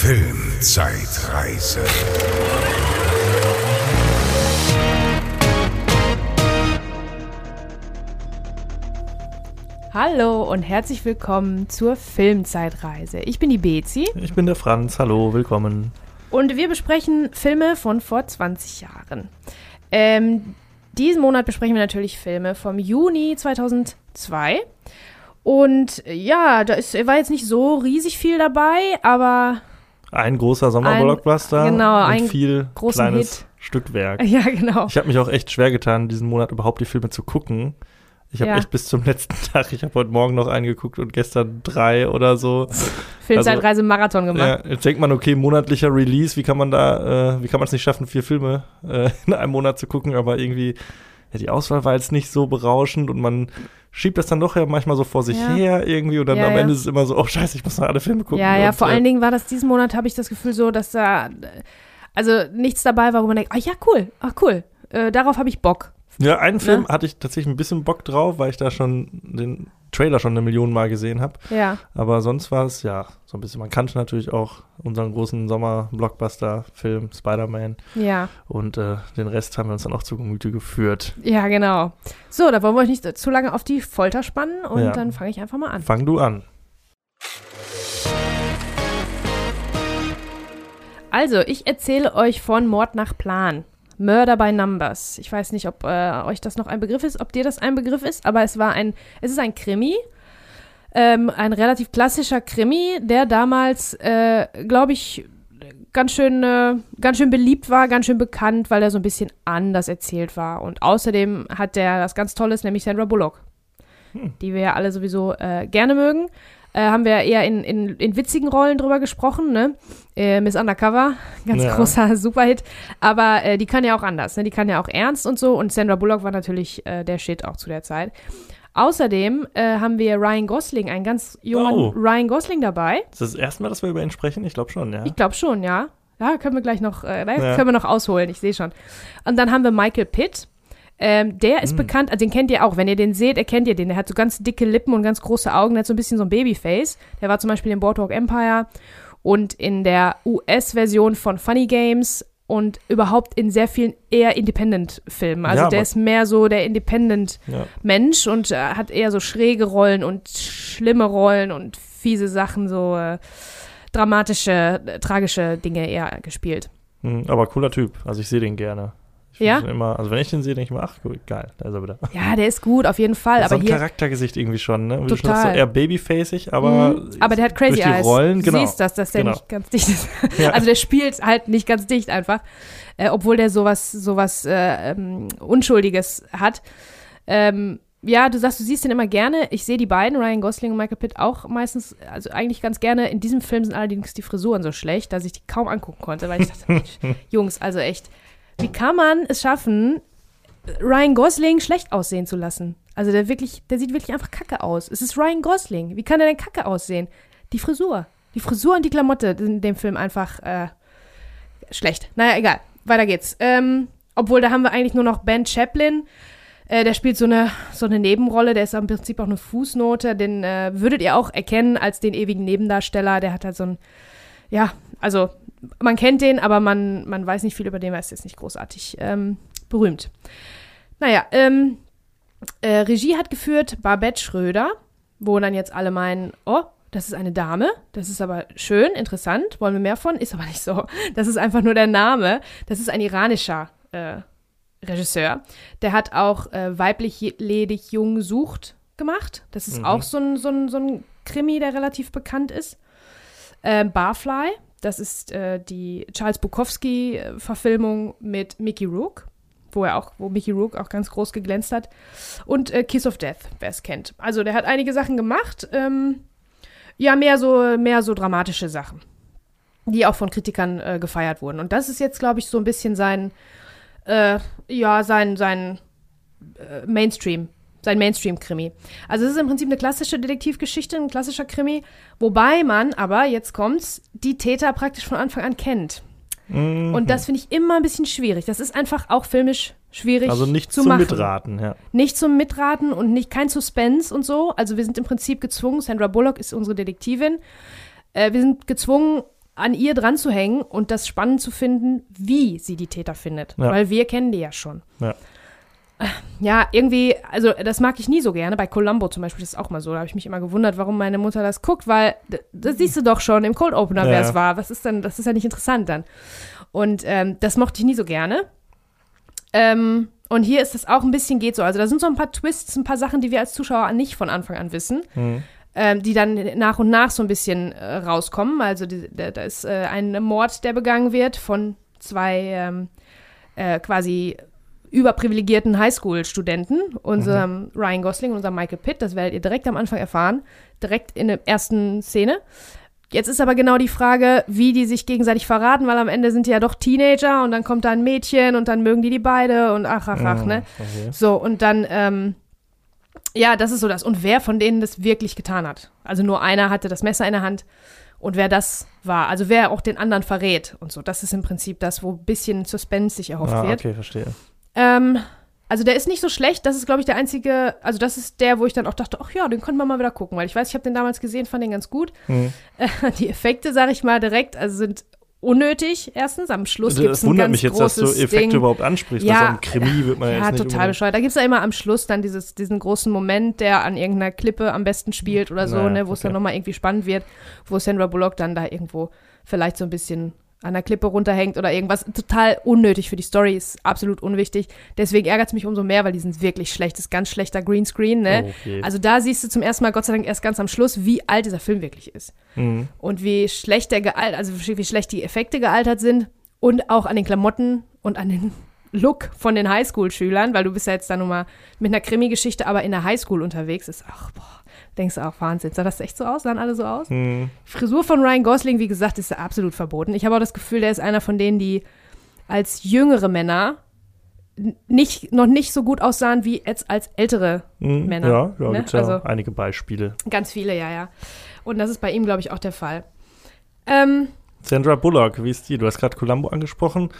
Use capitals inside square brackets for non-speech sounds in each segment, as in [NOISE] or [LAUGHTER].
Filmzeitreise. Hallo und herzlich willkommen zur Filmzeitreise. Ich bin die Bezi Ich bin der Franz, hallo, willkommen. und wir besprechen Filme von vor 20 Jahren. Ähm, diesen Monat besprechen wir natürlich Filme vom Juni 2002. Und ja, da ist, war jetzt nicht so riesig viel dabei, aber Ein großer Sommerblockbuster genau, und ein viel kleines Hit. Stückwerk. [LAUGHS] ja, genau. Ich habe mich auch echt schwer getan, diesen Monat überhaupt die Filme zu gucken. Ich habe Ja. echt bis zum [LAUGHS] letzten Tag, ich habe heute Morgen noch einen geguckt und gestern drei oder so. [LAUGHS] Filmzeitreise Marathon gemacht. Ja, jetzt denkt man, okay, monatlicher Release, wie kann man da, äh, wie kann man es nicht schaffen, vier Filme äh, in einem Monat zu gucken, aber irgendwie, ja, die Auswahl war jetzt nicht so berauschend und man schiebt das dann doch ja manchmal so vor sich Ja. her irgendwie und dann Ja, am. Ende ist es immer so, oh scheiße, ich muss noch alle Filme gucken. Ja, ja, und, vor äh, allen Dingen war das diesen Monat, habe ich das Gefühl so, dass da, also nichts dabei war, wo man denkt, ah ja, cool, ach cool, äh, darauf habe ich Bock. Ja, einen Film Ne? hatte ich tatsächlich ein bisschen Bock drauf, weil ich da schon den Trailer schon eine Million Mal gesehen habe. Ja, Aber sonst war es ja so ein bisschen. Man kannte natürlich auch unseren großen Sommer-Blockbuster-Film Spider-Man ja, und äh, den Rest haben wir uns dann auch zu Gemüte geführt. ja, genau. So, da wollen wir euch nicht zu lange auf die Folter spannen und Ja. dann fange ich einfach mal an. Fang du an. Also, ich erzähle euch von Mord nach Plan. Murder by Numbers. Ich weiß nicht, ob äh, euch das noch ein Begriff ist, ob dir das ein Begriff ist, aber es war ein, es ist ein Krimi. Ähm, ein relativ klassischer Krimi, der damals, äh, glaube ich, ganz schön, äh, ganz schön beliebt war, ganz schön bekannt, weil er so ein bisschen anders erzählt war. Und außerdem hat der was ganz Tolles, nämlich Sandra Bullock, Hm. die wir ja alle sowieso äh, gerne mögen. Äh, haben wir eher in, in, in witzigen Rollen drüber gesprochen, ne? Äh, Miss Undercover, [LAUGHS] ganz Ja. großer Superhit. Aber äh, die kann ja auch anders, ne? Die kann ja auch ernst und so. Und Sandra Bullock war natürlich äh, der Shit auch zu der Zeit. Außerdem äh, haben wir Ryan Gosling, einen ganz jungen Oh. Ryan Gosling dabei. Ist das das erste Mal, dass wir über ihn sprechen? Ich glaube schon, ja. Ich glaube schon, ja. Ja, können wir gleich noch, äh, da Ja. können wir noch ausholen, ich sehe schon. Und dann haben wir Michael Pitt. Ähm, der ist Hm. bekannt, also den kennt ihr auch. Wenn ihr den seht, erkennt ihr den. Der hat so ganz dicke Lippen und ganz große Augen. Der hat so ein bisschen so ein Babyface. Der war zum Beispiel in Boardwalk Empire und in der US-Version von Funny Games und überhaupt in sehr vielen eher Independent-Filmen. Also Ja, der ist mehr so der Independent- ja. Und äh, hat eher so schräge Rollen und schlimme Rollen und fiese Sachen, so äh, dramatische, äh, tragische Dinge eher gespielt. Hm, aber cooler Typ. Also ich sehe den gerne. Ich Ja? Immer, also wenn ich den sehe, denke ich mir, ach cool, geil, da ist er wieder. Ja, der ist gut, auf jeden Fall. so aber ein hier, Charaktergesicht irgendwie schon, ne? Wie schon Total. sagst, so eher babyfacig, aber Mhm. aber der hat Crazy durch die Eyes. Rollen, du genau. siehst das, dass der Genau. nicht ganz dicht ist. [LAUGHS] Ja. Also der spielt halt nicht ganz dicht einfach, äh, obwohl der sowas, sowas äh, ähm, Unschuldiges hat. Ähm, ja, du sagst, du siehst den immer gerne. Ich sehe die beiden, Ryan Gosling und Michael Pitt, auch meistens, also eigentlich ganz gerne. In diesem Film sind allerdings die Frisuren so schlecht, dass ich die kaum angucken konnte, weil ich dachte, [LAUGHS] Mensch, Jungs, also echt, wie kann man es schaffen, Ryan Gosling schlecht aussehen zu lassen? Also der wirklich, der sieht wirklich einfach kacke aus. Es ist Ryan Gosling. Wie kann er denn kacke aussehen? Die Frisur. Die Frisur und die Klamotte sind in dem Film einfach äh, schlecht. Naja, egal. Weiter geht's. Ähm, obwohl, da haben wir eigentlich nur noch Ben Chaplin. Äh, der spielt so eine, so eine Nebenrolle. Der ist im Prinzip auch eine Fußnote. Den äh, würdet ihr auch erkennen als den ewigen Nebendarsteller. Der hat halt so ein, ja, also man kennt den, aber man, man weiß nicht viel über den. Er ist jetzt nicht großartig ähm, berühmt. Naja, ähm, äh, Regie hat geführt Babette Schröder, wo dann jetzt alle meinen, oh, das ist eine Dame, das ist aber schön, interessant, wollen wir mehr von? Ist aber nicht so. Das ist einfach nur der Name. Das ist ein iranischer äh, Regisseur. Der hat auch äh, Weiblich ledig jung sucht gemacht. Das ist Mhm. auch so ein, so, ein, so ein Krimi, der relativ bekannt ist. Äh, Barfly, das ist äh, die Charles Bukowski-Verfilmung mit Mickey Rourke, wo er auch, wo Mickey Rourke auch ganz groß geglänzt hat. Und äh, Kiss of Death, wer es kennt. Also der hat einige Sachen gemacht. Ähm, ja, mehr so, mehr so dramatische Sachen, die auch von Kritikern äh, gefeiert wurden. Und das ist jetzt, glaube ich, so ein bisschen sein, äh, ja, sein, sein äh, Sein Mainstream-Krimi. Also es ist im Prinzip eine klassische Detektivgeschichte, ein klassischer Krimi, wobei man aber, jetzt kommt's, die Täter praktisch von Anfang an kennt. Mhm. Und das finde ich immer ein bisschen schwierig. Das ist einfach auch filmisch schwierig Also nicht zu zum machen. Mitraten, ja. Nicht zum Mitraten und nicht kein Suspense und so. Also wir sind im Prinzip gezwungen, Sandra Bullock ist unsere Detektivin. Äh, wir sind gezwungen, an ihr dran zu hängen und das spannend zu finden, wie sie die Täter findet. Ja. Weil wir kennen die ja schon. Ja. Ja, irgendwie, also das mag ich nie so gerne. Bei Columbo zum Beispiel ist es auch mal so. Da habe ich mich immer gewundert, warum meine Mutter das guckt, weil das siehst du doch schon im Cold Opener, Ja, wer es war. Was ist denn, das ist ja nicht interessant dann. Und ähm, das mochte ich nie so gerne. Ähm, und hier ist das auch ein bisschen geht so. Also da sind so ein paar Twists, ein paar Sachen, die wir als Zuschauer nicht von Anfang an wissen Mhm. ähm, die dann nach und nach so ein bisschen äh, rauskommen. Also die, da, da ist äh, ein Mord, der begangen wird von zwei ähm, äh, quasi überprivilegierten Highschool-Studenten, unserem Ryan Gosling und unserem Michael Pitt. Das werdet ihr direkt am Anfang erfahren, direkt in der ersten Szene. Jetzt ist aber genau die Frage, wie die sich gegenseitig verraten, weil am Ende sind die ja doch Teenager und dann kommt da ein Mädchen und dann mögen die die beide und ach, ach, ach, ne? Okay. So, und dann, ähm, ja, das ist so das. Und wer von denen das wirklich getan hat. Also nur einer hatte das Messer in der Hand und wer das war. Also wer auch den anderen verrät und so. Das ist im Prinzip das, wo ein bisschen Suspense sich erhofft Ah, wird. okay, verstehe. Ähm, also der ist nicht so schlecht. Das ist, glaube ich, der einzige, also das ist der, wo ich dann auch dachte, ach ja, den könnte man mal wieder gucken. Weil ich weiß, ich habe den damals gesehen, fand den ganz gut. Mhm. Die Effekte, sage ich mal direkt, also sind unnötig. Erstens, am Schluss gibt es Das ein wundert ganz mich jetzt, dass du Effekte Ding. überhaupt ansprichst. Ja, weil so ein Krimi wird man ja, Ja, jetzt nicht total bescheuert. Da gibt es ja immer am Schluss dann dieses, diesen großen Moment, der an irgendeiner Klippe am besten spielt oder so, Naja, ne, wo es dann okay. nochmal irgendwie spannend wird, wo Sandra Bullock dann da irgendwo vielleicht so ein bisschen an der Klippe runterhängt oder irgendwas. Total unnötig für die Story, ist absolut unwichtig. Deswegen ärgert es mich umso mehr, weil die sind wirklich schlecht. Das ist ganz schlechter Greenscreen, ne? Okay. Also da siehst du zum ersten Mal, Gott sei Dank, erst ganz am Schluss, wie alt dieser Film wirklich ist Mhm. und wie schlecht der gealtert, also wie schlecht die Effekte gealtert sind und auch an den Klamotten und an den [LAUGHS] Look von den Highschool-Schülern, weil du bist ja jetzt da nun mal mit einer Krimi-Geschichte, aber in der Highschool unterwegs ist. Ach, boah, denkst du auch, Wahnsinn. Sah das echt so aus? Sahen alle so aus? Mhm. Frisur von Ryan Gosling, wie gesagt, ist ja absolut verboten. Ich habe auch das Gefühl, der ist einer von denen, die als jüngere Männer nicht, noch nicht so gut aussahen wie jetzt als ältere Mhm. Männer, Ja, ja ne? gibt ja Also- einige Beispiele. Ganz viele, ja, ja. Und das ist bei ihm, glaube ich, auch der Fall. Ähm, Sandra Bullock, wie ist die? Du hast gerade Columbo angesprochen.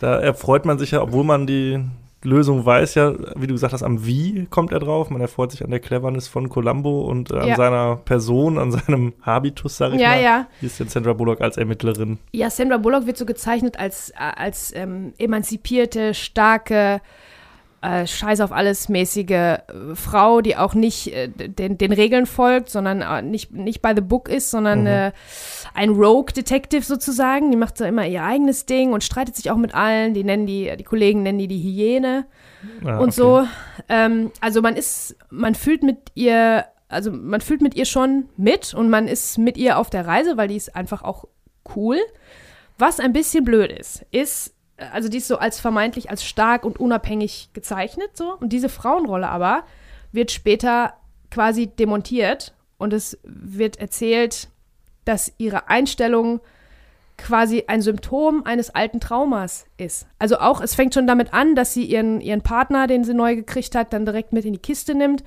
Da erfreut man sich ja, obwohl man die Lösung weiß, ja, wie du gesagt hast, am Wie kommt er drauf. Man erfreut sich an der Cleverness von Columbo und äh, an Ja. seiner Person, an seinem Habitus, sage ich ja, mal. ja. Wie ist denn Sandra Bullock als Ermittlerin? Ja, Sandra Bullock wird so gezeichnet als, äh, als ähm, emanzipierte, starke, äh, Scheiß auf alles mäßige äh, Frau, die auch nicht äh, den, den Regeln folgt, sondern äh, nicht, nicht by the book ist, sondern Mhm. äh, ein Rogue-Detective sozusagen. Die macht so immer ihr eigenes Ding und streitet sich auch mit allen. Die nennen die, die Kollegen nennen die die Hyäne. Ah, und okay. so. Ähm, also man ist, man fühlt mit ihr, also man fühlt mit ihr schon mit und man ist mit ihr auf der Reise, weil die ist einfach auch cool. Was ein bisschen blöd ist, ist, also die ist so als vermeintlich als stark und unabhängig gezeichnet so und diese Frauenrolle aber wird später quasi demontiert und es wird erzählt, dass ihre Einstellung quasi ein Symptom eines alten Traumas ist. Also auch, es fängt schon damit an, dass sie ihren, ihren Partner, den sie neu gekriegt hat, dann direkt mit in die Kiste nimmt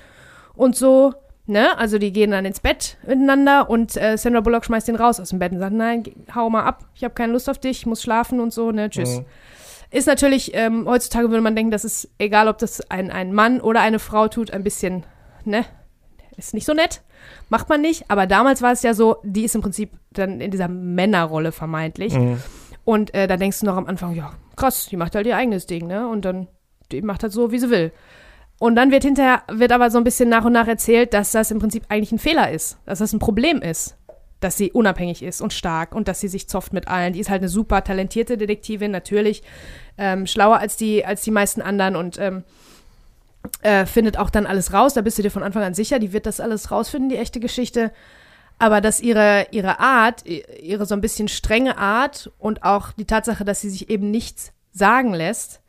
und so, ne? Also die gehen dann ins Bett miteinander und äh, Sandra Bullock schmeißt den raus aus dem Bett und sagt, nein, hau mal ab, ich habe keine Lust auf dich, ich muss schlafen und so, ne? Tschüss. Mhm. Ist natürlich, ähm, heutzutage würde man denken, das ist egal, ob das ein, ein Mann oder eine Frau tut, ein bisschen, ne? Ist nicht so nett. Macht man nicht. Aber damals war es ja so, die ist im Prinzip dann in dieser Männerrolle vermeintlich. Mhm. Und äh, da denkst du noch am Anfang, ja, krass, die macht halt ihr eigenes Ding, ne? Und dann, die macht halt so, wie sie will. Und dann wird hinterher, wird aber so ein bisschen nach und nach erzählt, dass das im Prinzip eigentlich ein Fehler ist. Dass das ein Problem ist. Dass sie unabhängig ist und stark und dass sie sich zofft mit allen. Die ist halt eine super talentierte Detektivin, natürlich. Ähm, schlauer als die, als die meisten anderen und ähm, äh, findet auch dann alles raus. Da bist du dir von Anfang an sicher, die wird das alles rausfinden, die echte Geschichte. Aber dass ihre, ihre Art, ihre so ein bisschen strenge Art und auch die Tatsache, dass sie sich eben nichts sagen lässt,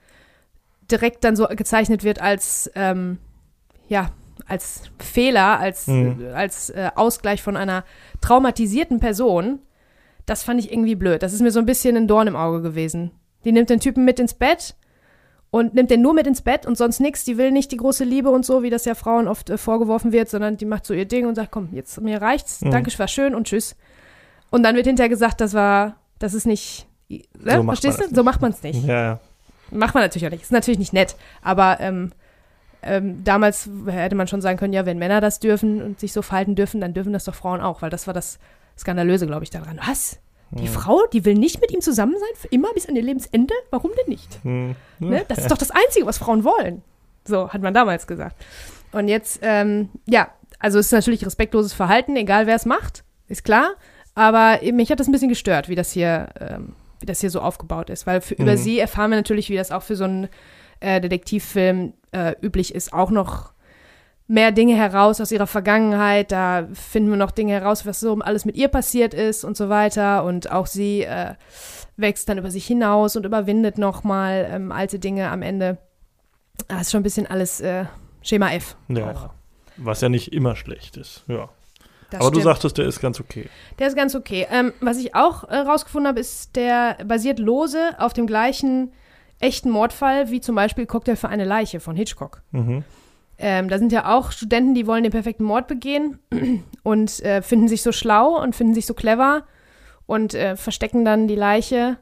direkt dann so gezeichnet wird als, ähm, ja, als Fehler, als, Mhm. als äh, Ausgleich von einer traumatisierten Person, das fand ich irgendwie blöd. Das ist mir so ein bisschen ein Dorn im Auge gewesen. Die nimmt den Typen mit ins Bett und nimmt den nur mit ins Bett und sonst nichts. Die will nicht die große Liebe und so, wie das ja Frauen oft äh, vorgeworfen wird, sondern die macht so ihr Ding und sagt, komm, jetzt mir reicht's, Mhm. danke, war schön und tschüss. Und dann wird hinterher gesagt, das war, das ist nicht, ne? So macht verstehst du? So macht man es nicht. Ja, ja. Macht man natürlich auch nicht. Ist natürlich nicht nett. Aber ähm, ähm, damals hätte man schon sagen können, ja, wenn Männer das dürfen und sich so verhalten dürfen, dann dürfen das doch Frauen auch, weil das war das Skandalöse, glaube ich, daran. Was? Die Frau, die will nicht mit ihm zusammen sein, für immer bis an ihr Lebensende? Warum denn nicht? Hm. Ne? Das ist doch das Einzige, was Frauen wollen. So hat man damals gesagt. Und jetzt, ähm, ja, also es ist natürlich respektloses Verhalten, egal wer es macht, ist klar. Aber mich hat das ein bisschen gestört, wie das hier, ähm, wie das hier so aufgebaut ist. Weil für, über Mhm. sie erfahren wir natürlich, wie das auch für so einen äh, Detektivfilm äh, üblich ist, auch noch mehr Dinge heraus aus ihrer Vergangenheit. Da finden wir noch Dinge heraus, was so alles mit ihr passiert ist und so weiter. Und auch sie äh, wächst dann über sich hinaus und überwindet nochmal ähm, alte Dinge am Ende. Das ist schon ein bisschen alles äh, Schema F. Ja, auch. was ja nicht immer schlecht ist. Ja. Das Aber du stimmt. sagtest, der ist ganz okay. Der ist ganz okay. Ähm, was ich auch äh, rausgefunden habe, ist, der basiert lose auf dem gleichen echten Mordfall wie zum Beispiel Cocktail für eine Leiche von Hitchcock. Mhm. Ähm, da sind ja auch Studenten, die wollen den perfekten Mord begehen [CLEARS THROAT] und äh, finden sich so schlau und finden sich so clever und äh, verstecken dann die Leiche.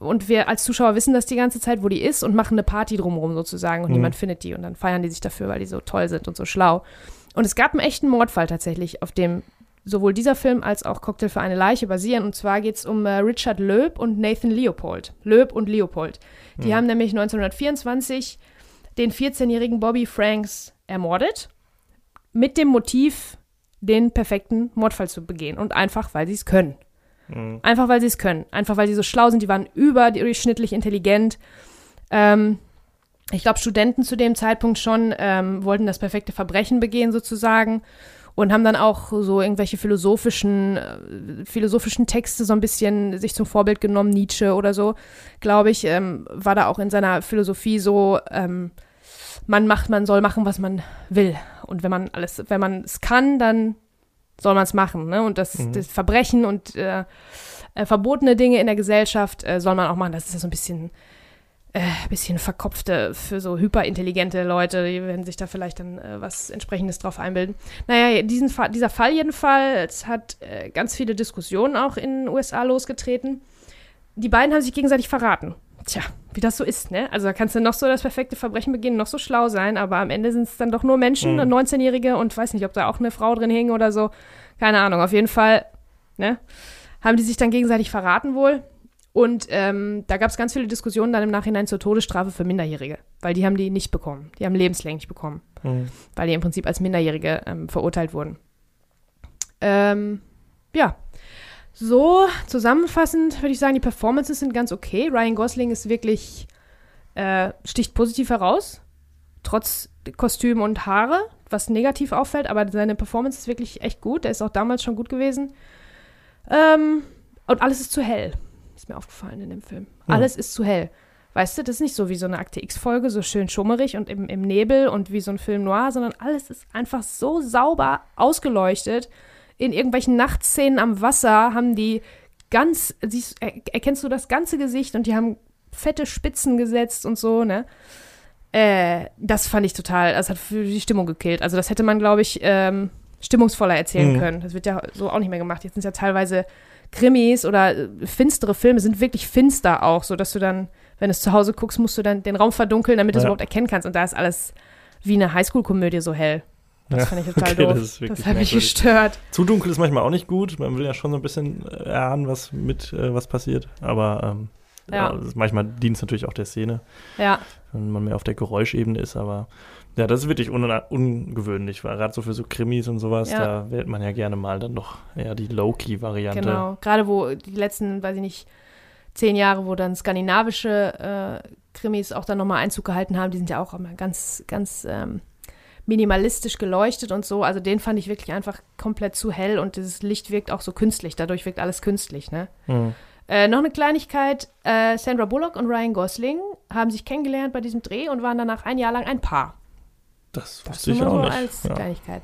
Und wir als Zuschauer wissen das die ganze Zeit, wo die ist und machen eine Party drumherum sozusagen und Mhm. niemand findet die und dann feiern die sich dafür, weil die so toll sind und so schlau. Und es gab einen echten Mordfall tatsächlich, auf dem sowohl dieser Film als auch Cocktail für eine Leiche basieren. Und zwar geht es um äh, Richard Loeb und Nathan Leopold. Loeb und Leopold. Die Mhm. haben nämlich 1924 den 14-jährigen Bobby Franks ermordet, mit dem Motiv, den perfekten Mordfall zu begehen. Und einfach, weil sie es können. Mhm. Einfach, weil sie es können. Einfach, weil sie so schlau sind. Die waren überdurchschnittlich intelligent. Ähm, ich glaube, Studenten zu dem Zeitpunkt schon ähm, wollten das perfekte Verbrechen begehen, sozusagen. Und haben dann auch so irgendwelche philosophischen, äh, philosophischen Texte so ein bisschen sich zum Vorbild genommen, Nietzsche oder so, glaube ich, ähm, war da auch in seiner Philosophie so, ähm, man macht, man soll machen, was man will. Und wenn man alles, wenn man es kann, dann soll man es machen. Ne? Und das, Mhm. das Verbrechen und äh, äh, verbotene Dinge in der Gesellschaft äh, soll man auch machen. Das ist ja so ein bisschen, äh, bisschen verkopfte für so hyperintelligente Leute, die werden sich da vielleicht dann äh, was entsprechendes drauf einbilden. Naja, diesen Fa dieser Fall jedenfalls hat äh, ganz viele Diskussionen auch in den USA losgetreten. Die beiden haben sich gegenseitig verraten. Tja, wie das so ist, ne? Also da kannst du noch so das perfekte Verbrechen begehen, noch so schlau sein, aber am Ende sind es dann doch nur Menschen, Mhm. 19-Jährige und weiß nicht, ob da auch eine Frau drin hing oder so. Keine Ahnung. Auf jeden Fall, ne? Haben die sich dann gegenseitig verraten wohl. Und ähm, da gab es ganz viele Diskussionen dann im Nachhinein zur Todesstrafe für Minderjährige, weil die haben die nicht bekommen. Die haben lebenslänglich bekommen, Mhm. weil die im Prinzip als Minderjährige ähm, verurteilt wurden. Ähm, ja. So, zusammenfassend würde ich sagen, die Performances sind ganz okay. Ryan Gosling ist wirklich, äh, sticht positiv heraus, trotz Kostüm und Haare, was negativ auffällt, aber seine Performance ist wirklich echt gut. Der ist auch damals schon gut gewesen. Ähm, und alles ist zu hell, ist mir aufgefallen in dem Film. Hm. Alles ist zu hell. Weißt du, das ist nicht so wie so eine Akte X-Folge, so schön schummerig und im, im Nebel und wie so ein Film noir, sondern alles ist einfach so sauber ausgeleuchtet. In irgendwelchen Nachtszenen am Wasser haben die ganz, siehst, er, erkennst du das ganze Gesicht und die haben fette Spitzen gesetzt und so, ne? Äh, das fand ich total, das hat für die Stimmung gekillt. Also das hätte man, glaube ich, ähm, stimmungsvoller erzählen Mhm. können. Das wird ja so auch nicht mehr gemacht. Jetzt sind es ja teilweise Krimis oder äh, finstere Filme, sind wirklich finster auch, so dass du dann, wenn du es zu Hause guckst, musst du dann den Raum verdunkeln, damit du es Ja. überhaupt erkennen kannst. Und da ist alles wie eine Highschool-Komödie so hell. Das Ja, fand ich [LAUGHS] total okay, doof. das Das hat mich gestört. Zu dunkel ist manchmal auch nicht gut. Man will ja schon so ein bisschen äh, erahnen, was mit äh, was passiert. Aber ähm, Ja. ja. manchmal dient es natürlich auch der Szene, Ja, wenn man mehr auf der Geräuschebene ist. Aber ja, das ist wirklich un ungewöhnlich, weil gerade so für so Krimis und sowas, Ja. da wählt man ja gerne mal dann doch eher die Low-Key-Variante. genau. Gerade wo die letzten, weiß ich nicht, zehn Jahre, wo dann skandinavische äh, Krimis auch dann nochmal Einzug gehalten haben, die sind ja auch immer ganz, ganz ähm, minimalistisch geleuchtet und so. Also den fand ich wirklich einfach komplett zu hell und dieses Licht wirkt auch so künstlich. Dadurch wirkt alles künstlich, ne? Hm. Äh, noch eine Kleinigkeit: äh, Sandra Bullock und Ryan Gosling haben sich kennengelernt bei diesem Dreh und waren danach ein Jahr lang ein Paar. Das Das wusste ich nur auch so nicht. als Ja. Kleinigkeit.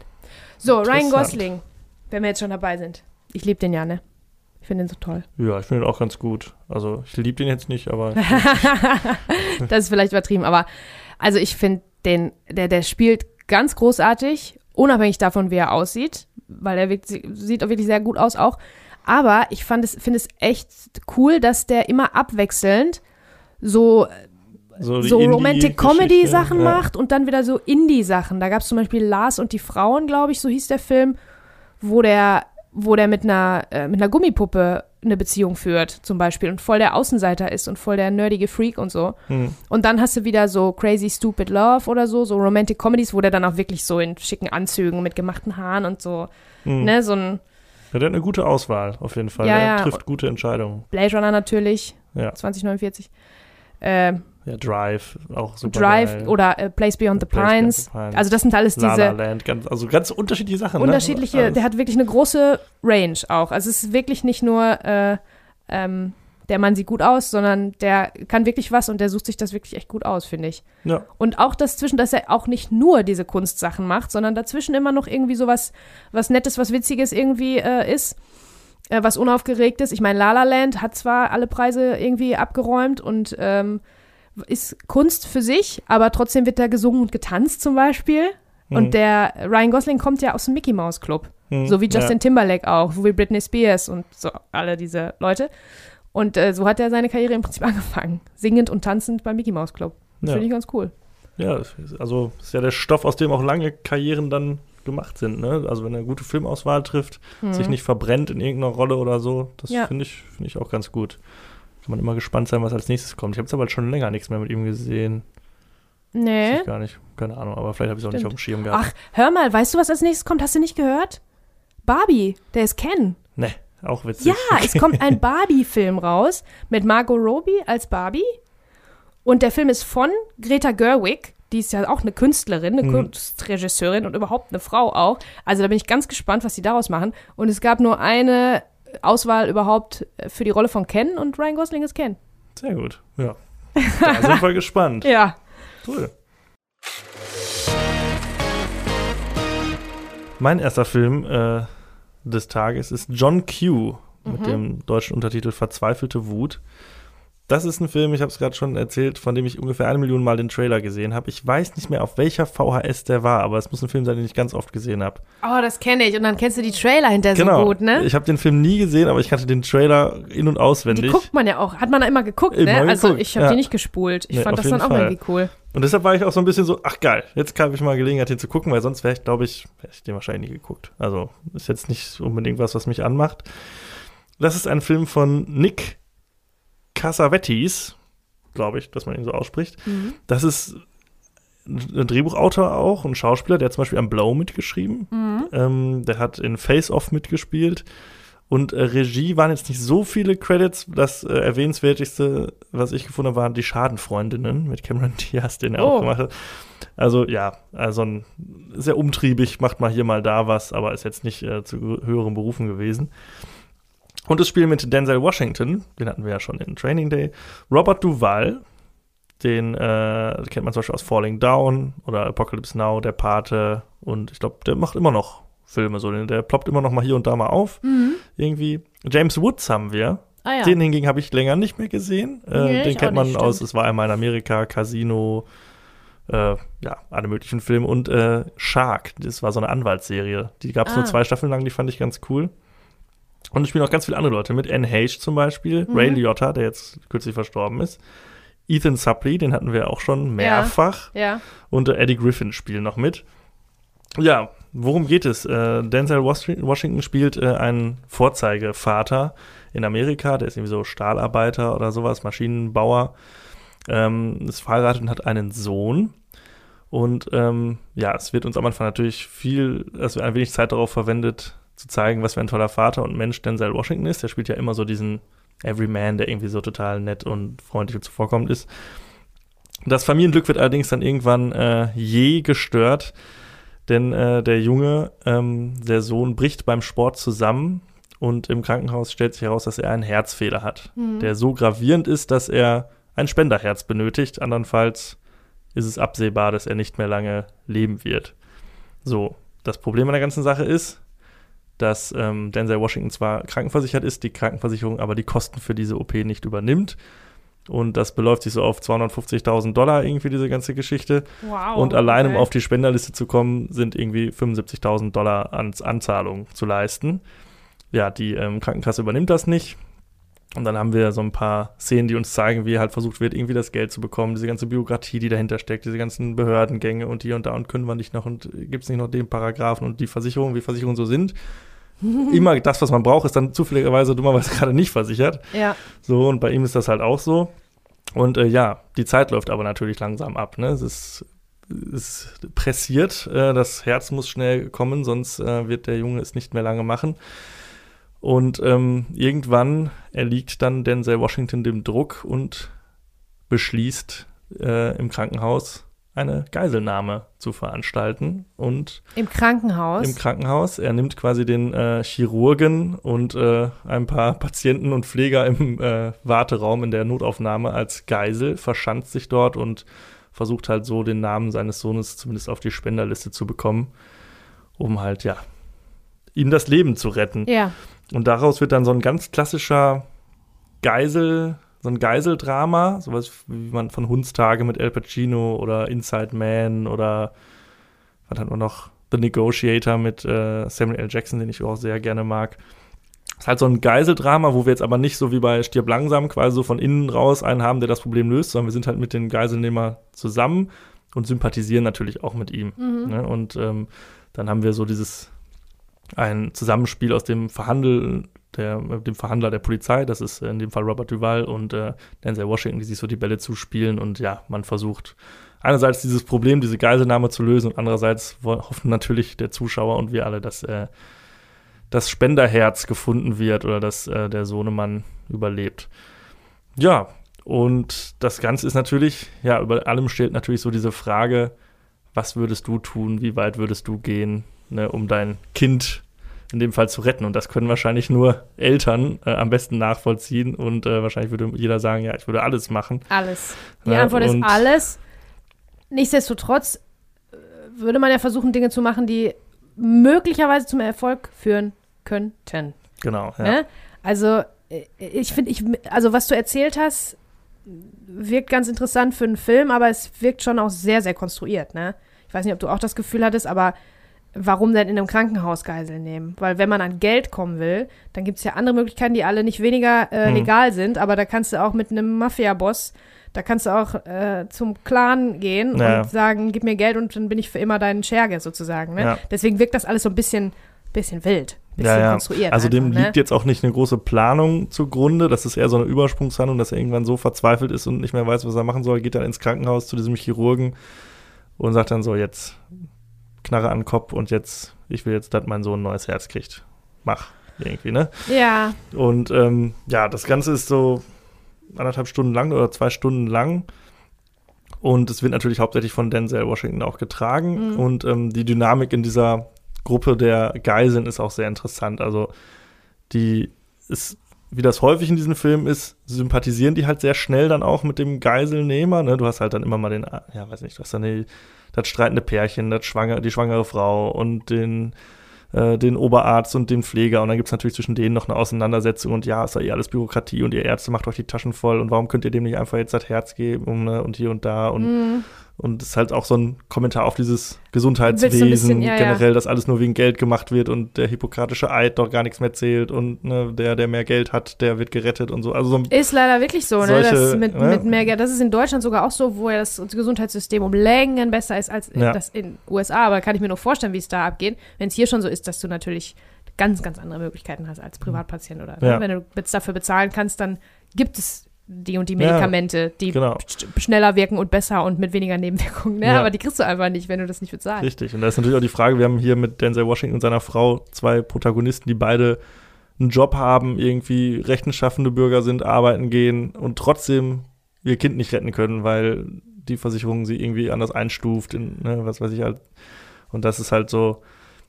So, Ryan. Gosling, wenn wir jetzt schon dabei sind. Ich liebe den ja, ne? Ich finde den so toll. ja, ich finde ihn auch ganz gut. Also ich liebe den jetzt nicht, aber [LAUGHS] [LAUGHS] das ist vielleicht übertrieben, aber also ich finde den, der, der spielt ganz großartig, unabhängig davon, wie er aussieht, weil er wirkt, sieht auch wirklich sehr gut aus auch. Aber ich fand es, finde es echt cool, dass der immer abwechselnd so so, so Indie-Geschichte, Romantic-Comedy-Sachen ja. macht und dann wieder so Indie-Sachen. Da gab es zum Beispiel Lars und die Frauen, glaube ich, so hieß der Film, wo der wo der mit einer, äh, mit einer Gummipuppe eine Beziehung führt, zum Beispiel, und voll der Außenseiter ist und voll der nerdige Freak und so. Hm. Und dann hast du wieder so Crazy Stupid Love oder so, so Romantic Comedies, wo der dann auch wirklich so in schicken Anzügen mit gemachten Haaren und so, Hm. ne, so ein Ja, der hat eine gute Auswahl, auf jeden Fall. Ja, der ja. trifft gute Entscheidungen. Blade Runner natürlich, Ja. 2049. Äh, Ja, Drive, auch super. Drive geil. oder äh, Place Beyond the Place Beyond Pines. the Pines. Also das sind alles La La diese Land, ganz, also ganz unterschiedliche Sachen. unterschiedliche, ne? der hat wirklich eine große Range auch. Also es ist wirklich nicht nur, äh, ähm, der Mann sieht gut aus, sondern der kann wirklich was und der sucht sich das wirklich echt gut aus, finde ich. Ja. Und auch dazwischen, dass er auch nicht nur diese Kunstsachen macht, sondern dazwischen immer noch irgendwie so was, was Nettes, was Witziges irgendwie äh, ist, äh, was Unaufgeregtes. Ich meine, La La Land hat zwar alle Preise irgendwie abgeräumt und ähm, ist Kunst für sich, aber trotzdem wird da gesungen und getanzt zum Beispiel. Hm. Und der Ryan Gosling kommt ja aus dem Mickey Mouse Club. Hm, So wie Justin ja. Timberlake auch, so wie Britney Spears und so alle diese Leute. Und äh, so hat er seine Karriere im Prinzip [LAUGHS] angefangen. Singend und tanzend beim Mickey Mouse Club. Das Ja. finde ich ganz cool. Ja, also ist ja der Stoff, aus dem auch lange Karrieren dann gemacht sind. Ne? Also wenn er eine gute Filmauswahl trifft, sich nicht verbrennt in irgendeiner Rolle oder so, das Mhm. Ja. finde ich, finde ich auch ganz gut. Kann man immer gespannt sein, was als nächstes kommt. Ich habe jetzt aber schon länger nichts mehr mit ihm gesehen. Nee. gar nicht. Keine Ahnung, aber vielleicht habe ich es auch nicht auf dem Schirm gehabt. Ach, hör mal, weißt du, was als nächstes kommt? Hast du nicht gehört? Barbie, der ist Ken. Ne, auch witzig. Ja, es kommt ein [LAUGHS] Barbie-Film raus mit Margot Robbie als Barbie. Und der Film ist von Greta Gerwig. Die ist ja auch eine Künstlerin, eine Mhm. Kunstregisseurin und überhaupt eine Frau auch. Also da bin ich ganz gespannt, was sie daraus machen. Und es gab nur eine Auswahl überhaupt für die Rolle von Ken und Ryan Gosling ist Ken. Sehr gut. Ja. [LAUGHS] Da sind wir gespannt. Ja. Cool. Mein erster Film äh, des Tages ist John Q mit Mhm. dem deutschen Untertitel Verzweifelte Wut. Das ist ein Film, ich habe es gerade schon erzählt, von dem ich ungefähr eine Million Mal den Trailer gesehen habe. Ich weiß nicht mehr, auf welcher VHS der war, aber es muss ein Film sein, den ich ganz oft gesehen habe. Oh, das kenne ich. Und dann kennst du die Trailer hinterher genau. so gut, ne? Ich habe den Film nie gesehen, aber ich kannte den Trailer in- und Die auswendig. guckt man ja auch. Hat man da immer geguckt, Immer ne? Also geguckt, ich habe ja. die nicht gespult. Ich Nee, fand das dann auch Fall. irgendwie cool. Und deshalb war ich auch so ein bisschen so, ach geil, jetzt habe ich mal Gelegenheit, den zu gucken, weil sonst wäre ich, glaube ich, hätte ich den wahrscheinlich nie geguckt. Also ist jetzt nicht unbedingt was, was mich anmacht. Das ist ein Film von Nick Cassavetes, glaube ich, dass man ihn so ausspricht. Mhm. Das ist ein Drehbuchautor auch, ein Schauspieler, der hat zum Beispiel am Blow mitgeschrieben. Mhm. Ähm, der hat in Face Off mitgespielt. Und äh, Regie waren jetzt nicht so viele Credits. Das äh, erwähnenswertigste, was ich gefunden habe, waren die Schadenfreundinnen mit Cameron [LAUGHS] Diaz, den er Oh. auch gemacht hat. Also ja, also ein, sehr umtriebig, macht mal hier mal da was, aber ist jetzt nicht äh, zu höheren Berufen gewesen. Und das Spiel mit Denzel Washington, den hatten wir ja schon in Training Day. Robert Duvall, den äh, kennt man zum Beispiel aus Falling Down oder Apocalypse Now, der Pate. Und ich glaube, der macht immer noch Filme so. Der ploppt immer noch mal hier und da mal auf. Mhm. Irgendwie. James Woods haben wir. Ah ja. Den hingegen habe ich länger nicht mehr gesehen. Nee, äh, den kennt man nicht, aus, es war einmal in Amerika, Casino, äh, ja, alle möglichen Filme. Und äh, Shark, das war so eine Anwaltsserie. Die gab es Ah. nur zwei Staffeln lang, die fand ich ganz cool. Und es spielen auch ganz viele andere Leute mit. Anne Heche zum Beispiel, Mhm. Ray Liotta, der jetzt kürzlich verstorben ist. Ethan Suplee, den hatten wir auch schon mehrfach. Ja. Und äh, Eddie Griffin spielen noch mit. Ja, worum geht es? Äh, Denzel Was- Washington spielt äh, einen Vorzeigevater in Amerika, der ist irgendwie so Stahlarbeiter oder sowas, Maschinenbauer, ähm, ist verheiratet und hat einen Sohn. Und ähm, ja, es wird uns am Anfang natürlich viel, wird ein wenig Zeit darauf verwendet, zu zeigen, was für ein toller Vater und Mensch Denzel Washington ist. Der spielt ja immer so diesen Everyman, der irgendwie so total nett und freundlich und zuvorkommend ist. Das Familienglück wird allerdings dann irgendwann äh, je gestört, denn äh, der Junge, ähm, der Sohn, bricht beim Sport zusammen und im Krankenhaus stellt sich heraus, dass er einen Herzfehler hat, Mhm. der so gravierend ist, dass er ein Spenderherz benötigt. Andernfalls ist es absehbar, dass er nicht mehr lange leben wird. So, das Problem an der ganzen Sache ist, dass ähm, Denzel Washington zwar krankenversichert ist, die Krankenversicherung aber die Kosten für diese OP nicht übernimmt. Und das beläuft sich so auf 250.000 Dollar irgendwie, diese ganze Geschichte. Wow. Und allein, um okay. auf die Spenderliste zu kommen, sind irgendwie 75.000 Dollar an Anzahlung zu leisten. Ja, die ähm, Krankenkasse übernimmt das nicht. Und dann haben wir so ein paar Szenen, die uns zeigen, wie halt versucht wird, irgendwie das Geld zu bekommen, diese ganze Bürokratie, die dahinter steckt, diese ganzen Behördengänge und hier und da und können wir nicht noch und gibt es nicht noch den Paragraphen und die Versicherung, wie Versicherungen so sind. [LAUGHS] immer das, was man braucht, ist dann zufälligerweise dummerweise [LAUGHS] gerade nicht versichert. Ja. So, und bei ihm ist das halt auch so. Und äh, ja, die Zeit läuft aber natürlich langsam ab. Ne? Es ist, ist pressiert, äh, das Herz muss schnell kommen, sonst äh, wird der Junge es nicht mehr lange machen. Und ähm, irgendwann erliegt dann Denzel Washington dem Druck und beschließt äh, im Krankenhaus eine Geiselnahme zu veranstalten. Und Im Krankenhaus. im Krankenhaus. Er nimmt quasi den äh, Chirurgen und äh, ein paar Patienten und Pfleger im äh, Warteraum in der Notaufnahme als Geisel, verschanzt sich dort und versucht halt so den Namen seines Sohnes zumindest auf die Spenderliste zu bekommen, um halt, ja, ihm das Leben zu retten. ja. Und daraus wird dann so ein ganz klassischer Geisel, so ein Geiseldrama, sowas wie man von Hundstage mit Al Pacino oder Inside Man oder was hat man noch? The Negotiator mit äh, Samuel L. Jackson, den ich auch sehr gerne mag. ist halt so ein Geiseldrama, wo wir jetzt aber nicht so wie bei Stirb langsam quasi so von innen raus einen haben, der das Problem löst, sondern wir sind halt mit dem Geiselnehmer zusammen und sympathisieren natürlich auch mit ihm. Ne? Und ähm, dann haben wir so dieses ein Zusammenspiel aus dem Verhandel, der, dem Verhandler der Polizei, das ist in dem Fall Robert Duval und äh, Denzel Washington, die sich so die Bälle zuspielen und ja, man versucht einerseits dieses Problem, diese Geiselnahme zu lösen und andererseits hoffen natürlich der Zuschauer und wir alle, dass äh, das Spenderherz gefunden wird oder dass äh, der Sohnemann überlebt. Ja, und das Ganze ist natürlich, ja, über allem steht natürlich so diese Frage, was würdest du tun, wie weit würdest du gehen, ne, um dein Kind in dem Fall zu retten. Und das können wahrscheinlich nur Eltern äh, am besten nachvollziehen. Und äh, wahrscheinlich würde jeder sagen, ja, ich würde alles machen. Alles. Die Ja, Antwort ist alles. Nichtsdestotrotz äh, würde man ja versuchen, Dinge zu machen, die möglicherweise zum Erfolg führen könnten. Genau. Ja. Ne? Also, äh, ich finde, ich, also was du erzählt hast, wirkt ganz interessant für einen Film, aber es wirkt schon auch sehr, sehr konstruiert. Ne? Ich weiß nicht, ob du auch das Gefühl hattest, aber warum denn in einem Krankenhaus Geiseln nehmen? Weil wenn man an Geld kommen will, dann gibt es ja andere Möglichkeiten, die alle nicht weniger äh, Hm. legal sind, aber da kannst du auch mit einem Mafia-Boss, da kannst du auch äh, zum Clan gehen Ja. und sagen, gib mir Geld und dann bin ich für immer dein Scherge sozusagen. Ne? Ja. Deswegen wirkt das alles so ein bisschen, bisschen wild, bisschen Ja, ja. konstruiert. Also dem einfach, ne? liegt jetzt auch nicht eine große Planung zugrunde. Das ist eher so eine Übersprungshandlung, dass er irgendwann so verzweifelt ist und nicht mehr weiß, was er machen soll. Geht dann ins Krankenhaus zu diesem Chirurgen und sagt dann so, jetzt Knarre an den Kopf und jetzt, ich will jetzt, dass mein Sohn ein neues Herz kriegt. Mach. Irgendwie, ne? Ja, Und ähm, ja, das Ganze ist so anderthalb Stunden lang oder zwei Stunden lang. Und es wird natürlich hauptsächlich von Denzel Washington auch getragen. Mhm. Und ähm, die Dynamik in dieser Gruppe der Geiseln ist auch sehr interessant. Also die ist, wie das häufig in diesen Filmen ist, sympathisieren die halt sehr schnell dann auch mit dem Geiselnehmer. Ne? Du hast halt dann immer mal den, ja, weiß nicht, du hast dann die, das streitende Pärchen, das schwanger, die schwangere Frau und den äh, den Oberarzt und den Pfleger und dann gibt es natürlich zwischen denen noch eine Auseinandersetzung und ja, ist ja eh alles Bürokratie und ihr Ärzte macht euch die Taschen voll und warum könnt ihr dem nicht einfach jetzt das Herz geben ne? und hier und da und Mhm. Und es ist halt auch so ein Kommentar auf dieses Gesundheitswesen bisschen- ja, ja. generell, dass alles nur wegen Geld gemacht wird und der hippokratische Eid doch gar nichts mehr zählt und ne, der, der mehr Geld hat, der wird gerettet und so. Also so Ist leider wirklich so, ne? Solche, Das mit, ne? mit mehr Geld. Das ist in Deutschland sogar auch so, wo ja das Gesundheitssystem um Längen besser ist als Ja. das in USA. Aber kann ich mir nur vorstellen, wie es da abgeht. Wenn es hier schon so ist, dass du natürlich ganz, ganz andere Möglichkeiten hast als Privatpatient oder Ja. ne? wenn du jetzt dafür bezahlen kannst, dann gibt es die und die Medikamente, die genau. sch- schneller wirken und besser und mit weniger Nebenwirkungen. Ne? Ja. Aber die kriegst du einfach nicht, wenn du das nicht bezahlst. Richtig. Und da ist natürlich auch die Frage, wir haben hier mit Denzel Washington und seiner Frau zwei Protagonisten, die beide einen Job haben, irgendwie rechenschaffende Bürger sind, arbeiten gehen und trotzdem ihr Kind nicht retten können, weil die Versicherung sie irgendwie anders einstuft, in, ne, was weiß ich halt. Und das ist halt so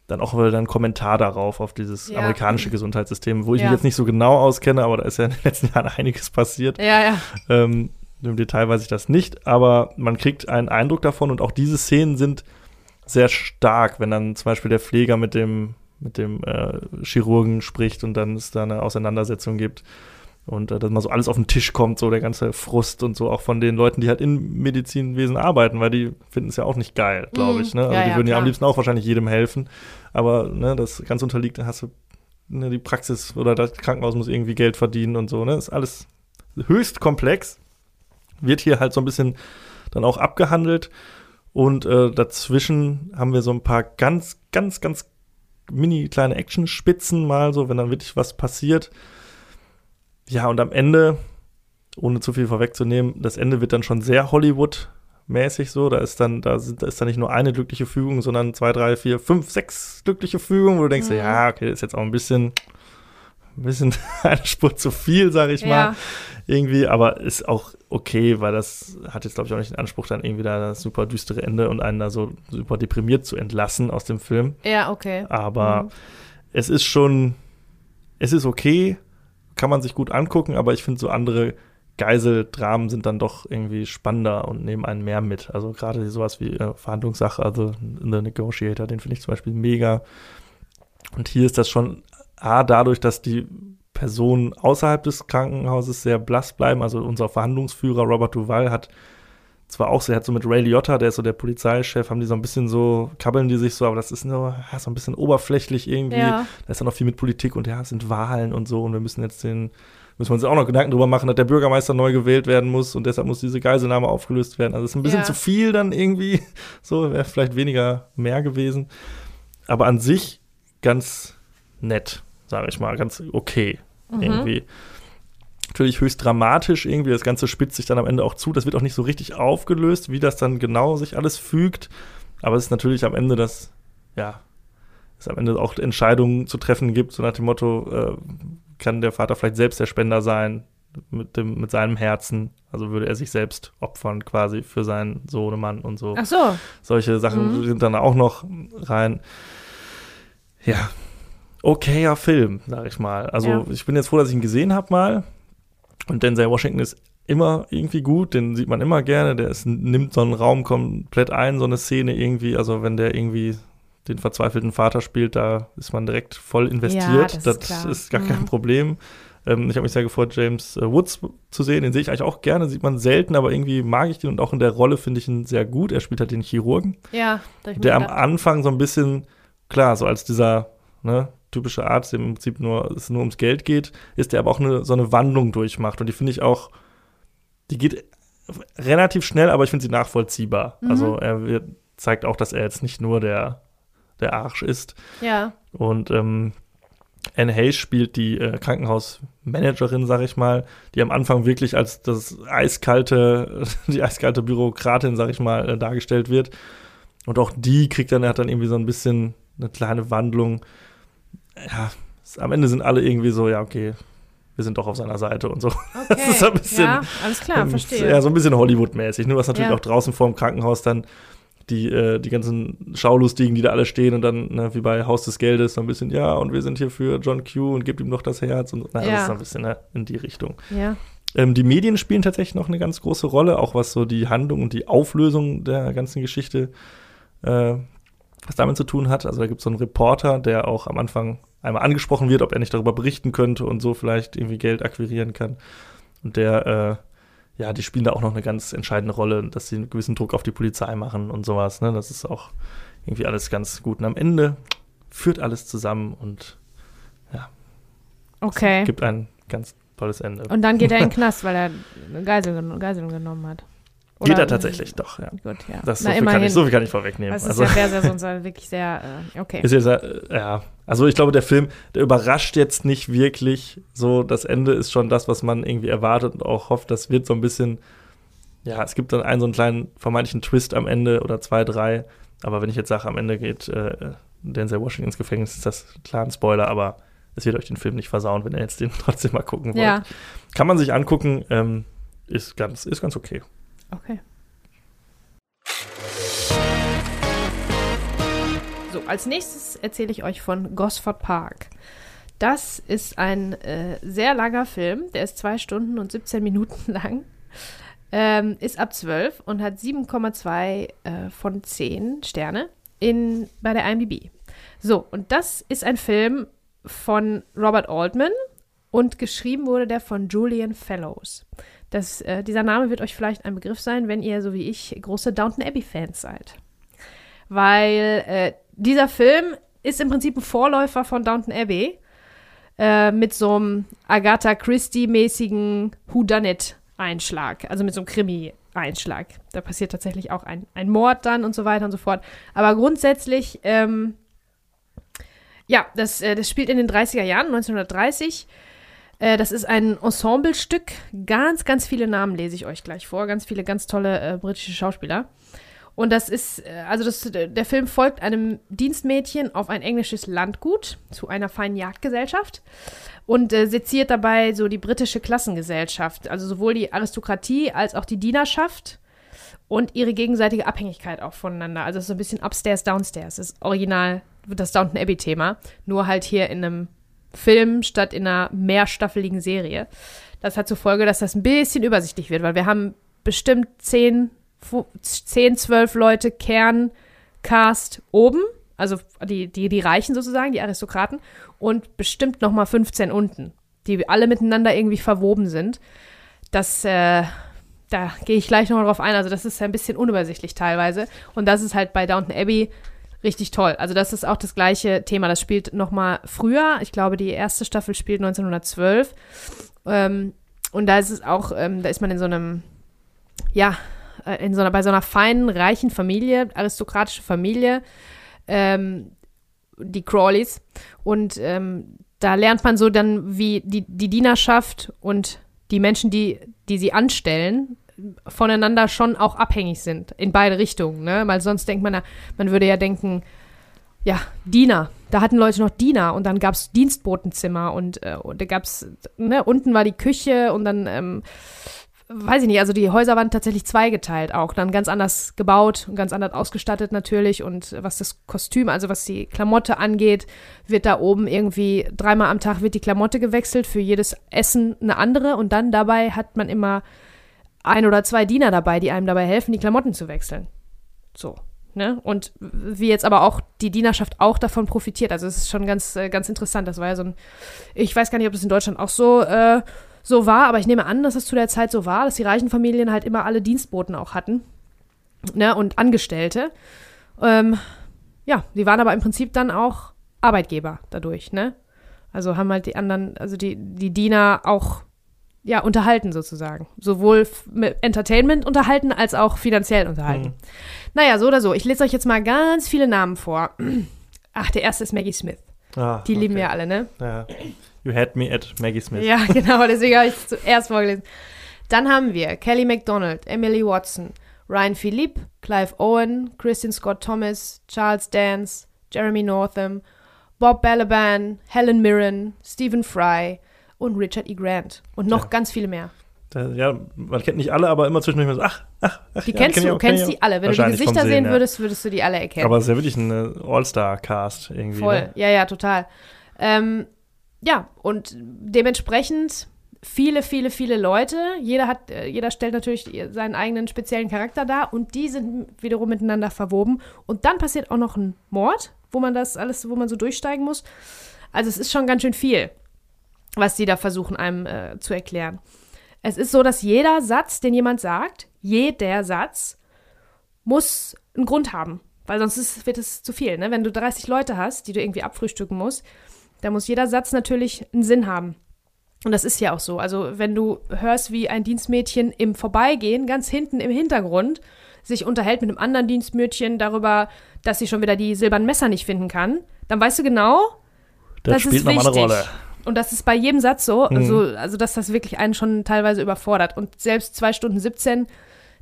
dann auch wieder ein Kommentar darauf, auf dieses Ja. amerikanische Gesundheitssystem, wo ich Ja. mich jetzt nicht so genau auskenne, aber da ist ja in den letzten [LAUGHS] Jahren einiges passiert. Ja, ja. Ähm, Im Detail weiß ich das nicht, aber man kriegt einen Eindruck davon und auch diese Szenen sind sehr stark, wenn dann zum Beispiel der Pfleger mit dem, mit dem äh, Chirurgen spricht und dann es da eine Auseinandersetzung gibt und äh, dass mal so alles auf den Tisch kommt, so der ganze Frust und so auch von den Leuten, die halt im Medizinwesen arbeiten, weil die finden es ja auch nicht geil, glaube Mhm. ich. Ne? Also Ja, die ja, würden ja am liebsten auch wahrscheinlich jedem helfen, aber ne, das ganz unterliegt, da hast du ne, die Praxis oder das Krankenhaus muss irgendwie Geld verdienen und so, ne? Ist alles höchst komplex, wird hier halt so ein bisschen dann auch abgehandelt und äh, dazwischen haben wir so ein paar ganz, ganz, ganz mini kleine Action-Spitzen mal so, wenn dann wirklich was passiert. Ja, und am Ende, ohne zu viel vorwegzunehmen, das Ende wird dann schon sehr Hollywood mäßig so. Da ist dann, da, sind, da ist dann nicht nur eine glückliche Fügung, sondern zwei, drei, vier, fünf, sechs glückliche Fügungen, wo du denkst, mhm. ja, okay, das ist jetzt auch ein bisschen, ein bisschen [LAUGHS] eine Spur zu viel, sag ich ja. mal. Irgendwie, aber ist auch okay, weil das hat jetzt, glaube ich, auch nicht den Anspruch, dann irgendwie da das super düstere Ende und einen da so super deprimiert zu entlassen aus dem Film. Ja, okay. Aber mhm. es ist schon, es ist okay, kann man sich gut angucken, aber ich finde so andere Geiseldramen sind dann doch irgendwie spannender und nehmen einen mehr mit. Also gerade sowas wie äh, Verhandlungssache, also The Negotiator, den finde ich zum Beispiel mega. Und hier ist das schon A, dadurch, dass die Personen außerhalb des Krankenhauses sehr blass bleiben. Also unser Verhandlungsführer Robert Duval hat zwar auch, er hat so mit Ray Liotta, der ist so der Polizeichef, haben die so ein bisschen so, kabbeln die sich so, aber das ist nur so ein bisschen oberflächlich irgendwie. Ja. Da ist dann noch viel mit Politik und ja, es sind Wahlen und so und wir müssen jetzt den müssen wir uns auch noch Gedanken darüber machen, dass der Bürgermeister neu gewählt werden muss und deshalb muss diese Geiselnahme aufgelöst werden. Also es ist ein bisschen ja. zu viel dann irgendwie. [LAUGHS] So wäre vielleicht weniger mehr gewesen. Aber an sich ganz nett, sage ich mal, ganz okay mhm. irgendwie. Natürlich höchst dramatisch irgendwie. Das Ganze spitzt sich dann am Ende auch zu. Das wird auch nicht so richtig aufgelöst, wie das dann genau sich alles fügt. Aber es ist natürlich am Ende das, ja, es am Ende auch Entscheidungen zu treffen gibt, so nach dem Motto, äh, kann der Vater vielleicht selbst der Spender sein mit, dem, mit seinem Herzen. Also würde er sich selbst opfern quasi für seinen Sohnemann und so. Ach so. Solche Sachen mhm. sind dann auch noch rein. Ja, okayer Film, sag ich mal. Also ja. ich bin jetzt froh, dass ich ihn gesehen habe mal. Und Denzel Washington ist immer irgendwie gut, den sieht man immer gerne. Der ist, nimmt so einen Raum komplett ein, so eine Szene irgendwie. Also wenn der irgendwie den verzweifelten Vater spielt, da ist man direkt voll investiert. Ja, das, das ist, ist, gar mhm. kein Problem. Ähm, ich habe mich sehr gefreut, James äh, Woods zu sehen. Den sehe ich eigentlich auch gerne, sieht man selten, aber irgendwie mag ich den und auch in der Rolle finde ich ihn sehr gut. Er spielt halt den Chirurgen. Ja, der am Anfang so ein bisschen, klar, so als dieser ne, typische Arzt, der im Prinzip nur, es nur ums Geld geht, ist der aber auch eine, so eine Wandlung durchmacht. Und die finde ich auch, die geht relativ schnell, aber ich finde sie nachvollziehbar. Mhm. Also er wird, zeigt auch, dass er jetzt nicht nur der der Arsch ist. Ja. Und ähm, Anne Hayes spielt die äh, Krankenhausmanagerin, sag ich mal, die am Anfang wirklich als das eiskalte, [LAUGHS] die eiskalte Bürokratin, sag ich mal, äh, dargestellt wird. Und auch die kriegt dann, er hat dann irgendwie so ein bisschen eine kleine Wandlung. Ja, am Ende sind alle irgendwie so, ja, okay, wir sind doch auf seiner Seite und so. [LAUGHS] Okay. Das ist ein bisschen, ja, alles klar, ähm, verstehe. Ja, so ein bisschen Hollywood-mäßig, nur was natürlich ja. auch draußen vor dem Krankenhaus dann die, äh, die ganzen Schaulustigen, die da alle stehen und dann, ne, wie bei Haus des Geldes, so ein bisschen, ja, und wir sind hier für John Q und gebt ihm noch das Herz und na, ja. das ist ein bisschen ne, in die Richtung. Ja. Ähm, die Medien spielen tatsächlich noch eine ganz große Rolle, auch was so die Handlung und die Auflösung der ganzen Geschichte äh, was damit zu tun hat. Also da gibt es so einen Reporter, der auch am Anfang einmal angesprochen wird, ob er nicht darüber berichten könnte und so vielleicht irgendwie Geld akquirieren kann. Und der äh, ja, die spielen da auch noch eine ganz entscheidende Rolle, dass sie einen gewissen Druck auf die Polizei machen und sowas. Ne? Das ist auch irgendwie alles ganz gut. Und am Ende führt alles zusammen und ja. Okay. Es gibt ein ganz tolles Ende. Und dann geht er in den [LAUGHS] Knast, weil er Geisel, Geiseln genommen hat. Oder? Geht er tatsächlich, doch, ja. Gut, ja. Das, so, viel kann ich, so viel kann ich vorwegnehmen. Das ist also, ja sehr, sehr, sehr, wirklich sehr, äh, okay. Ist ja, ja, also ich glaube, der Film, der überrascht jetzt nicht wirklich. So, das Ende ist schon das, was man irgendwie erwartet und auch hofft, das wird so ein bisschen, ja, es gibt dann einen so einen kleinen vermeintlichen Twist am Ende oder zwei, drei. Aber wenn ich jetzt sage, am Ende geht äh, Denzel Washington ins Gefängnis, ist das klar ein Spoiler, aber es wird euch den Film nicht versauen, wenn ihr jetzt den [LAUGHS] trotzdem mal gucken wollt. Ja. Kann man sich angucken, ähm, ist ganz, ist ganz okay. Okay. So, als nächstes erzähle ich euch von Gosford Park. Das ist ein äh, sehr langer Film, der ist zwei Stunden und 17 Minuten [LAUGHS] lang. Ähm, ist ab 12 und hat 7,2 äh, von 10 Sterne in, bei der IMDb. So, und das ist ein Film von Robert Altman und geschrieben wurde der von Julian Fellows. Das, äh, dieser Name wird euch vielleicht ein Begriff sein, wenn ihr, so wie ich, große Downton Abbey-Fans seid. Weil äh, dieser Film ist im Prinzip ein Vorläufer von Downton Abbey äh, mit so einem Agatha Christie-mäßigen Whodunit-Einschlag, also mit so einem Krimi-Einschlag. Da passiert tatsächlich auch ein, ein Mord dann und so weiter und so fort. Aber grundsätzlich ähm, Ja, das, äh, das spielt in den 30er Jahren, 1930. Äh, das ist ein Ensemblestück. Ganz, ganz viele Namen lese ich euch gleich vor. Ganz viele ganz tolle äh, britische Schauspieler. Und das ist, äh, also das, der Film folgt einem Dienstmädchen auf ein englisches Landgut zu einer feinen Jagdgesellschaft und äh, seziert dabei so die britische Klassengesellschaft, also sowohl die Aristokratie als auch die Dienerschaft und ihre gegenseitige Abhängigkeit auch voneinander. Also so ein bisschen Upstairs, Downstairs. Das ist original das Downton Abbey-Thema, nur halt hier in einem Film statt in einer mehrstaffeligen Serie. Das hat zur Folge, dass das ein bisschen übersichtlich wird, weil wir haben bestimmt zehn 10, 12 Leute Kerncast oben, also die, die, die Reichen sozusagen, die Aristokraten, und bestimmt nochmal 15 unten, die alle miteinander irgendwie verwoben sind. Das, äh, da gehe ich gleich nochmal drauf ein. Also, das ist ein bisschen unübersichtlich teilweise. Und das ist halt bei Downton Abbey richtig toll. Also, das ist auch das gleiche Thema. Das spielt nochmal früher. Ich glaube, die erste Staffel spielt 1912. Ähm, und da ist es auch, ähm, da ist man in so einem, ja, äh, in so einer, bei so einer feinen, reichen Familie, aristokratische Familie, ähm, die Crawleys. Und ähm, da lernt man so dann, wie die, die Dienerschaft und die Menschen, die, die sie anstellen, voneinander schon auch abhängig sind, in beide Richtungen. Ne? Weil sonst denkt man, man würde ja denken, ja, Diener. Da hatten Leute noch Diener und dann gab es Dienstbotenzimmer und, äh, und da gab es, ne, unten war die Küche und dann ähm, weiß ich nicht, also die Häuser waren tatsächlich zweigeteilt auch, dann ganz anders gebaut und ganz anders ausgestattet natürlich und was das Kostüm, also was die Klamotte angeht, wird da oben irgendwie dreimal am Tag wird die Klamotte gewechselt, für jedes Essen eine andere und dann dabei hat man immer ein oder zwei Diener dabei, die einem dabei helfen, die Klamotten zu wechseln. So. Ne? Und wie jetzt aber auch die Dienerschaft auch davon profitiert. Also es ist schon ganz, äh, ganz interessant. Das war ja so ein, ich weiß gar nicht, ob das in Deutschland auch so äh, so war, aber ich nehme an, dass es zu der Zeit so war, dass die reichen Familien halt immer alle Dienstboten auch hatten ne, und Angestellte. Ähm, ja, die waren aber im Prinzip dann auch Arbeitgeber dadurch, ne? Also haben halt die anderen, also die, die Diener auch ja, unterhalten sozusagen. Sowohl mit Entertainment unterhalten als auch finanziell unterhalten. Mhm. Naja, so oder so. Ich lese euch jetzt mal ganz viele Namen vor. Ach, der erste ist Maggie Smith. Ah, die okay. lieben wir alle, ne? Ja. You had me at Maggie Smith. Ja, [LAUGHS] genau, deswegen habe ich es zuerst vorgelesen. Dann haben wir Kelly MacDonald, Emily Watson, Ryan Philippe, Clive Owen, Christian Scott Thomas, Charles Dance, Jeremy Northam, Bob Balaban, Helen Mirren, Stephen Fry und Richard E. Grant. Und noch ja. ganz viele mehr. Ja, man kennt nicht alle, aber immer zwischendurch so, ach, ach, ach. Die ja, kennst kenn du, auch, kennst die alle. Wenn du die Gesichter sehen, sehen würdest, würdest du die alle erkennen. Aber es ist ja wirklich ein All-Star-Cast irgendwie. Voll, ne? ja, ja, total. Ähm, ja, und dementsprechend viele, viele, viele Leute. Jeder hat, äh, jeder stellt natürlich seinen eigenen speziellen Charakter dar und die sind wiederum miteinander verwoben. Und dann passiert auch noch ein Mord, wo man das alles, wo man so durchsteigen muss. Also es ist schon ganz schön viel, was die da versuchen, einem äh, zu erklären. Es ist so, dass jeder Satz, den jemand sagt, jeder Satz, muss einen Grund haben. Weil sonst ist, wird es zu viel. Ne? Wenn du 30 Leute hast, die du irgendwie abfrühstücken musst, da muss jeder Satz natürlich einen Sinn haben. Und das ist ja auch so. Also, wenn du hörst, wie ein Dienstmädchen im Vorbeigehen, ganz hinten im Hintergrund, sich unterhält mit einem anderen Dienstmädchen darüber, dass sie schon wieder die silbernen Messer nicht finden kann, dann weißt du genau, das, das spielt ist wichtig. Eine Rolle. Und das ist bei jedem Satz so, mhm. also, also dass das wirklich einen schon teilweise überfordert. Und selbst zwei Stunden 17,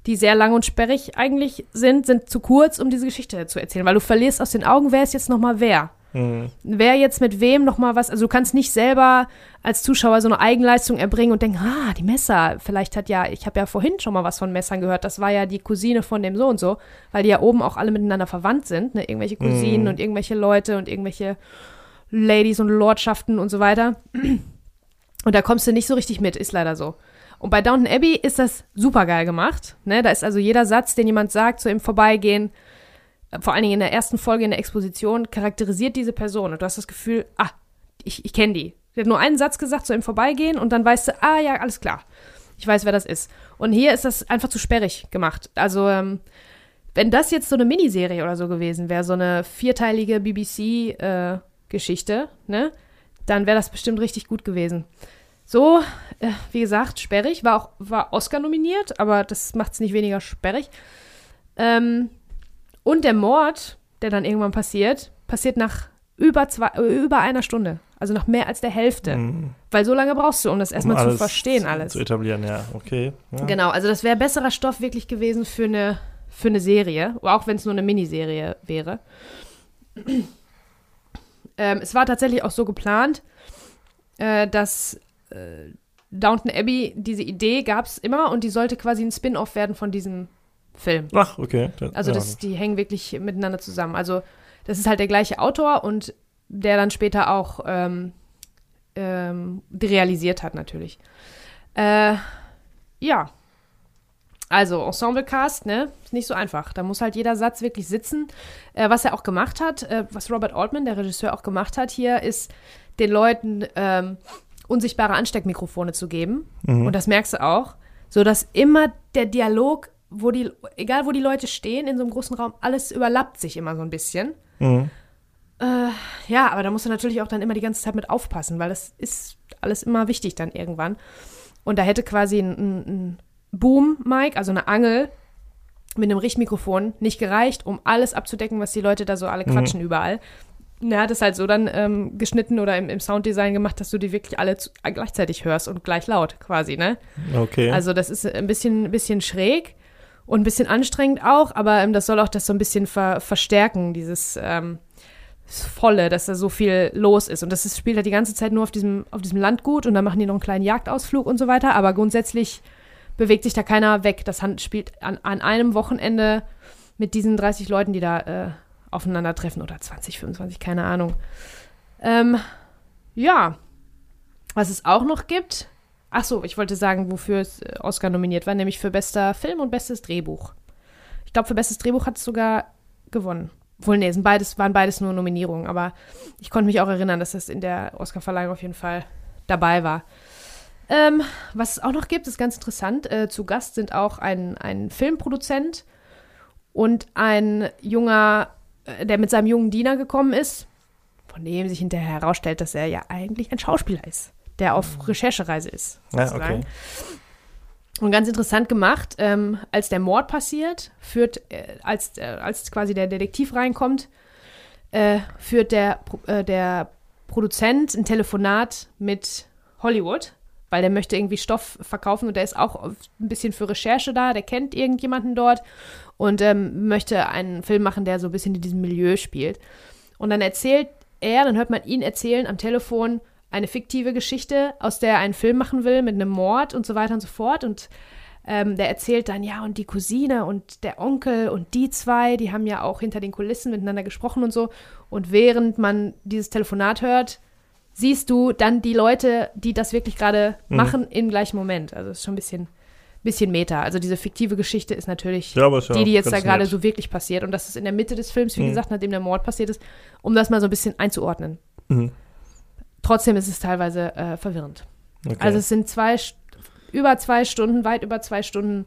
die sehr lang und sperrig eigentlich sind, sind zu kurz, um diese Geschichte zu erzählen, weil du verlierst aus den Augen, wer ist jetzt nochmal wer. Mhm. Wer jetzt mit wem nochmal was, also du kannst nicht selber als Zuschauer so eine Eigenleistung erbringen und denken, ah, die Messer, vielleicht hat ja, ich habe ja vorhin schon mal was von Messern gehört, das war ja die Cousine von dem so und so, weil die ja oben auch alle miteinander verwandt sind, ne? irgendwelche Cousinen mhm. und irgendwelche Leute und irgendwelche Ladies und Lordschaften und so weiter. Und da kommst du nicht so richtig mit, ist leider so. Und bei Downton Abbey ist das super geil gemacht. Ne? Da ist also jeder Satz, den jemand sagt, so im Vorbeigehen, vor allen Dingen in der ersten Folge in der Exposition, charakterisiert diese Person und du hast das Gefühl, ah, ich, ich kenne die. Sie hat nur einen Satz gesagt, so im Vorbeigehen und dann weißt du, ah ja, alles klar. Ich weiß, wer das ist. Und hier ist das einfach zu sperrig gemacht. Also, ähm, wenn das jetzt so eine Miniserie oder so gewesen wäre, so eine vierteilige BBC-Geschichte, äh, ne, dann wäre das bestimmt richtig gut gewesen. So, äh, wie gesagt, sperrig, war auch war Oscar nominiert, aber das macht es nicht weniger sperrig. Ähm, und der Mord, der dann irgendwann passiert, passiert nach über, zwei, über einer Stunde. Also noch mehr als der Hälfte. Mhm. Weil so lange brauchst du, um das erstmal zu alles verstehen, alles. Zu etablieren, ja, okay. Ja. Genau, also das wäre besserer Stoff wirklich gewesen für eine, für eine Serie, auch wenn es nur eine Miniserie wäre. Ähm, es war tatsächlich auch so geplant, äh, dass äh, Downton Abbey, diese Idee gab es immer und die sollte quasi ein Spin-off werden von diesem Film. Ach, okay. Das- Also ja. das, die hängen wirklich miteinander zusammen. Also das ist halt der gleiche Autor und der dann später auch ähm, ähm, realisiert hat natürlich. Äh, ja. Also Ensemble-Cast, ne, ist nicht so einfach. Da muss halt jeder Satz wirklich sitzen. Äh, was er auch gemacht hat, äh, was Robert Altman, der Regisseur, auch gemacht hat hier, ist den Leuten ähm, unsichtbare Ansteckmikrofone zu geben. Mhm. Und das merkst du auch, so dass immer der Dialog, wo die, egal wo die Leute stehen in so einem großen Raum, alles überlappt sich immer so ein bisschen. Mhm. Äh, ja, aber da musst du natürlich auch dann immer die ganze Zeit mit aufpassen, weil das ist alles immer wichtig dann irgendwann. Und da hätte quasi ein, ein, ein Boom-Mic, also eine Angel mit einem Richtmikrofon, nicht gereicht, um alles abzudecken, was die Leute da so alle quatschen überall. Und Er hat es halt so dann ähm, geschnitten oder im, im Sounddesign gemacht, dass du die wirklich alle zu, gleichzeitig hörst und gleich laut quasi, ne? Okay. Also das ist ein bisschen, ein bisschen schräg und ein bisschen anstrengend auch, aber ähm, das soll auch das so ein bisschen ver verstärken, dieses ähm, Volle, dass da so viel los ist. Und das ist, spielt halt die ganze Zeit nur auf diesem, auf diesem Landgut und dann machen die noch einen kleinen Jagdausflug und so weiter. Aber grundsätzlich bewegt sich da keiner weg. Das spielt an, an einem Wochenende mit diesen 30 Leuten, die da äh, aufeinandertreffen oder 20, 25, keine Ahnung. Ähm, ja, was es auch noch gibt, ach so, ich wollte sagen, wofür es äh, Oscar nominiert war, nämlich für bester Film und bestes Drehbuch. Ich glaube, für bestes Drehbuch hat es sogar gewonnen. Wohl, nee, sind beides, waren beides nur Nominierungen, aber ich konnte mich auch erinnern, dass das in der Oscarverleihung auf jeden Fall dabei war. Ähm, was es auch noch gibt, ist ganz interessant. Äh, zu Gast sind auch ein, ein Filmproduzent und ein junger, äh, der mit seinem jungen Diener gekommen ist, von dem sich hinterher herausstellt, dass er ja eigentlich ein Schauspieler ist, der auf Recherchereise ist. ja, sozusagen. okay. Und ganz interessant gemacht, ähm, als der Mord passiert, führt, äh, als, äh, als quasi der Detektiv reinkommt, äh, führt der, der Produzent ein Telefonat mit Hollywood, weil der möchte irgendwie Stoff verkaufen und der ist auch ein bisschen für Recherche da, der kennt irgendjemanden dort und ähm, möchte einen Film machen, der so ein bisschen in diesem Milieu spielt. Und dann erzählt er, dann hört man ihn erzählen am Telefon eine fiktive Geschichte, aus der er einen Film machen will mit einem Mord und so weiter und so fort. Und ähm, der erzählt dann, ja, und die Cousine und der Onkel und die zwei, die haben ja auch hinter den Kulissen miteinander gesprochen und so. Und während man dieses Telefonat hört, siehst du dann die Leute, die das wirklich gerade Mhm. machen, im gleichen Moment. Also es ist schon ein bisschen, bisschen Meta. Also diese fiktive Geschichte ist natürlich Ja, ist ja die, die jetzt da gerade so wirklich passiert. Und das ist in der Mitte des Films, wie Mhm. gesagt, nachdem der Mord passiert ist, um das mal so ein bisschen einzuordnen. Mhm. Trotzdem ist es teilweise äh, verwirrend. Okay. Also es sind zwei, über zwei Stunden, weit über zwei Stunden.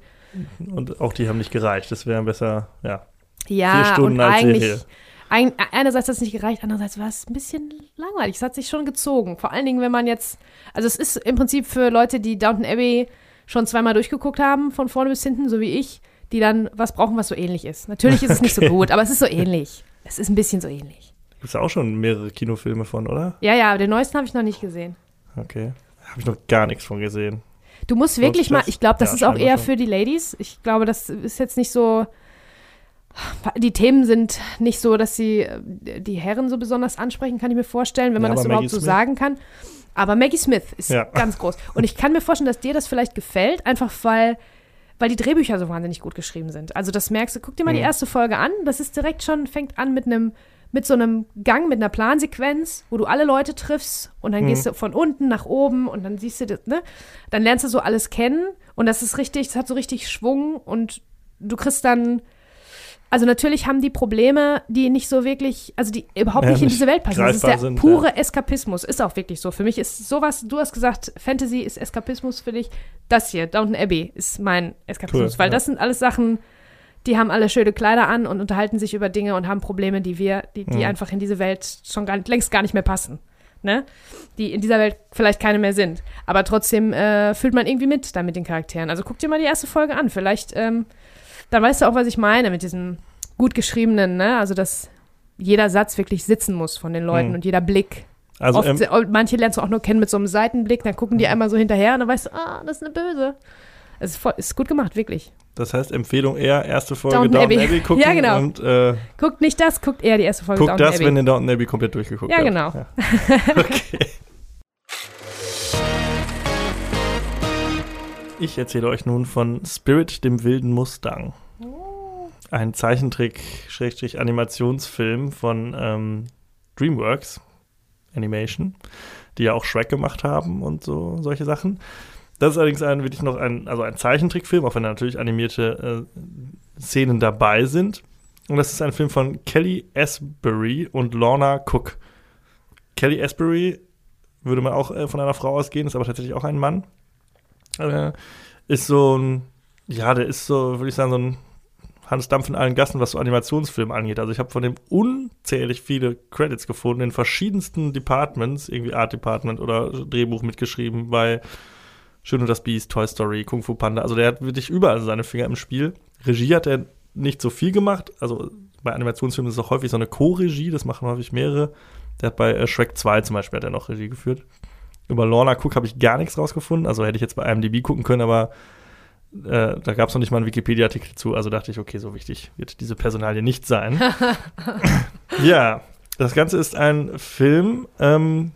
und auch die haben nicht gereicht. Das wäre besser, ja. Ja, Vier Stunden und als eigentlich, Serie. Ein, einerseits hat es nicht gereicht, andererseits war es ein bisschen langweilig. Es hat sich schon gezogen. Vor allen Dingen, wenn man jetzt, also es ist im Prinzip für Leute, die Downton Abbey schon zweimal durchgeguckt haben, von vorne bis hinten, so wie ich, die dann was brauchen, was so ähnlich ist. Natürlich ist es nicht so Okay. gut, aber es ist so ähnlich. Es ist ein bisschen so ähnlich. Gibt es auch schon mehrere Kinofilme von, oder? Ja, ja, den neuesten habe ich noch nicht gesehen. Okay. Habe ich noch gar nichts von gesehen. Du musst wirklich mal, ich glaube, das Ja, ist auch eher schon. für die Ladies. Ich glaube, das ist jetzt nicht so. Die Themen sind nicht so, dass sie äh, die Herren so besonders ansprechen, kann ich mir vorstellen, wenn man Ja, das überhaupt Maggie so Smith. sagen kann. Aber Maggie Smith ist Ja. ganz groß. Und ich kann mir vorstellen, dass dir das vielleicht gefällt, einfach weil, weil die Drehbücher so wahnsinnig gut geschrieben sind. Also das merkst du, guck dir mal die Mhm. erste Folge an. Das ist direkt schon, fängt an mit einem, mit so einem Gang, mit einer Plansequenz, wo du alle Leute triffst und dann Mhm. gehst du von unten nach oben und dann siehst du das, ne? Dann lernst du so alles kennen und das ist richtig, das hat so richtig Schwung und du kriegst dann, also natürlich haben die Probleme, die nicht so wirklich, also die überhaupt Ja, nicht in diese Welt passen. Das ist der sind, pure Eskapismus, ist auch wirklich so. Für mich ist sowas, du hast gesagt, Fantasy ist Eskapismus für dich. Das hier, Downton Abbey, ist mein Eskapismus, Cool, weil ja. das sind alles Sachen, die haben alle schöne Kleider an und unterhalten sich über Dinge und haben Probleme, die wir, die, die Mhm. einfach in diese Welt schon gar, längst gar nicht mehr passen. Ne? Die in dieser Welt vielleicht keine mehr sind. Aber trotzdem äh, fühlt man irgendwie mit da mit den Charakteren. Also guck dir mal die erste Folge an. Vielleicht, ähm, dann weißt du auch, was ich meine mit diesem gut geschriebenen, ne? Also das jeder Satz wirklich sitzen muss von den Leuten Mhm. und jeder Blick. Also, Oft, ähm, manche lernst du auch nur kennen mit so einem Seitenblick, dann gucken die einmal so hinterher und dann weißt du, ah, das ist eine Böse. Es ist, voll, ist gut gemacht, wirklich. das heißt, Empfehlung eher erste Folge Downton Downton, Abbey. Abbey. [LAUGHS] gucken Ja, genau. und äh, Guckt nicht das, guckt eher die erste Folge guckt Downton das, Abbey. wenn ihr Downton Abbey komplett durchgeguckt Ja, habt. genau. Ja. [LAUGHS] Okay. Ich erzähle euch nun von Spirit, dem wilden Mustang. Ein Zeichentrick-Animationsfilm von ähm, DreamWorks Animation, die ja auch Shrek gemacht haben und so solche Sachen. Das ist allerdings ein, wirklich noch ein, also ein Zeichentrickfilm, auch wenn da natürlich animierte äh, Szenen dabei sind. Und das ist ein Film von Kelly Asbury und Lorna Cook. Kelly Asbury würde man auch äh, von einer Frau ausgehen, ist aber tatsächlich auch ein Mann. Äh, ist so ein, ja, der ist so, würde ich sagen, so ein Hans Dampf in allen Gassen, was so Animationsfilme angeht. Also ich habe von dem unzählig viele Credits gefunden in verschiedensten Departments, irgendwie Art Department oder Drehbuch mitgeschrieben bei Schön und das Biest, Toy Story, Kung Fu Panda. Also der hat wirklich überall seine Finger im Spiel. Regie hat er nicht so viel gemacht. Also bei Animationsfilmen ist es auch häufig so eine Co-Regie, das machen häufig mehrere. Der hat bei äh, Shrek 2 zum Beispiel hat er noch Regie geführt. Über Lorna Cook habe ich gar nichts rausgefunden. Also hätte ich jetzt bei IMDb gucken können, aber äh, da gab es noch nicht mal einen Wikipedia-Artikel zu. Also dachte ich, okay, so wichtig wird diese Personalie nicht sein. [LAUGHS] ja, das Ganze ist ein Film ähm,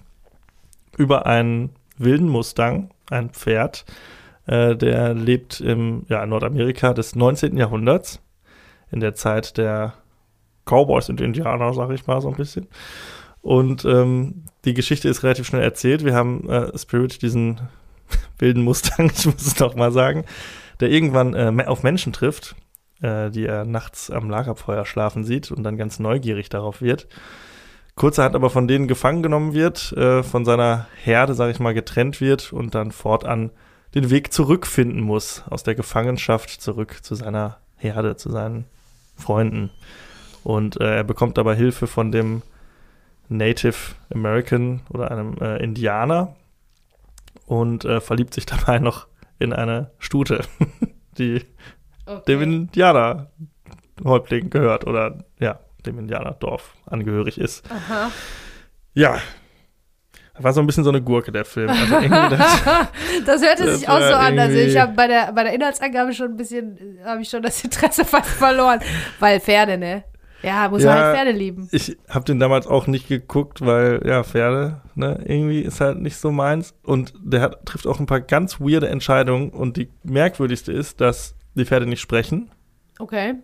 über einen wilden Mustang, ein Pferd, äh, der lebt im ja, Nordamerika des 19. Jahrhunderts, in der Zeit der Cowboys und Indianer, sag ich mal so ein bisschen. Und ähm, die Geschichte ist relativ schnell erzählt. Wir haben äh, Spirit, diesen [LAUGHS] wilden Mustang, [LAUGHS] ich muss es noch mal sagen, der irgendwann äh, auf Menschen trifft, äh, die er nachts am Lagerfeuer schlafen sieht und dann ganz neugierig darauf wird. Kurzerhand aber von denen gefangen genommen wird, äh, von seiner Herde, sag ich mal, getrennt wird und dann fortan den Weg zurückfinden muss, aus der Gefangenschaft zurück zu seiner Herde, zu seinen Freunden. Und äh, er bekommt aber Hilfe von dem Native American oder einem äh, Indianer und äh, verliebt sich dabei noch in eine Stute, [LAUGHS] die dem Indianerhäuptling gehört oder ja, dem Indianerdorf angehörig ist. Aha. Ja. War so ein bisschen so eine Gurke, der Film. Also das, [LAUGHS] Das hörte Das sich auch so an. Also ich habe bei der, bei der Inhaltsangabe schon ein bisschen, habe ich schon das Interesse fast verloren. Weil Pferde, ne? Ja, muss man Ja. halt Pferde lieben. ich habe den damals auch nicht geguckt, weil, ja, Pferde, ne, irgendwie ist halt nicht so meins. Und der hat, trifft auch ein paar ganz weirde Entscheidungen. Und die merkwürdigste ist, dass die Pferde nicht sprechen. Okay.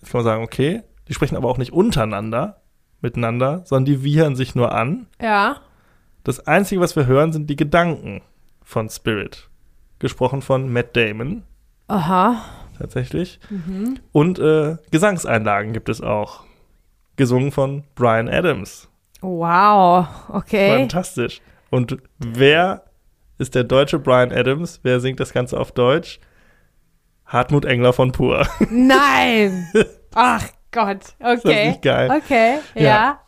Jetzt kann man sagen, okay, die sprechen aber auch nicht untereinander, miteinander, sondern die wiehern sich nur an. Ja. Das Einzige, was wir hören, sind die Gedanken von Spirit. Gesprochen von Matt Damon, Aha. Tatsächlich. Mhm. Und äh, Gesangseinlagen gibt es auch. Gesungen von Brian Adams. Wow. Okay. Fantastisch. Und wer ist der deutsche Brian Adams? Wer singt das Ganze auf Deutsch? Hartmut Engler von Pur. [LAUGHS] Nein. Ach Gott. das Okay. nicht geil? Okay. Ja. Ja.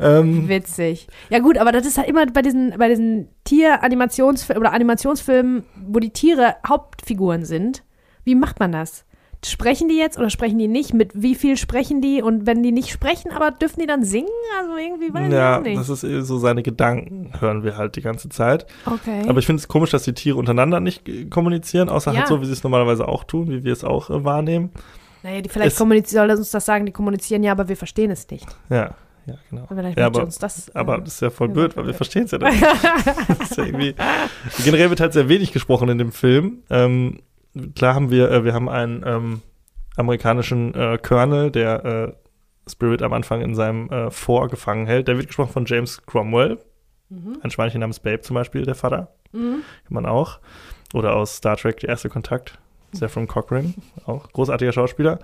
Ähm, Witzig. Ja gut, aber das ist halt immer bei diesen, bei diesen Tier-Animationsfilmen oder Animationsfilmen, wo die Tiere Hauptfiguren sind. Wie macht man das? Sprechen die jetzt oder sprechen die nicht? Mit wie viel sprechen die? Und wenn die nicht sprechen, aber dürfen die dann singen? Also irgendwie weiß ja, ich auch nicht. das ist eh so seine Gedanken, hören wir halt die ganze Zeit. okay. Aber ich finde es komisch, dass die Tiere untereinander nicht äh, kommunizieren, außer Ja. halt so, wie sie es normalerweise auch tun, wie wir es auch äh, wahrnehmen. naja, die vielleicht kommunizieren, soll uns das sagen, die kommunizieren ja, aber wir verstehen es nicht. Ja, ja, genau. Vielleicht Ja, aber- uns das. äh, Aber das ist ja voll Ja, blöd, weil wir verstehen es ja nicht. [LAUGHS] Das ist ja irgendwie, generell wird halt sehr wenig gesprochen in dem Film. Ähm, klar haben wir, äh, wir haben einen ähm, amerikanischen äh, Colonel, der äh, Spirit am Anfang in seinem äh, Fort gefangen hält. Der wird gesprochen von James Cromwell, mhm. ein Schweinchen namens Babe zum Beispiel, der Vater. Mhm. Kennt man auch. Oder aus Star Trek, der erste Kontakt. Zephram Cochrane, auch großartiger Schauspieler.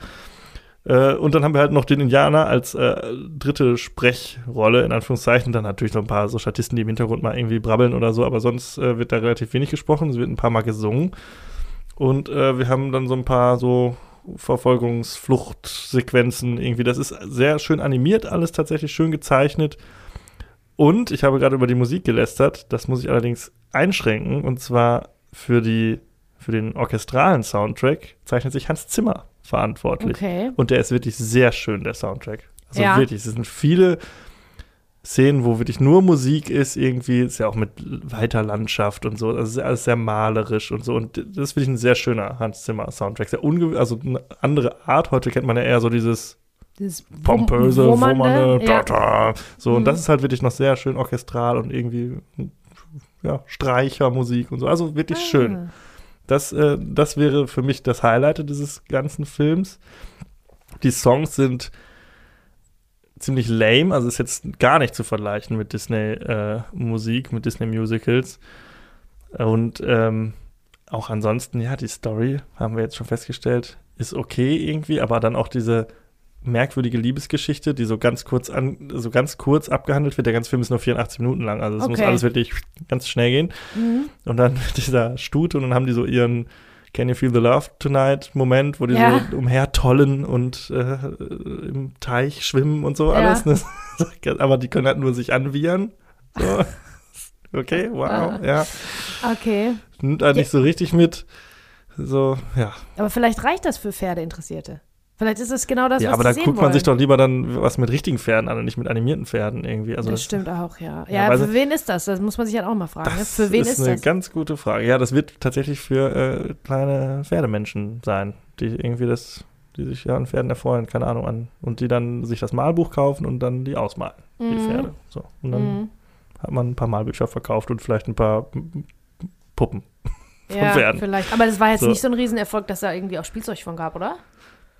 Äh, und dann haben wir halt noch den Indianer als äh, dritte Sprechrolle, in Anführungszeichen. Dann natürlich noch ein paar so Statisten, die im Hintergrund mal irgendwie brabbeln oder so, aber sonst äh, wird da relativ wenig gesprochen. Es wird ein paar Mal gesungen. Und äh, wir haben dann so ein paar so Verfolgungsfluchtsequenzen irgendwie. Das ist sehr schön animiert, alles tatsächlich schön gezeichnet. Und ich habe gerade über die Musik gelästert. Das muss ich allerdings einschränken. Und zwar für, die, für den orchestralen Soundtrack zeichnet sich Hans Zimmer verantwortlich. Okay. Und der ist wirklich sehr schön, der Soundtrack. Also Ja. wirklich, es sind viele Szenen, wo wirklich nur Musik ist, irgendwie, ist ja auch mit weiter Landschaft und so, also alles sehr malerisch und so. Und das ist wirklich ein sehr schöner Hans Zimmer-Soundtrack. Sehr unge also eine andere Art. Heute kennt man ja eher so dieses Dieses pompöse, Wum- wummernde, da, ja. da. So, Mhm. und das ist halt wirklich noch sehr schön orchestral und irgendwie, ja, Streichermusik und so. Also wirklich schön. Ah. Das, äh, das wäre für mich das Highlight dieses ganzen Films. Die Songs sind ziemlich lame, also ist jetzt gar nicht zu vergleichen mit Disney-Musik, mit Disney-Musicals. Und ähm, auch ansonsten, ja, die Story, haben wir jetzt schon festgestellt, ist okay irgendwie, aber dann auch diese merkwürdige Liebesgeschichte, die so ganz kurz an, so ganz kurz abgehandelt wird. Der ganze Film ist nur 84 Minuten lang, also es muss Okay. alles wirklich ganz schnell gehen. Mhm. Und dann mit [LAUGHS] dieser Stute und dann haben die so ihren Can You Feel the Love Tonight Moment, wo die Ja. so umhertollen und äh, im Teich schwimmen und so Ja. alles. Ne? [LAUGHS] Aber die können halt nur sich anwiehern. So. Okay, wow, Ah. ja. Okay. Nimmt halt nicht so richtig mit. So, ja. Aber vielleicht reicht das für Pferdeinteressierte. Vielleicht ist es genau das, ja, was aber da guckt man wollen. sich doch lieber dann was mit richtigen Pferden an und nicht mit animierten Pferden irgendwie. Also das, stimmt auch, ja. Ja, Ja, für wen ist das? Das muss man sich halt auch mal fragen. Ne? Das Für wen ist, ist, eine das? ganz gute Frage. Ja, das wird tatsächlich für äh, kleine Pferdemenschen sein, die irgendwie das, die sich ja an Pferden erfreuen, keine Ahnung, an und die dann sich das Malbuch kaufen und dann die ausmalen, die Mhm. Pferde. So. Und dann Mhm. hat man ein paar Malbücher verkauft und vielleicht ein paar Puppen. von Ja, Pferden. vielleicht. Aber das war jetzt So. nicht so ein Riesenerfolg, dass da irgendwie auch Spielzeug von gab, oder?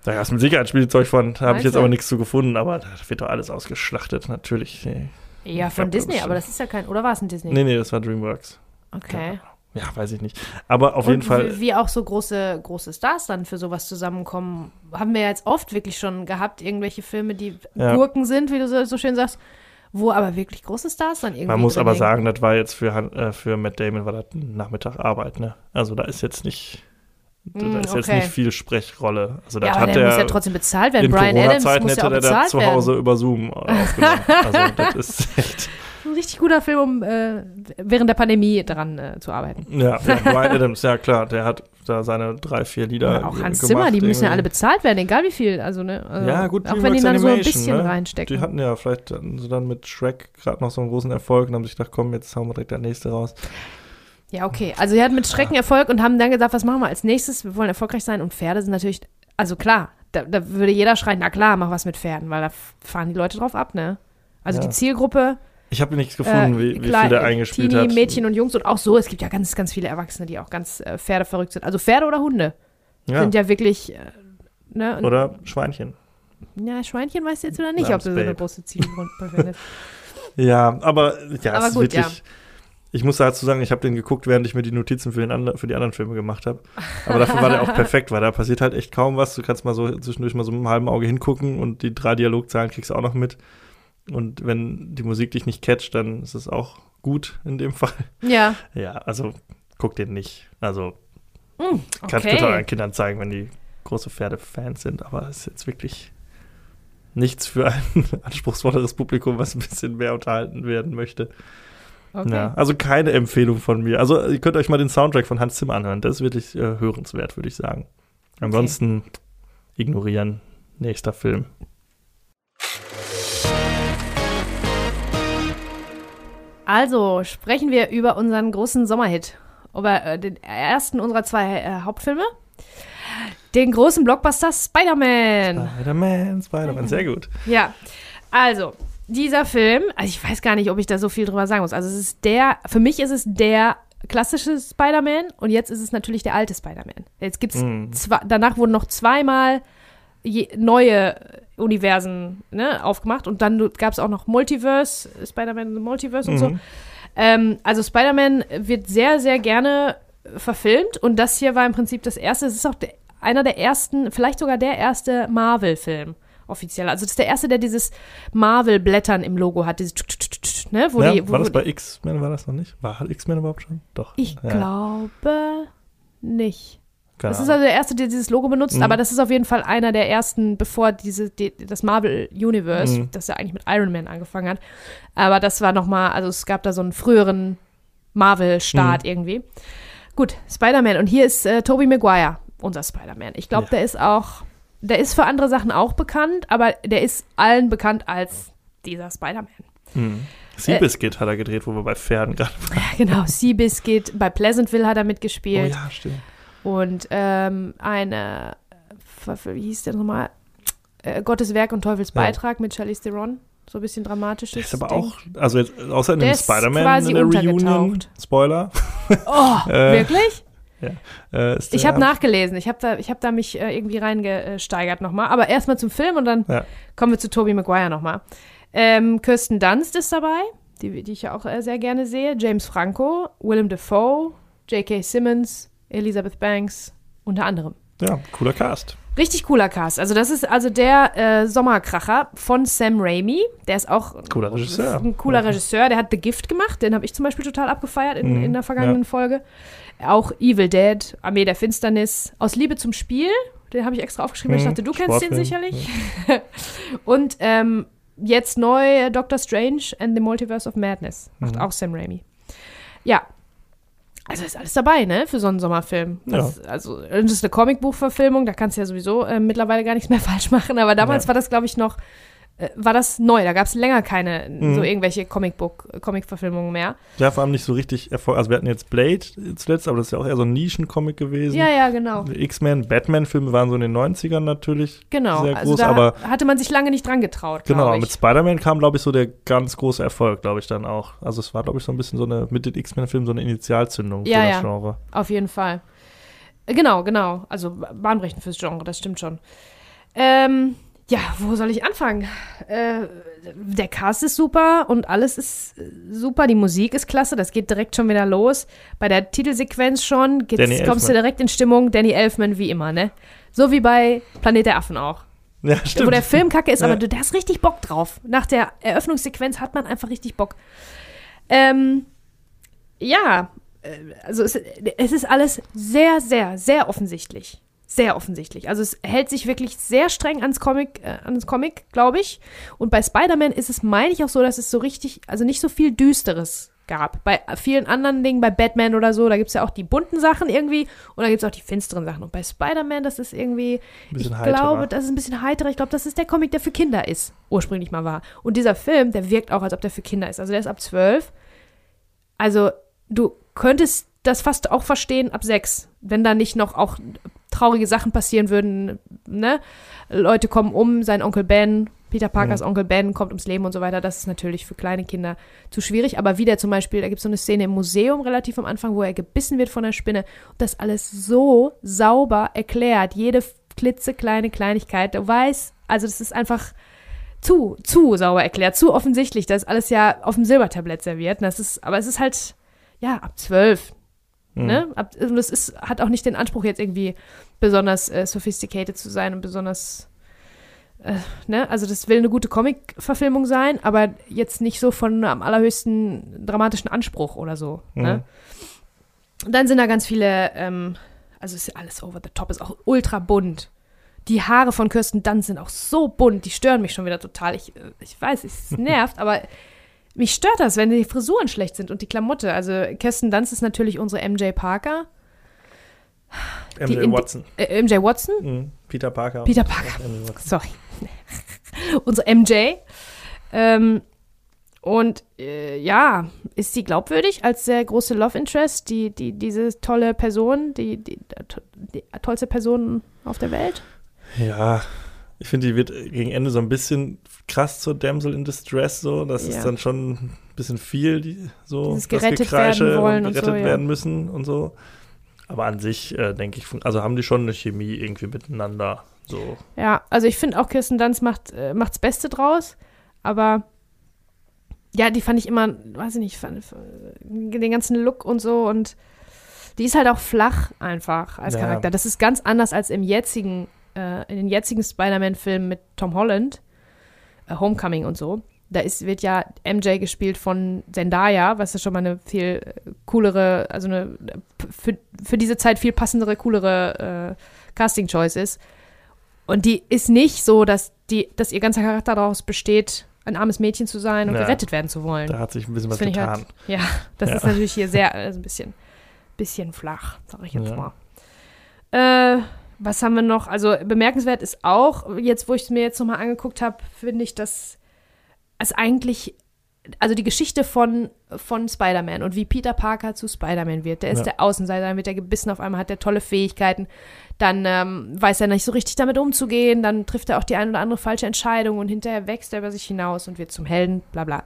Da gab es mit Sicherheit Spielzeug von, da habe ich jetzt aber nichts zu gefunden, aber da wird doch alles ausgeschlachtet, natürlich. Nee, Ja, von das Disney, ist aber das ist ja kein. Oder war es ein Disney? nee, nee, das war DreamWorks. Okay. Ja, weiß ich nicht. Aber auf Und jeden Fall. Wie, auch so große, große Stars dann für sowas zusammenkommen, haben wir jetzt oft wirklich schon gehabt, irgendwelche Filme, die Ja. Gurken sind, wie du so, so schön sagst, wo aber wirklich große Stars dann irgendwie. Man muss aber hängen. sagen, das war jetzt für, äh, für Matt Damon war das Nachmittag Arbeit, ne? Also da ist jetzt nicht, da Mm, ist jetzt okay. nicht viel Sprechrolle. Also Ja, das aber hat der muss ja trotzdem bezahlt werden. in Brian Adams muss ja auch hätte der da zu werden. Hause über Zoom [LAUGHS] aufgenommen. also das ist echt, [LAUGHS] Ein richtig guter Film, um äh, während der Pandemie daran äh, zu arbeiten. ja, ja, [LAUGHS] Brian Adams, ja klar, der hat da seine drei, vier Lieder Ja, auch Hans gemacht, Zimmer, die müssen ja irgendwie. alle bezahlt werden, egal wie viel. Also, ne, also, Ja, gut, auch wenn die dann so ein Animation, bisschen ne? reinstecken. Die hatten ja vielleicht hatten dann mit Shrek gerade noch so einen großen Erfolg und haben sich gedacht, komm, jetzt hauen wir direkt der nächste raus. Ja, okay. Also sie hatten mit Schrecken Erfolg und haben dann gesagt, was machen wir als nächstes? Wir wollen erfolgreich sein und Pferde sind natürlich, also klar, da, da würde jeder schreien, na klar, mach was mit Pferden, weil da fahren die Leute drauf ab, ne? Also Ja. die Zielgruppe, Ich habe nichts gefunden, äh, wie, wie klar, viel der eingespielt Teenie, hat. Mädchen und Jungs und auch so, es gibt ja ganz, ganz viele Erwachsene, die auch ganz äh, Pferdeverrückt sind. Also Pferde oder Hunde ja. sind ja wirklich, äh, ne? Und, Oder Schweinchen. ja, Schweinchen weißt du jetzt wieder nicht, ob Namens du so eine große Zielgruppe findest. [LAUGHS] Ja, aber ja, Aber es ist gut, wirklich. Ich muss dazu sagen, ich habe den geguckt, während ich mir die Notizen für, den andre, für die anderen Filme gemacht habe. Aber dafür war der auch perfekt, weil da passiert halt echt kaum was. Du kannst mal so zwischendurch mal so mit einem halben Auge hingucken und die drei Dialogzahlen kriegst du auch noch mit. Und wenn die Musik dich nicht catcht, dann ist es auch gut in dem Fall. ja. Ja, also guck den nicht. Also Mm, kannst bitte euren okay. Kindern zeigen, wenn die große Pferdefans sind, aber es ist jetzt wirklich nichts für ein [LAUGHS] anspruchsvolleres Publikum, was ein bisschen mehr unterhalten werden möchte. Okay. Ja, also keine Empfehlung von mir. Also ihr könnt euch mal den Soundtrack von Hans Zimmer anhören. Das ist wirklich äh, hörenswert, würde ich sagen. Ansonsten ignorieren. Nächster Film. Also sprechen wir über unseren großen Sommerhit. Über äh, den ersten unserer zwei äh, Hauptfilme. Den großen Blockbuster Spider-Man. Spider-Man, Spider-Man, sehr gut. Ja, also dieser Film, also ich weiß gar nicht, ob ich da so viel drüber sagen muss. Also es ist der, für mich ist es der klassische Spider-Man und jetzt ist es natürlich der alte Spider-Man. Jetzt gibt's Mhm. zwei, danach wurden noch zweimal je, neue Universen ne, aufgemacht und dann gab es auch noch Multiverse, Spider-Man Multiverse und so. Mhm. Ähm, also Spider-Man wird sehr, sehr gerne verfilmt und das hier war im Prinzip das erste, es ist auch der, einer der ersten, vielleicht sogar der erste Marvel-Film offiziell. Also das ist der erste, der dieses Marvel-Blättern im Logo hat, dieses ne, wo ja, die, wo, war das bei X-Men, war das noch nicht? War X-Men überhaupt schon? Doch. Ich ja, glaube nicht. keine Das ist also der erste, der dieses Logo benutzt, Mhm. aber das ist auf jeden Fall einer der ersten, bevor diese, die, das Marvel Universe, Mhm. das ja eigentlich mit Iron Man angefangen hat. Aber das war nochmal, also es gab da so einen früheren Marvel-Start Mhm. irgendwie. Gut, Spider-Man. Und hier ist äh, Tobey Maguire, unser Spider-Man. Ich glaube, Ja. der ist auch der ist für andere Sachen auch bekannt, aber der ist allen bekannt als dieser Spider-Man. Hm. Seabiscuit hat er gedreht, wo wir bei Pferden gerade Ja, genau, Seabiscuit, bei Pleasantville hat er Oh mitgespielt. ja, stimmt. Und ähm, eine, äh, wie hieß der nochmal? Äh, Gottes Werk und Teufels Ja. Beitrag mit Charlize Theron. So ein bisschen dramatisches. Der ist aber Ding. auch, also jetzt, außer in Der dem Spider-Man in der Reunion. Spoiler, Oh, [LAUGHS] Äh, wirklich? Äh, ist Ich habe nachgelesen. Ich habe da, ich hab da mich äh, irgendwie reingesteigert nochmal. Aber erstmal zum Film und dann Ja. kommen wir zu Tobey Maguire nochmal. Ähm, Kirsten Dunst ist dabei, die, die ich ja auch äh, sehr gerne sehe. James Franco, Willem Dafoe, J.K. Simmons, Elizabeth Banks, unter anderem. Ja, cooler Cast. Richtig cooler Cast. Also das ist also der äh, Sommerkracher von Sam Raimi. Der ist auch Cooler Regisseur. ein cooler Regisseur. Der hat The Gift gemacht. Den habe ich zum Beispiel total abgefeiert in, Mhm, in der vergangenen Folge. Auch Evil Dead, Armee der Finsternis, Aus Liebe zum Spiel. Den habe ich extra aufgeschrieben. weil Ich Mhm, dachte, du kennst den sicherlich. [LAUGHS] Und ähm, jetzt neu äh, Doctor Strange and the Multiverse of Madness. Macht Mhm. auch Sam Raimi. Ja. Also ist alles dabei, ne, für so einen Sommerfilm. Das, Also, das ist eine Comicbuchverfilmung, da kannst du ja sowieso äh, mittlerweile gar nichts mehr [LAUGHS] falsch machen. Aber damals Ja. war das, glaube ich, noch, äh, war das neu. Da gab es länger keine Mhm. so irgendwelche Comicbook, Comic-Verfilmungen mehr. Ja, vor allem nicht so richtig Erfolg. Also wir hatten jetzt Blade zuletzt, aber das ist ja auch eher so ein Nischencomic gewesen. Ja, ja, genau. X-Men, Batman-Filme waren so in den 90ern natürlich. Genau. Sehr also groß, da aber hatte man sich lange nicht dran getraut. Genau, mit Spider-Man kam, glaube ich, so der ganz große Erfolg, glaube ich, dann auch. Also es war, glaube ich, so ein bisschen so eine, mit den X-Men-Filmen so eine Initialzündung Ja, für ja. das Genre. Auf jeden Fall. Äh, Genau, genau. Also bahnbrechend fürs Genre, das stimmt schon. Ähm, ja, wo soll ich anfangen? Äh, der Cast ist super und alles ist äh, super. Die Musik ist klasse, das geht direkt schon wieder los. Bei der Titelsequenz schon kommst du direkt in Stimmung. Danny Elfman wie immer, ne? So wie bei Planet der Affen auch. Ja, Wo stimmt. der Film kacke ist, Ja. aber du, da hast richtig Bock drauf. Nach der Eröffnungssequenz hat man einfach richtig Bock. Ähm, ja, äh, also es, es ist alles sehr, sehr, sehr offensichtlich. Sehr offensichtlich. Also es hält sich wirklich sehr streng ans Comic, äh, ans Comic, glaube ich. Und bei Spider-Man ist es, meine ich, auch so, dass es so richtig, also nicht so viel Düsteres gab. Bei vielen anderen Dingen, bei Batman oder so, da gibt es ja auch die bunten Sachen irgendwie und da gibt es auch die finsteren Sachen. Und bei Spider-Man, das ist irgendwie, ich heiterer. glaube, das ist ein bisschen heiterer. Ich glaube, das ist der Comic, der für Kinder ist, ursprünglich mal war. Und dieser Film, der wirkt auch, als ob der für Kinder ist. Also der ist ab zwölf. Also du könntest das fast auch verstehen ab sechs, wenn da nicht noch auch traurige Sachen passieren würden, ne? Leute kommen um, sein Onkel Ben, Peter Parkers Mhm. Onkel Ben kommt ums Leben und so weiter. Das ist natürlich für kleine Kinder zu schwierig. Aber wieder zum Beispiel, da gibt es so eine Szene im Museum relativ am Anfang, wo er gebissen wird von der Spinne. Und das alles so sauber erklärt. Jede klitzekleine Kleinigkeit. Du weißt, also das ist einfach zu, zu sauber erklärt, zu offensichtlich. Das ist alles ja auf dem Silbertablett serviert. Und Das ist, aber es ist halt, ja, ab zwölf. Mhm. Ne? Und es ist, hat auch nicht den Anspruch, jetzt irgendwie besonders äh, sophisticated zu sein und besonders, äh, ne? Also das will eine gute Comic-Verfilmung sein, aber jetzt nicht so von am allerhöchsten dramatischen Anspruch oder so. Ne? Mhm. Und dann sind da ganz viele, ähm, also ist ja alles over the top, ist auch ultra bunt. Die Haare von Kirsten Dunst sind auch so bunt, die stören mich schon wieder total. Ich, äh, ich weiß, es [LAUGHS] nervt, aber mich stört das, wenn die Frisuren schlecht sind und die Klamotte. Also Kirsten Dunst ist natürlich unsere MJ Parker. die MJ Watson. Äh, MJ Watson? Mhm. Peter Parker. Peter Parker. Sorry. [LAUGHS] unsere MJ. Ähm, und äh, ja, ist sie glaubwürdig als sehr große Love Interest, die, die, diese tolle Person, die, die, die tollste Person auf der Welt? Ja, ich finde, die wird gegen Ende so ein bisschen krass zur Damsel in Distress, so. Das Ja. ist dann schon ein bisschen viel, die, so Dieses gerettet Gekreische werden wollen und gerettet so, ja. werden müssen und so. Aber an sich, äh, denke ich, also haben die schon eine Chemie irgendwie miteinander. So. Ja, also ich finde auch Kirsten Dunst macht äh, macht's Beste draus, aber ja, die fand ich immer, weiß ich nicht, fand, den ganzen Look und so und die ist halt auch flach einfach als Ja. Charakter. Das ist ganz anders als im jetzigen, äh, in den jetzigen Spider-Man-Filmen mit Tom Holland, äh, Homecoming und so. Da ist, wird ja MJ gespielt von Zendaya, was ja schon mal eine viel äh, coolere, also eine für, für diese Zeit viel passendere, coolere äh, Casting-Choice ist. Und die ist nicht so, dass, die, dass ihr ganzer Charakter daraus besteht, ein armes Mädchen zu sein und Ja. gerettet werden zu wollen. Da hat sich ein bisschen Das was ich getan. halt, ja, das Ja. ist natürlich hier sehr, also ein bisschen, bisschen flach, sag ich jetzt Ja. mal. Äh, Was haben wir noch? Also bemerkenswert ist auch, jetzt wo ich es mir jetzt nochmal angeguckt habe, finde ich, dass es eigentlich, also die Geschichte von, von Spider-Man und wie Peter Parker zu Spider-Man wird. Der ist Ja. der Außenseiter, dann wird er gebissen, auf einmal hat er tolle Fähigkeiten. Dann ähm, weiß er nicht so richtig damit umzugehen, dann trifft er auch die ein oder andere falsche Entscheidung und hinterher wächst er über sich hinaus und wird zum Helden, bla bla.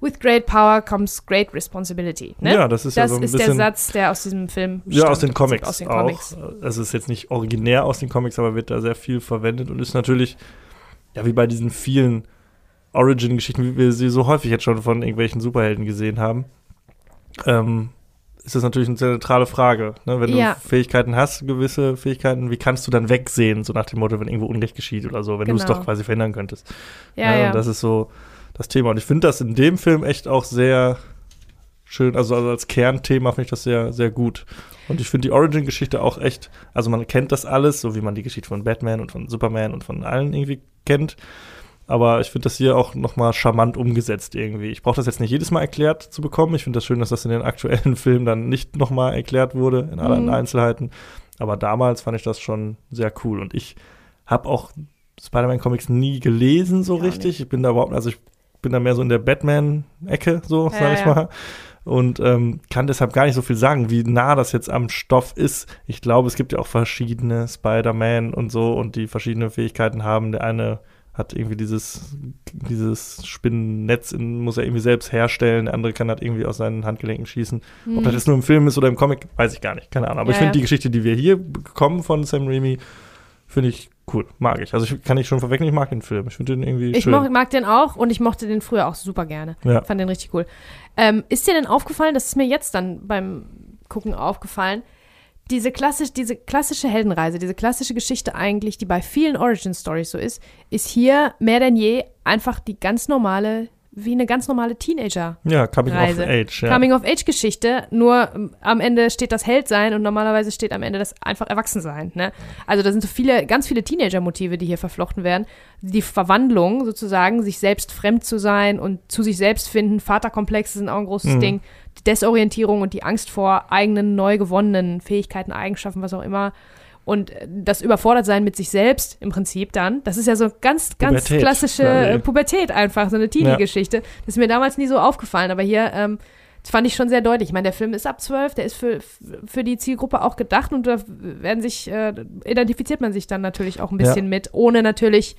With great power comes great responsibility. Ne? Ja, das ist ja das so ein ist der bisschen- Satz, der aus diesem Film Ja, stammt, aus den Comics Aus den auch. Comics. Es ist jetzt nicht originär aus den Comics, aber wird da sehr viel verwendet und ist natürlich, ja, wie bei diesen vielen Origin-Geschichten, wie wir sie so häufig jetzt schon von irgendwelchen Superhelden gesehen haben, ähm, ist das natürlich eine zentrale Frage. Ne? Wenn Ja. du Fähigkeiten hast, gewisse Fähigkeiten, wie kannst du dann wegsehen, so nach dem Motto, wenn irgendwo Unrecht geschieht oder so, wenn du es Genau. doch quasi verhindern könntest. Ja, und ja. Das ist so das Thema. Und ich finde das in dem Film echt auch sehr schön, also, also als Kernthema finde ich das sehr, sehr gut. Und ich finde die Origin-Geschichte auch echt, also man kennt das alles, so wie man die Geschichte von Batman und von Superman und von allen irgendwie kennt. Aber ich finde das hier auch nochmal charmant umgesetzt irgendwie. Ich brauche das jetzt nicht jedes Mal erklärt zu bekommen. Ich finde das schön, dass das in den aktuellen [LAUGHS] Filmen dann nicht nochmal erklärt wurde, in allen Mhm. Einzelheiten. Aber damals fand ich das schon sehr cool. Und ich habe auch Spider-Man-Comics nie gelesen so Ja, richtig. Ich bin da überhaupt, also ich bin da mehr so in der Batman-Ecke, so Ja, sag ich ja. mal. Und ähm, kann deshalb gar nicht so viel sagen, wie nah das jetzt am Stoff ist. Ich glaube, es gibt ja auch verschiedene Spider-Man und so und die verschiedene Fähigkeiten haben. Der eine hat irgendwie dieses, dieses Spinnennetz, in, muss er irgendwie selbst herstellen. Der andere kann halt irgendwie aus seinen Handgelenken schießen. Ob das jetzt nur im Film ist oder im Comic, weiß ich gar nicht. Keine Ahnung. Aber ich Mhm. Ja, finde ja. die Geschichte, die wir hier bekommen von Sam Raimi, finde ich cool. Mag ich. Also ich kann ich schon vorwegnehmen, ich mag den Film. Ich finde den irgendwie Ich schön. mag, mag den auch und ich mochte den früher auch super gerne. Ja. Fand den richtig cool. Ähm, ist dir denn aufgefallen, das ist mir jetzt dann beim Gucken aufgefallen, diese, klassisch, diese klassische Heldenreise, diese klassische Geschichte eigentlich, die bei vielen Origin-Stories so ist, ist hier mehr denn je einfach die ganz normale, wie eine ganz normale Teenager. ja, Coming Reise. of Age. Ja. Coming-of-Age-Geschichte, nur ähm, am Ende steht das Heldsein und normalerweise steht am Ende das einfach Erwachsensein. Ne? Also da sind so viele, ganz viele Teenager-Motive, die hier verflochten werden. Die Verwandlung sozusagen, sich selbst fremd zu sein und zu sich selbst finden, Vaterkomplexe sind auch ein großes Mhm. Ding. Die Desorientierung und die Angst vor eigenen, neu gewonnenen Fähigkeiten, Eigenschaften, was auch immer. Und das Überfordertsein mit sich selbst im Prinzip dann. Das ist ja so ganz, ganz Pubertät, klassische äh, Pubertät einfach, so eine Teenie-Geschichte. Das ist mir damals nie so aufgefallen, aber hier ähm, fand ich schon sehr deutlich. Ich meine, der Film ist ab 12, der ist für, für die Zielgruppe auch gedacht. Und da werden sich, äh, identifiziert man sich dann natürlich auch ein bisschen mit, ohne natürlich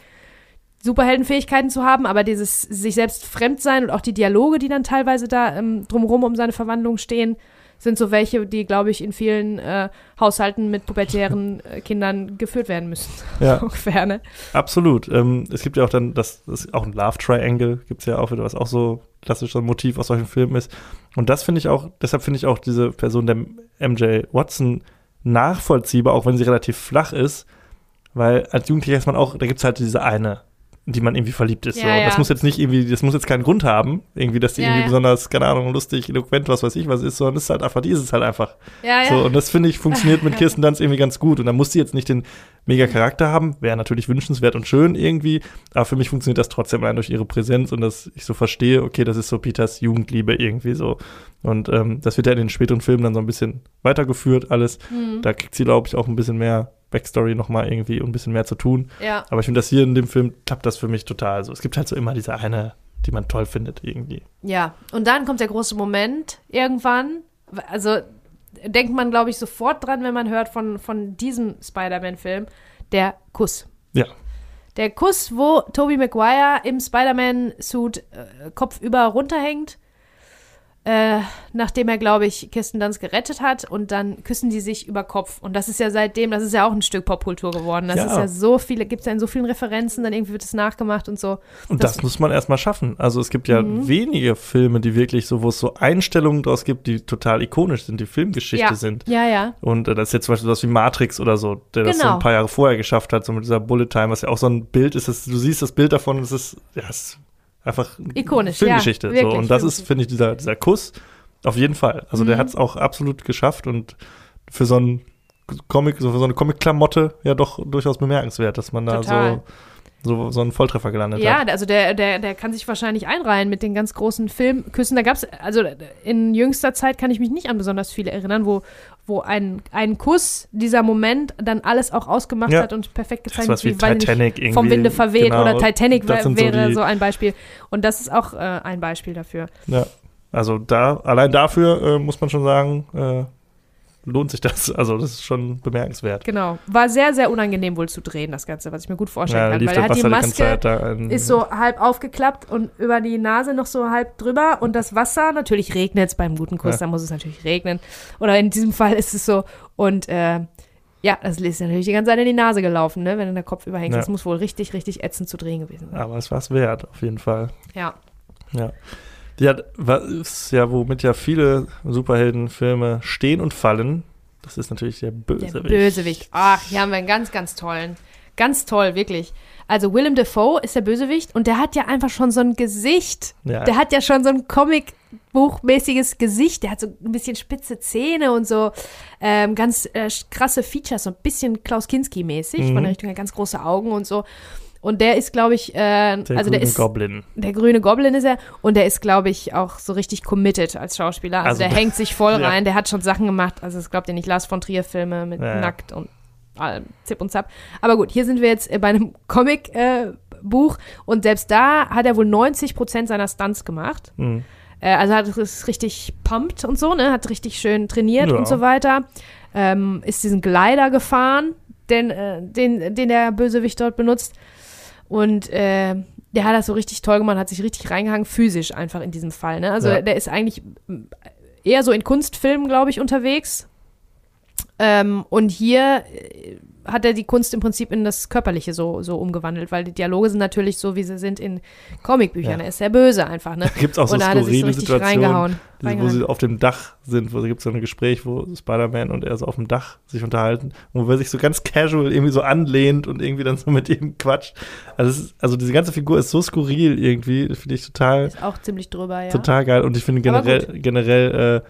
Superheldenfähigkeiten zu haben, aber dieses sich selbst fremd sein und auch die Dialoge, die dann teilweise da ähm, drumherum um seine Verwandlung stehen, sind so welche, die, glaube ich, in vielen äh, Haushalten mit pubertären äh, Kindern geführt werden müssen. [LAUGHS] Ja. So ungefähr, ne? Absolut. Ähm, es gibt ja auch dann, das, das ist auch ein Love Triangle, gibt es ja auch wieder, was auch so klassisch so ein Motiv aus solchen Filmen ist. Und das finde ich auch, deshalb finde ich auch diese Person der MJ Watson nachvollziehbar, auch wenn sie relativ flach ist, weil als Jugendlicher ist man auch, da gibt es halt diese eine, in die man irgendwie verliebt ist. Ja, so. ja. Das muss jetzt nicht irgendwie, das muss jetzt keinen Grund haben, irgendwie, dass die Ja, irgendwie besonders, keine Ahnung, lustig, eloquent, was weiß ich was ist, sondern es ist halt einfach, die ist es halt einfach. So, und das finde ich funktioniert mit [LAUGHS] Kirsten Dunst irgendwie ganz gut. Und da muss sie jetzt nicht den mega Charakter haben, wäre natürlich wünschenswert und schön irgendwie, aber für mich funktioniert das trotzdem allein durch ihre Präsenz und dass ich so verstehe, okay, das ist so Peters Jugendliebe irgendwie so. Und ähm, das wird ja in den späteren Filmen dann so ein bisschen weitergeführt, alles. Mhm. Da kriegt sie, glaube ich, auch ein bisschen mehr Backstory nochmal irgendwie und ein bisschen mehr zu tun. Ja. Aber ich finde, das hier in dem Film klappt das für mich total. So, es gibt halt so immer diese eine, die man toll findet irgendwie. Ja, und dann kommt der große Moment irgendwann. Also denkt man, glaube ich, sofort dran, wenn man hört von, von diesem Spider-Man-Film, der Kuss. Ja. Der Kuss, wo Tobey Maguire im Spider-Man-Suit äh, kopfüber runterhängt, äh, nachdem er, glaube ich, Kirsten Dunst gerettet hat und dann küssen die sich über Kopf. Und das ist ja seitdem, das ist ja auch ein Stück Popkultur geworden. Das Ja. ist ja so viele, gibt es ja in so vielen Referenzen, dann irgendwie wird es nachgemacht und so. Und das, Das- muss man erstmal schaffen. Also es gibt ja Mhm. wenige Filme, die wirklich so, wo es so Einstellungen draus gibt, die total ikonisch sind, die Filmgeschichte ja. sind. Ja, ja. Und äh, das ist jetzt zum Beispiel sowas wie Matrix oder so, der das so Genau. ein paar Jahre vorher geschafft hat, so mit dieser Bullet Time, was ja auch so ein Bild ist, das, du siehst das Bild davon und es ist, ja, es ist einfach Ikonisch, Filmgeschichte. ja, so. wirklich, Und das ist, finde ich, dieser, dieser Kuss auf jeden Fall. Also der Mhm. hat es auch absolut geschafft und für so einen Comic, so für so eine Comic-Klamotte ja doch durchaus bemerkenswert, dass man da Total. so so, so einen Volltreffer gelandet Ja, hat. also der, der, der kann sich wahrscheinlich einreihen mit den ganz großen Filmküssen. Da gab es, also in jüngster Zeit kann ich mich nicht an besonders viele erinnern, wo, wo ein, ein Kuss, dieser Moment, dann alles auch ausgemacht Ja. hat und perfekt Das ist gezeichnet was wie nicht, Titanic irgendwie. vom Winde verweht genau. oder Titanic wär, so wäre so ein Beispiel. Und das ist auch äh, ein Beispiel dafür. Ja, also da, allein dafür äh, muss man schon sagen, äh, lohnt sich das. Also das ist schon bemerkenswert. Genau. War sehr, sehr unangenehm wohl zu drehen, das Ganze, was ich mir gut vorstellen Ja, kann. Weil er hat die Wasser die Maske, ein, ist so halb aufgeklappt und über die Nase noch so halb drüber und das Wasser, natürlich regnet es beim guten Kuss, Ja. da muss es natürlich regnen. Oder in diesem Fall ist es so und äh, ja, das ist natürlich die ganze Zeit in die Nase gelaufen, ne, wenn der Kopf überhängt. Ja. Das muss wohl richtig, richtig ätzend zu drehen gewesen sein. Aber es war es wert, auf jeden Fall. Ja. Ja. Hat, was ja, womit ja viele Superheldenfilme stehen und fallen. Das ist natürlich der Der Bösewicht. Bösewicht. Ach, hier haben wir einen ganz, ganz tollen. Ganz toll, wirklich. Also Willem Dafoe ist der Bösewicht und der hat ja einfach schon so ein Gesicht. Ja. Der hat ja schon so ein Comicbuchmäßiges Gesicht. Der hat so ein bisschen spitze Zähne und so ähm, ganz äh, krasse Features, so ein bisschen Klaus Kinski-mäßig Mhm. von der Richtung, her, ganz große Augen und so. Und der ist, glaube ich, äh, der also der grüne ist Goblin. der grüne Goblin ist er und der ist, glaube ich, auch so richtig committed als Schauspieler. Also, Also, der hängt sich voll [LAUGHS] ja. rein, der hat schon Sachen gemacht. Also es glaubt ihr nicht, Lars von Trier Filme mit Ja. Nackt und allem Zip und Zap. Aber gut, hier sind wir jetzt äh, bei einem [LAUGHS] Comic-Buch und selbst da hat er wohl 90 Prozent seiner Stunts gemacht. Hm. Äh, also hat es richtig pumpt und so, ne? Hat richtig schön trainiert Ja. und so weiter. Ähm, ist diesen Glider gefahren, den, äh, den, den der Bösewicht dort benutzt. Und äh, der hat das so richtig toll gemacht, hat sich richtig reingehangen, physisch einfach in diesem Fall. Ne? Also Ja. der ist eigentlich eher so in Kunstfilmen, glaube ich, unterwegs. Ähm, und hier äh, hat er die Kunst im Prinzip in das Körperliche so, so umgewandelt, weil die Dialoge sind natürlich so, wie sie sind in Comicbüchern. Ja. Er ist sehr böse einfach, ne? [LAUGHS] Da gibt es auch so und so skurrile richtig Situationen, wo sie auf dem Dach sind, wo gibt es so ein Gespräch, wo Spider-Man und er so auf dem Dach sich unterhalten und wo er sich so ganz casual irgendwie so anlehnt und irgendwie dann so mit ihm quatscht. Also, ist, also diese ganze Figur ist so skurril irgendwie, finde ich total, Ist auch ziemlich drüber, ja. total geil und ich finde generell, generell äh,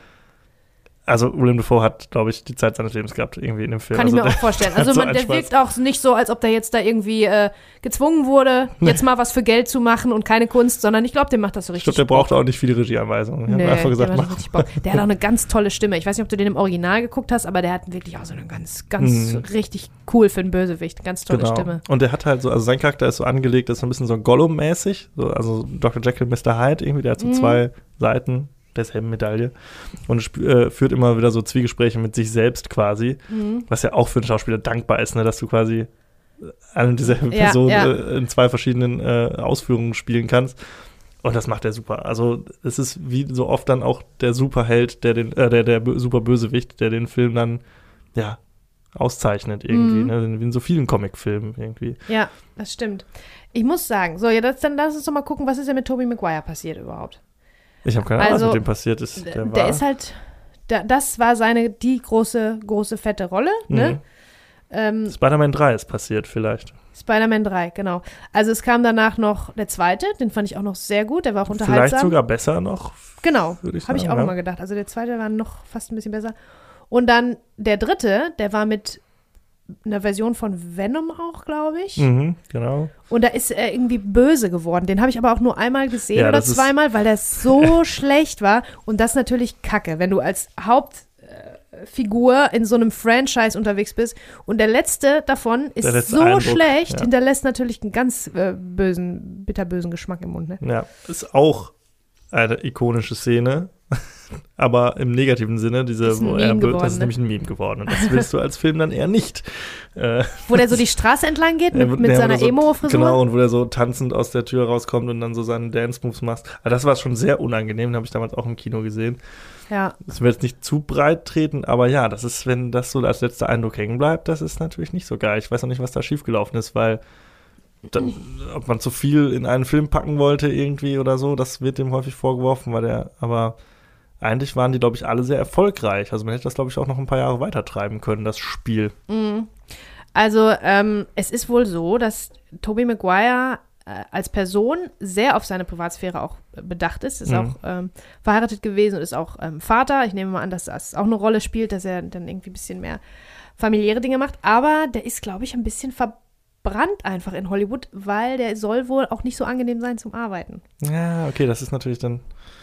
also William Dafoe hat, glaube ich, die Zeit seines Lebens gehabt, irgendwie in dem Film. Kann ich also, mir auch vorstellen. [LAUGHS] Also so man, der Spaß. wirkt auch nicht so, als ob der jetzt da irgendwie äh, gezwungen wurde, jetzt mal was für Geld zu machen und keine Kunst, sondern ich glaube, der macht das so ich richtig. glaube, der braucht auch nicht viele Regieanweisungen. Ich Nee, einfach gesagt, der, mach. der hat auch eine ganz tolle Stimme. Ich weiß nicht, ob du den im Original geguckt hast, aber der hat wirklich auch so eine ganz, ganz Mhm. richtig cool für einen Bösewicht. Ganz tolle Genau. Stimme. Und der hat halt so, also sein Charakter ist so angelegt, ist so ein bisschen so Gollum-mäßig, so, also Dr. Jekyll, Mr. Hyde irgendwie, der hat so Mhm. zwei Seiten derselben Medaille und äh, führt immer wieder so Zwiegespräche mit sich selbst quasi, Mhm. was ja auch für einen Schauspieler dankbar ist, ne, dass du quasi eine und dieselbe Ja, Person ja. Äh, in zwei verschiedenen äh, Ausführungen spielen kannst. Und das macht er super. Also es ist wie so oft dann auch der Superheld, der den, äh, der, der bö- Superbösewicht, der den Film dann, ja, auszeichnet irgendwie, Mhm. ne? wie in so vielen Comicfilmen irgendwie. Ja, das stimmt. Ich muss sagen, so, ja, das, dann lass uns doch mal gucken, was ist denn mit Tobey Maguire passiert überhaupt? Ich habe keine Ahnung, was Also, mit dem passiert ist. Der, Der, war, ist halt, da, das war seine, die große, große, fette Rolle, ne? Mhm. Ähm, Spider-Man 3 ist passiert vielleicht. Spider-Man 3, genau. Also es kam danach noch der zweite, den fand ich auch noch sehr gut, der war auch Vielleicht unterhaltsam. sogar besser noch. Genau, habe ich auch ja. immer gedacht. Also der zweite war noch fast ein bisschen besser. Und dann der dritte, der war mit einer Version von Venom auch, glaube ich. Mhm, genau. Und da ist er irgendwie böse geworden. Den habe ich aber auch nur einmal gesehen Ja, oder das zweimal, weil der so [LAUGHS] schlecht war. Und das ist natürlich kacke, wenn du als Hauptfigur in so einem Franchise unterwegs bist. Und der letzte davon ist letzte so Eindruck, schlecht, ja. hinterlässt natürlich einen ganz äh, bösen, bitterbösen Geschmack im Mund. Ne? Ja, ist auch eine ikonische Szene. Aber im negativen Sinne, diese, Ist wo er, geworden, das ist ne? nämlich ein Meme geworden. Und das willst du als Film dann eher nicht. Äh, Wo der so die Straße entlang geht [LAUGHS] mit, mit seiner so, Emo-Frisur. Genau, und wo der so tanzend aus der Tür rauskommt und dann so seine Dance-Moves macht. Aber das war schon sehr unangenehm, habe ich damals auch im Kino gesehen. Ja, Das wird jetzt nicht zu breit treten, aber ja, das ist, wenn das so als letzter Eindruck hängen bleibt, das ist natürlich nicht so geil. Ich weiß auch nicht, was da schiefgelaufen ist, weil dann, ob man zu viel in einen Film packen wollte irgendwie oder so, das wird dem häufig vorgeworfen, weil der, aber eigentlich waren die, glaube ich, alle sehr erfolgreich. Also man hätte das, glaube ich, auch noch ein paar Jahre weiter treiben können, das Spiel. Also, ähm, es ist wohl so, dass Tobey Maguire äh, als Person sehr auf seine Privatsphäre auch äh, bedacht ist. Ist Mhm. auch ähm, verheiratet gewesen und ist auch ähm, Vater. Ich nehme mal an, dass das auch eine Rolle spielt, dass er dann irgendwie ein bisschen mehr familiäre Dinge macht. Aber der ist, glaube ich, ein bisschen verbrannt einfach in Hollywood, weil der soll wohl auch nicht so angenehm sein zum Arbeiten. Ja, okay, das ist natürlich dann.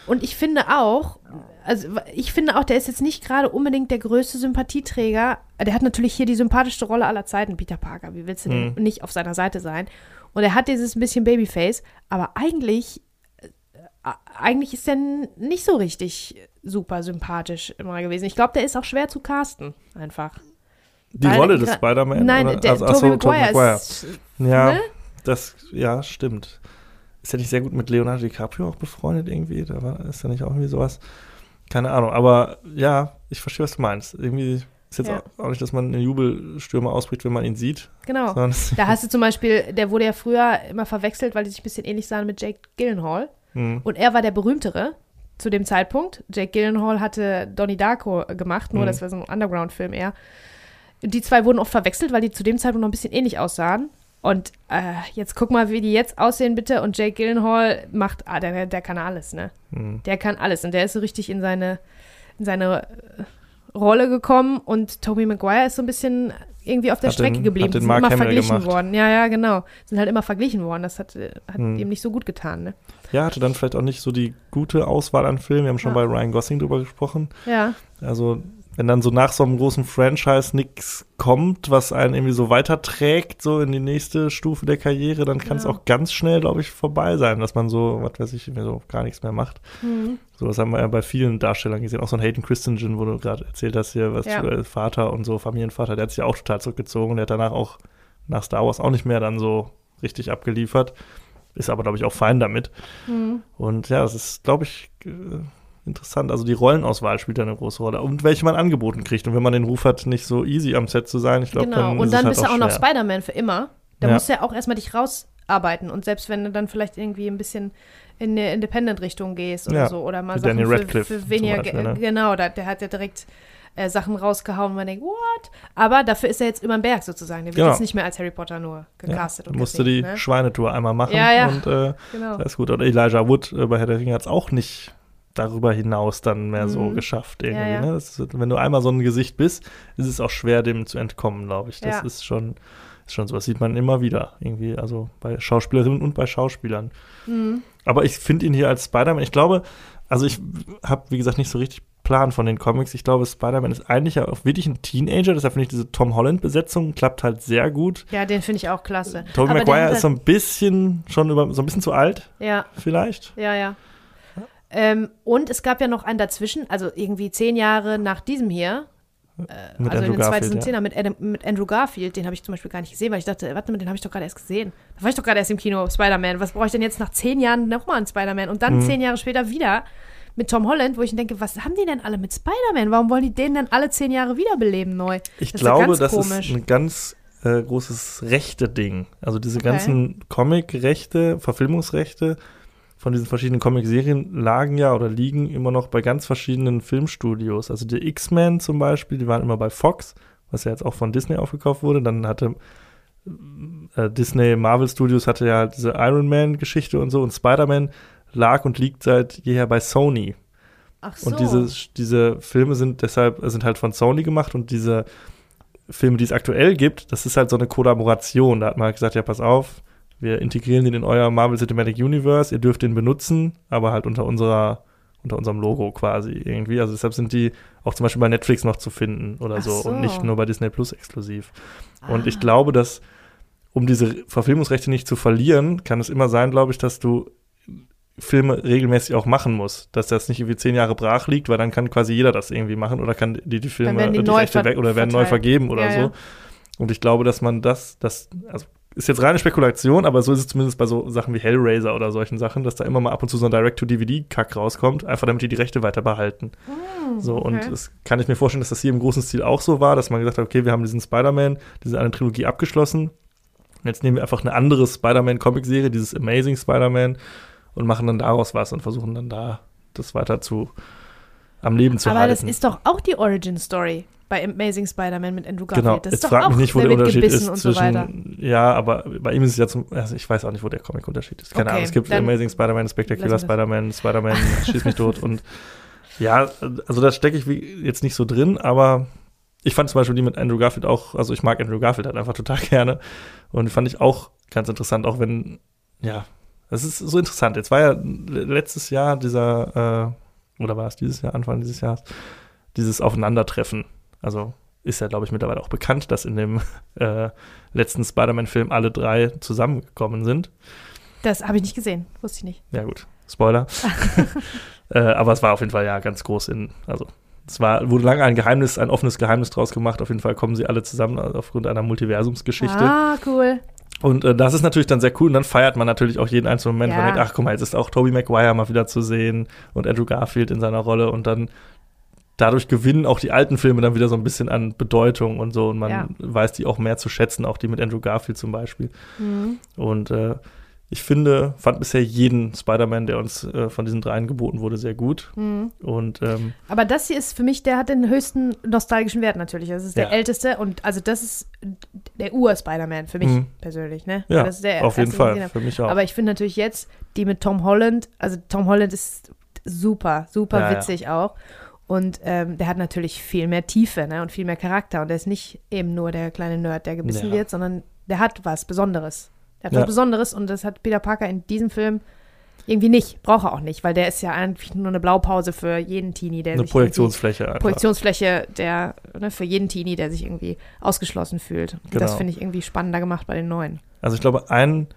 Und ich finde auch, also ich finde auch, der ist jetzt nicht gerade unbedingt der größte Sympathieträger. Der hat natürlich hier die sympathischste Rolle aller Zeiten, Peter Parker. Wie willst du denn Mhm. nicht auf seiner Seite sein? Und er hat dieses bisschen Babyface, aber eigentlich, äh, eigentlich ist er nicht so richtig super sympathisch immer gewesen. Ich glaube, der ist auch schwer zu casten, einfach. Die Weil- Rolle des Spider-Man? Nein, oder? der Also, Tobey Tobey Maguire ist, Ja, ne? das, ja, stimmt. Ist er nicht sehr gut mit Leonardo DiCaprio auch befreundet irgendwie? Da war, ist ja nicht auch irgendwie sowas? Keine Ahnung, aber ja, ich verstehe, was du meinst. Irgendwie ist jetzt Ja. auch, nicht, dass man in Jubelstürme ausbricht, wenn man ihn sieht. Genau. Da hast du zum Beispiel, der wurde ja früher immer verwechselt, weil die sich ein bisschen ähnlich sahen mit Jake Gyllenhaal. Hm. Und er war der berühmtere zu dem Zeitpunkt. Jake Gyllenhaal hatte Donnie Darko gemacht, nur Mhm. das war so ein Underground-Film eher. Die zwei wurden oft verwechselt, weil die zu dem Zeitpunkt noch ein bisschen ähnlich aussahen. Und äh, jetzt guck mal, wie die jetzt aussehen, bitte. Und Jake Gyllenhaal macht, ah, der, der kann alles, ne? Hm. Der kann alles. Und der ist so richtig in seine, in seine äh, Rolle gekommen. Und Tobey Maguire ist so ein bisschen irgendwie auf der Hat Strecke den- geblieben. Sind immer Hamill verglichen gemacht. worden. Ja, ja, genau. Sind halt immer verglichen worden. Das hat, äh, hat Hm. ihm nicht so gut getan, ne? Ja, hatte dann vielleicht auch nicht so die gute Auswahl an Filmen. Wir haben schon Ja. bei Ryan Gosling drüber gesprochen. Ja. Also, wenn dann so nach so einem großen Franchise nichts kommt, was einen irgendwie so weiterträgt, so in die nächste Stufe der Karriere, dann kann es Ja. auch ganz schnell, glaube ich, vorbei sein, dass man so, was weiß ich, so gar nichts mehr macht. Mhm. So, das haben wir ja bei vielen Darstellern gesehen. Auch so ein Hayden Christensen, wo du gerade erzählt hast, hier, was Ja. äh, Vater und so, Familienvater, der hat sich ja auch total zurückgezogen. Der hat danach auch nach Star Wars auch nicht mehr dann so richtig abgeliefert. Ist aber, glaube ich, auch fein damit. Mhm. Und ja, das ist, glaube ich, äh, interessant. Also die Rollenauswahl spielt da eine große Rolle. Und welche man angeboten kriegt. Und wenn man den Ruf hat, nicht so easy am Set zu sein, ich glaube, Genau. dann Und dann bist du halt auch noch. Spider-Man für immer. Da Ja. musst du ja auch erstmal dich rausarbeiten. Und selbst wenn du dann vielleicht irgendwie ein bisschen in eine Independent-Richtung gehst oder Ja. so. Oder mal Sachen für, für weniger Beispiel, ne? Genau, da, der hat ja direkt äh, Sachen rausgehauen man denkt, what? Aber dafür ist er jetzt über den Berg sozusagen. Der wird Genau. jetzt nicht mehr als Harry Potter nur gecastet Ja, und musste die ne? Schweinetour einmal machen Ja, ja. und äh, Genau. das ist gut. Und Elijah Wood äh, bei Herr der Ringe hat es auch nicht darüber hinaus dann mehr so Mhm. geschafft irgendwie. Ja, ja. Ne? Ist, wenn du einmal so ein Gesicht bist, ist es auch schwer, dem zu entkommen, glaube ich. Das Ja. ist schon, ist schon so. Das sieht man immer wieder irgendwie, also bei Schauspielerinnen und bei Schauspielern. Mhm. Aber ich finde ihn hier als Spider-Man, ich glaube, also ich habe, wie gesagt, nicht so richtig Plan von den Comics. Ich glaube, Spider-Man ist eigentlich auch wirklich ein Teenager, deshalb finde ich diese Tom Holland-Besetzung klappt halt sehr gut. Ja, den finde ich auch klasse. Tobey Maguire ist so ein bisschen schon über, so ein bisschen zu alt, Ja, vielleicht. ja, ja. Ähm, und es gab ja noch einen dazwischen, also irgendwie zehn Jahre nach diesem hier, Mit also in Andrew den Garfield, 2010er ja. mit, Adam, mit Andrew Garfield, den habe ich zum Beispiel gar nicht gesehen, weil ich dachte, warte mal, den habe ich doch gerade erst gesehen. Da war ich doch gerade erst im Kino, Spider-Man. Was brauche ich denn jetzt nach zehn Jahren nochmal einen Spider-Man? Und dann Mhm. zehn Jahre später wieder mit Tom Holland, wo ich denke, was haben die denn alle mit Spider-Man? Warum wollen die den denn alle zehn Jahre wiederbeleben neu? Ich Das ist ja glaube, das komisch. ist ein ganz äh, großes Rechte-Ding. Also diese Okay. ganzen Comic-Rechte, Verfilmungsrechte von diesen verschiedenen Comic-Serien lagen ja oder liegen immer noch bei ganz verschiedenen Filmstudios. Also die X-Men zum Beispiel, die waren immer bei Fox, was ja jetzt auch von Disney aufgekauft wurde. Dann hatte äh, Disney Marvel Studios hatte ja diese Iron Man-Geschichte und so und Spider-Man lag und liegt seit jeher bei Sony. Ach so. Und diese, diese Filme sind deshalb, sind halt von Sony gemacht und diese Filme, die es aktuell gibt, das ist halt so eine Kollaboration. Da hat man halt gesagt, ja, pass auf, wir integrieren den in euer Marvel Cinematic Universe, ihr dürft den benutzen, aber halt unter unserer, unter unserem Logo quasi irgendwie. Also deshalb sind die auch zum Beispiel bei Netflix noch zu finden oder so, so. und nicht nur bei Disney Plus exklusiv. Und Ah. ich glaube, dass, um diese Verfilmungsrechte nicht zu verlieren, kann es immer sein, glaube ich, dass du Filme regelmäßig auch machen musst. Dass das nicht irgendwie zehn Jahre brach liegt, weil dann kann quasi jeder das irgendwie machen oder kann die, die Filme, die die, neu Rechte weg oder werden neu verteilt. vergeben oder Ja, so. ja. Und ich glaube, dass man das, das, also ist jetzt reine Spekulation, aber so ist es zumindest bei so Sachen wie Hellraiser oder solchen Sachen, dass da immer mal ab und zu so ein Direct-to-DVD-Kack rauskommt, einfach damit die die Rechte weiter behalten. Hm, So, und okay. das kann ich mir vorstellen, dass das hier im großen Stil auch so war, dass man gesagt hat, okay, wir haben diesen Spider-Man, diese eine Trilogie abgeschlossen. Und jetzt nehmen wir einfach eine andere Spider-Man-Comic-Serie, dieses Amazing Spider-Man, und machen dann daraus was und versuchen dann da das weiter zu am Leben zu Aber halten. das ist doch auch die Origin-Story bei Amazing Spider-Man mit Andrew Garfield. genau, das ist jetzt doch frag mich nicht, wo der Unterschied ist und so zwischen, ja, aber bei ihm ist es ja zum, also ich weiß auch nicht, wo der Comic-Unterschied ist. Keine Okay, Ahnung, es gibt Amazing Spider-Man, Spectacular Spider-Man, Spider-Man, Schieß mich tot und ja, also da stecke ich jetzt nicht so drin, aber ich fand zum Beispiel die mit Andrew Garfield auch, also ich mag Andrew Garfield halt einfach total [LAUGHS] gerne. Und die fand ich auch ganz interessant, auch wenn, ja, das ist so interessant. Jetzt war ja letztes Jahr dieser, äh, oder war es dieses Jahr, Anfang dieses Jahres, dieses Aufeinandertreffen. Also ist ja, glaube ich, mittlerweile auch bekannt, dass in dem [LAUGHS] äh, letzten Spider-Man-Film alle drei zusammengekommen sind. Das habe ich nicht gesehen, wusste ich nicht. Ja, gut. Spoiler. [LAUGHS] [LAUGHS] äh, aber es war auf jeden Fall ja ganz groß in, also es war, wurde lange ein Geheimnis, ein offenes Geheimnis draus gemacht. Auf jeden Fall kommen sie alle zusammen aufgrund einer Multiversumsgeschichte. Ah, cool. Und äh, das ist natürlich dann sehr cool. Und dann feiert man natürlich auch jeden einzelnen Moment. Ja. Man denkt, ach guck mal, jetzt ist auch Tobey Maguire mal wieder zu sehen und Andrew Garfield in seiner Rolle. Und dann dadurch gewinnen auch die alten Filme dann wieder so ein bisschen an Bedeutung und so. Und man ja. weiß die auch mehr zu schätzen, auch die mit Andrew Garfield zum Beispiel. Mhm. Und äh, ich finde, fand bisher jeden Spider-Man, der uns äh, von diesen dreien geboten wurde, sehr gut. Mhm. Und, ähm, Aber das hier ist für mich, der hat den höchsten nostalgischen Wert natürlich. Das ist der ja. älteste und also das ist der Ur-Spider-Man für mich mhm. persönlich. Ne? Ja, das ist der auf jeden Fall, für mich auch. Aber ich finde natürlich jetzt die mit Tom Holland, also Tom Holland ist super, super ja, witzig auch. Und ähm, der hat natürlich viel mehr Tiefe ne? und viel mehr Charakter. Und der ist nicht eben nur der kleine Nerd, der gebissen wird, sondern der hat was Besonderes. Der hat ja. was Besonderes und das hat Peter Parker in diesem Film irgendwie nicht. Braucht er auch nicht, weil der ist ja eigentlich nur eine Blaupause für jeden Teenie, der eine sich. Projektionsfläche. Einfach. Projektionsfläche, der, ne, für jeden Teenie, der sich irgendwie ausgeschlossen fühlt. Und genau. das finde ich irgendwie spannender gemacht bei den neuen. Also ich glaube, ein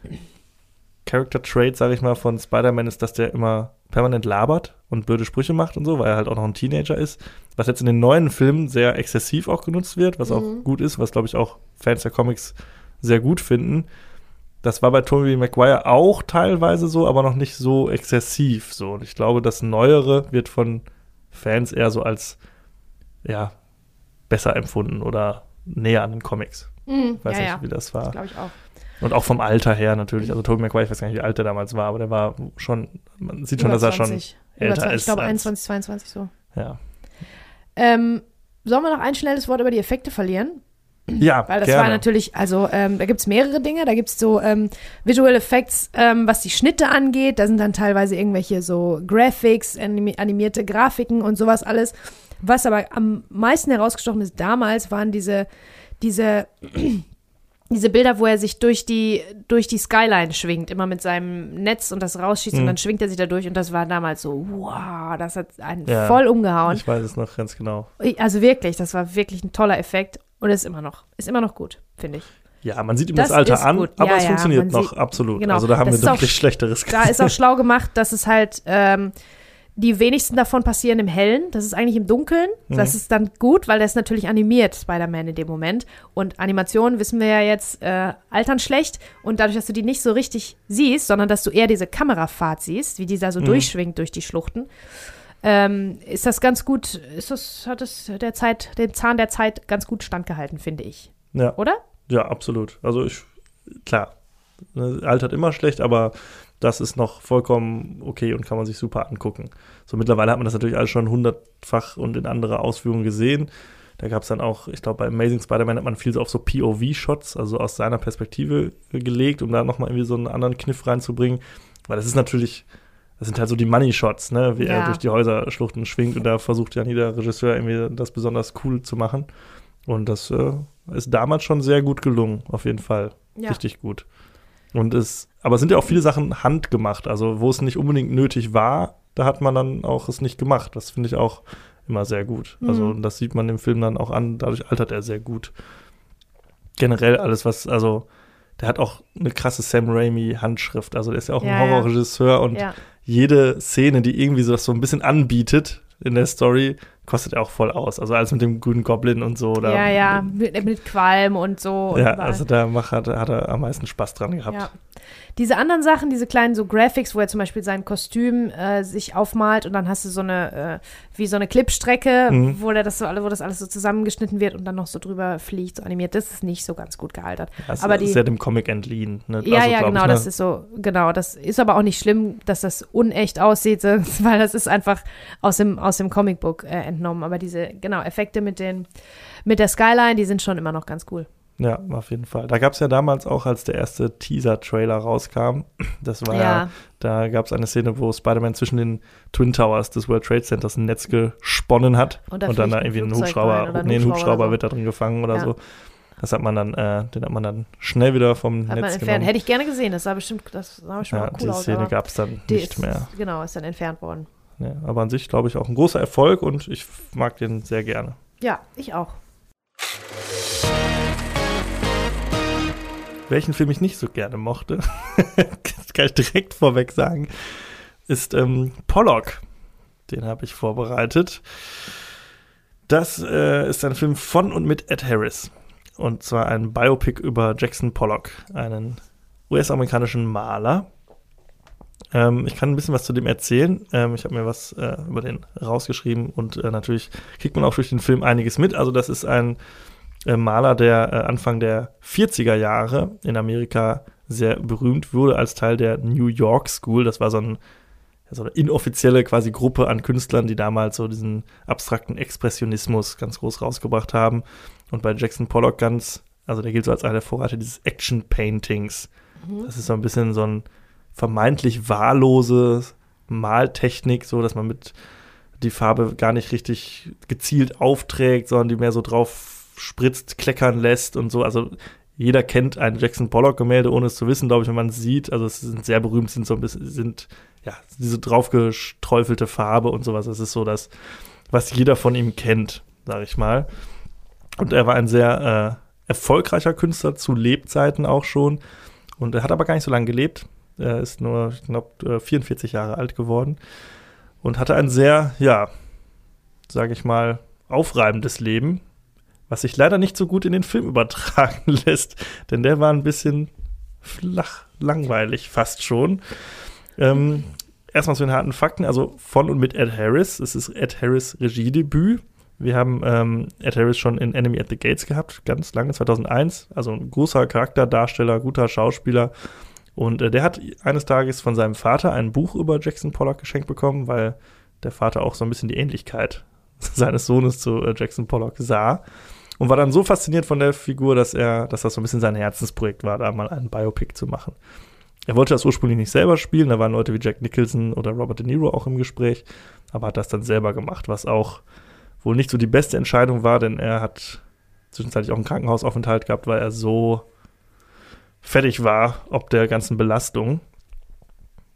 Character-Trait, sage ich mal, von Spider-Man ist, dass der immer permanent labert und blöde Sprüche macht und so, weil er halt auch noch ein Teenager ist. Was jetzt in den neuen Filmen sehr exzessiv auch genutzt wird, was mhm. auch gut ist, was glaube ich auch Fans der Comics sehr gut finden. Das war bei Tobey Maguire auch teilweise so, aber noch nicht so exzessiv so. Und ich glaube, das Neuere wird von Fans eher so als ja besser empfunden oder näher an den Comics. Mhm, weiß ja, nicht, ja. wie das war. Glaube ich auch. Und auch vom Alter her natürlich. Also Tobey Maguire, ich weiß gar nicht, wie alt der damals war, aber der war schon, man sieht schon, dass er schon älter 20, ist. Ich glaube 21, 22 so. Ja. Ähm, sollen wir noch ein schnelles Wort über die Effekte verlieren? Ja, Weil das gerne. war natürlich, also ähm, da gibt es mehrere Dinge. Da gibt es so ähm, Visual Effects, ähm, was die Schnitte angeht. Da sind dann teilweise irgendwelche so Graphics, animierte Grafiken und sowas alles. Was aber am meisten herausgestochen ist damals, waren diese, diese, diese Bilder, wo er sich durch die, durch die Skyline schwingt, immer mit seinem Netz und das rausschießt Mhm. und dann schwingt er sich da durch und das war damals so, wow, das hat einen Ja. voll umgehauen. Ich weiß es noch ganz genau. Also wirklich, das war wirklich ein toller Effekt und ist immer noch, ist immer noch gut, finde ich. Ja, man sieht ihm Das das, Alter an, gut. aber Ja, es ja, funktioniert noch sieht- absolut. genau. Also da haben Das wir auch- deutlich Schlechteres Da ist auch schlau gemacht, dass es halt ähm, die wenigsten davon passieren im Hellen. Das ist eigentlich im Dunkeln. Das Mhm. ist dann gut, weil der ist natürlich animiert, Spider-Man in dem Moment. Und Animationen, wissen wir ja jetzt, äh, altern schlecht. Und dadurch, dass du die nicht so richtig siehst, sondern dass du eher diese Kamerafahrt siehst, wie die da so Mhm. durchschwingt durch die Schluchten, ähm, ist das ganz gut, ist das, hat es der Zeit, den Zahn der Zeit ganz gut standgehalten, finde ich. Ja. Oder? Ja, absolut. Also ich, klar, ne, altert immer schlecht, aber das ist noch vollkommen okay und kann man sich super angucken. So mittlerweile hat man das natürlich alles schon hundertfach und in anderer Ausführung gesehen. Da gab es dann auch, ich glaube, bei Amazing Spider-Man hat man viel so auf so POV-Shots, also aus seiner Perspektive gelegt, um da nochmal irgendwie so einen anderen Kniff reinzubringen. Weil das ist natürlich, das sind halt so die Money-Shots, ne, wie er Ja. durch die Häuserschluchten schwingt und da versucht ja jeder Regisseur irgendwie das besonders cool zu machen. Und das äh, ist damals schon sehr gut gelungen, auf jeden Fall. Ja. Richtig gut. Und es, aber es sind ja auch viele Sachen handgemacht, also wo es nicht unbedingt nötig war, da hat man dann auch es nicht gemacht. Das finde ich auch immer sehr gut. Also Mhm. und das sieht man dem Film dann auch an, dadurch altert er sehr gut. Generell alles, was, also der hat auch eine krasse Sam Raimi-Handschrift. Also der ist ja auch Ja, ein ja. Horrorregisseur und Ja. jede Szene, die irgendwie so das so ein bisschen anbietet in der Story, kostet auch voll aus. Also alles mit dem grünen Goblin und so. Da, ja, ja, mit, mit Qualm und so. und Ja, überall. also da macht, hat, hat er am meisten Spaß dran gehabt. Ja. Diese anderen Sachen, diese kleinen so Graphics, wo er zum Beispiel sein Kostüm äh, sich aufmalt und dann hast du so eine, äh, wie so eine Clipstrecke, Mhm. wo der das so wo das alles so zusammengeschnitten wird und dann noch so drüber fliegt, so animiert. Das ist nicht so ganz gut gealtert. Das aber ist die, ja dem Comic entliehen. Ne? ja, Also, ja, genau, ich, ne? das ist so, genau, das ist aber auch nicht schlimm, dass das unecht aussieht, [LAUGHS] weil das ist einfach aus dem, aus dem Comicbook äh, entnommen. Aber diese, genau, Effekte mit den, mit der Skyline, die sind schon immer noch ganz cool. Ja, auf jeden Fall. Da gab es ja damals auch, als der erste Teaser-Trailer rauskam, das war ja, Ja. da gab es eine Szene, wo Spider-Man zwischen den Twin Towers des World Trade Centers ein Netz gesponnen hat Und da und dann da irgendwie ein Hubschrauber, rein nee, ein Hubschrauber so. wird da drin gefangen oder Ja. so. Das hat man dann, äh, den hat man dann schnell wieder vom Hat Netz entfernt. genommen. Hätte ich gerne gesehen, das sah bestimmt, das sah schon ja, cool die aus. Szene aber gab es dann die nicht ist, mehr. Genau, ist dann entfernt worden. Ja, aber an sich, glaube ich, auch ein großer Erfolg und ich mag den sehr gerne. Ja, ich auch. Welchen Film ich nicht so gerne mochte, [LAUGHS] kann ich direkt vorweg sagen, ist ähm, Pollock. Den habe ich vorbereitet. Das äh, ist ein Film von und mit Ed Harris. Und zwar ein Biopic über Jackson Pollock, einen US-amerikanischen Maler. Ähm, ich kann ein bisschen was zu dem erzählen. Ähm, ich habe mir was äh, über den rausgeschrieben und äh, natürlich kriegt man auch durch den Film einiges mit. Also das ist ein äh, Maler, der äh, Anfang der 40er Jahre in Amerika sehr berühmt wurde als Teil der New York School. Das war so, ein, so eine inoffizielle quasi Gruppe an Künstlern, die damals so diesen abstrakten Expressionismus ganz groß rausgebracht haben. Und bei Jackson Pollock ganz, also der gilt so als einer der Vorreiter dieses Action Paintings. Das ist so ein bisschen so ein vermeintlich wahllose Maltechnik, so dass man mit die Farbe gar nicht richtig gezielt aufträgt, sondern die mehr so drauf spritzt, kleckern lässt und so. Also jeder kennt ein Jackson Pollock Gemälde, ohne es zu wissen, glaube ich, wenn man es sieht. Also es sind sehr berühmt, sind so ein bisschen, sind ja diese draufgeträufelte Farbe und sowas. Das ist so das, was jeder von ihm kennt, sage ich mal. Und er war ein sehr äh, erfolgreicher Künstler zu Lebzeiten auch schon. Und er hat aber gar nicht so lange gelebt. Er ist nur, ich glaube, 44 Jahre alt geworden und hatte ein sehr, ja, sage ich mal, aufreibendes Leben, was sich leider nicht so gut in den Film übertragen [LAUGHS] lässt, denn der war ein bisschen flach, langweilig fast schon. Ähm, erstmal zu den harten Fakten, also von und mit Ed Harris. Es ist Ed Harris Regiedebüt. Wir haben ähm, Ed Harris schon in Enemy at the Gates gehabt, ganz lange, 2001. Also ein großer Charakterdarsteller, guter Schauspieler. Und äh, der hat eines Tages von seinem Vater ein Buch über Jackson Pollock geschenkt bekommen, weil der Vater auch so ein bisschen die Ähnlichkeit [LAUGHS] seines Sohnes zu äh, Jackson Pollock sah. Und war dann so fasziniert von der Figur, dass er, dass das so ein bisschen sein Herzensprojekt war, da mal einen Biopic zu machen. Er wollte das ursprünglich nicht selber spielen, da waren Leute wie Jack Nicholson oder Robert De Niro auch im Gespräch, aber hat das dann selber gemacht, was auch wohl nicht so die beste Entscheidung war, denn er hat zwischenzeitlich auch einen Krankenhausaufenthalt gehabt, weil er so fertig war, ob der ganzen Belastung.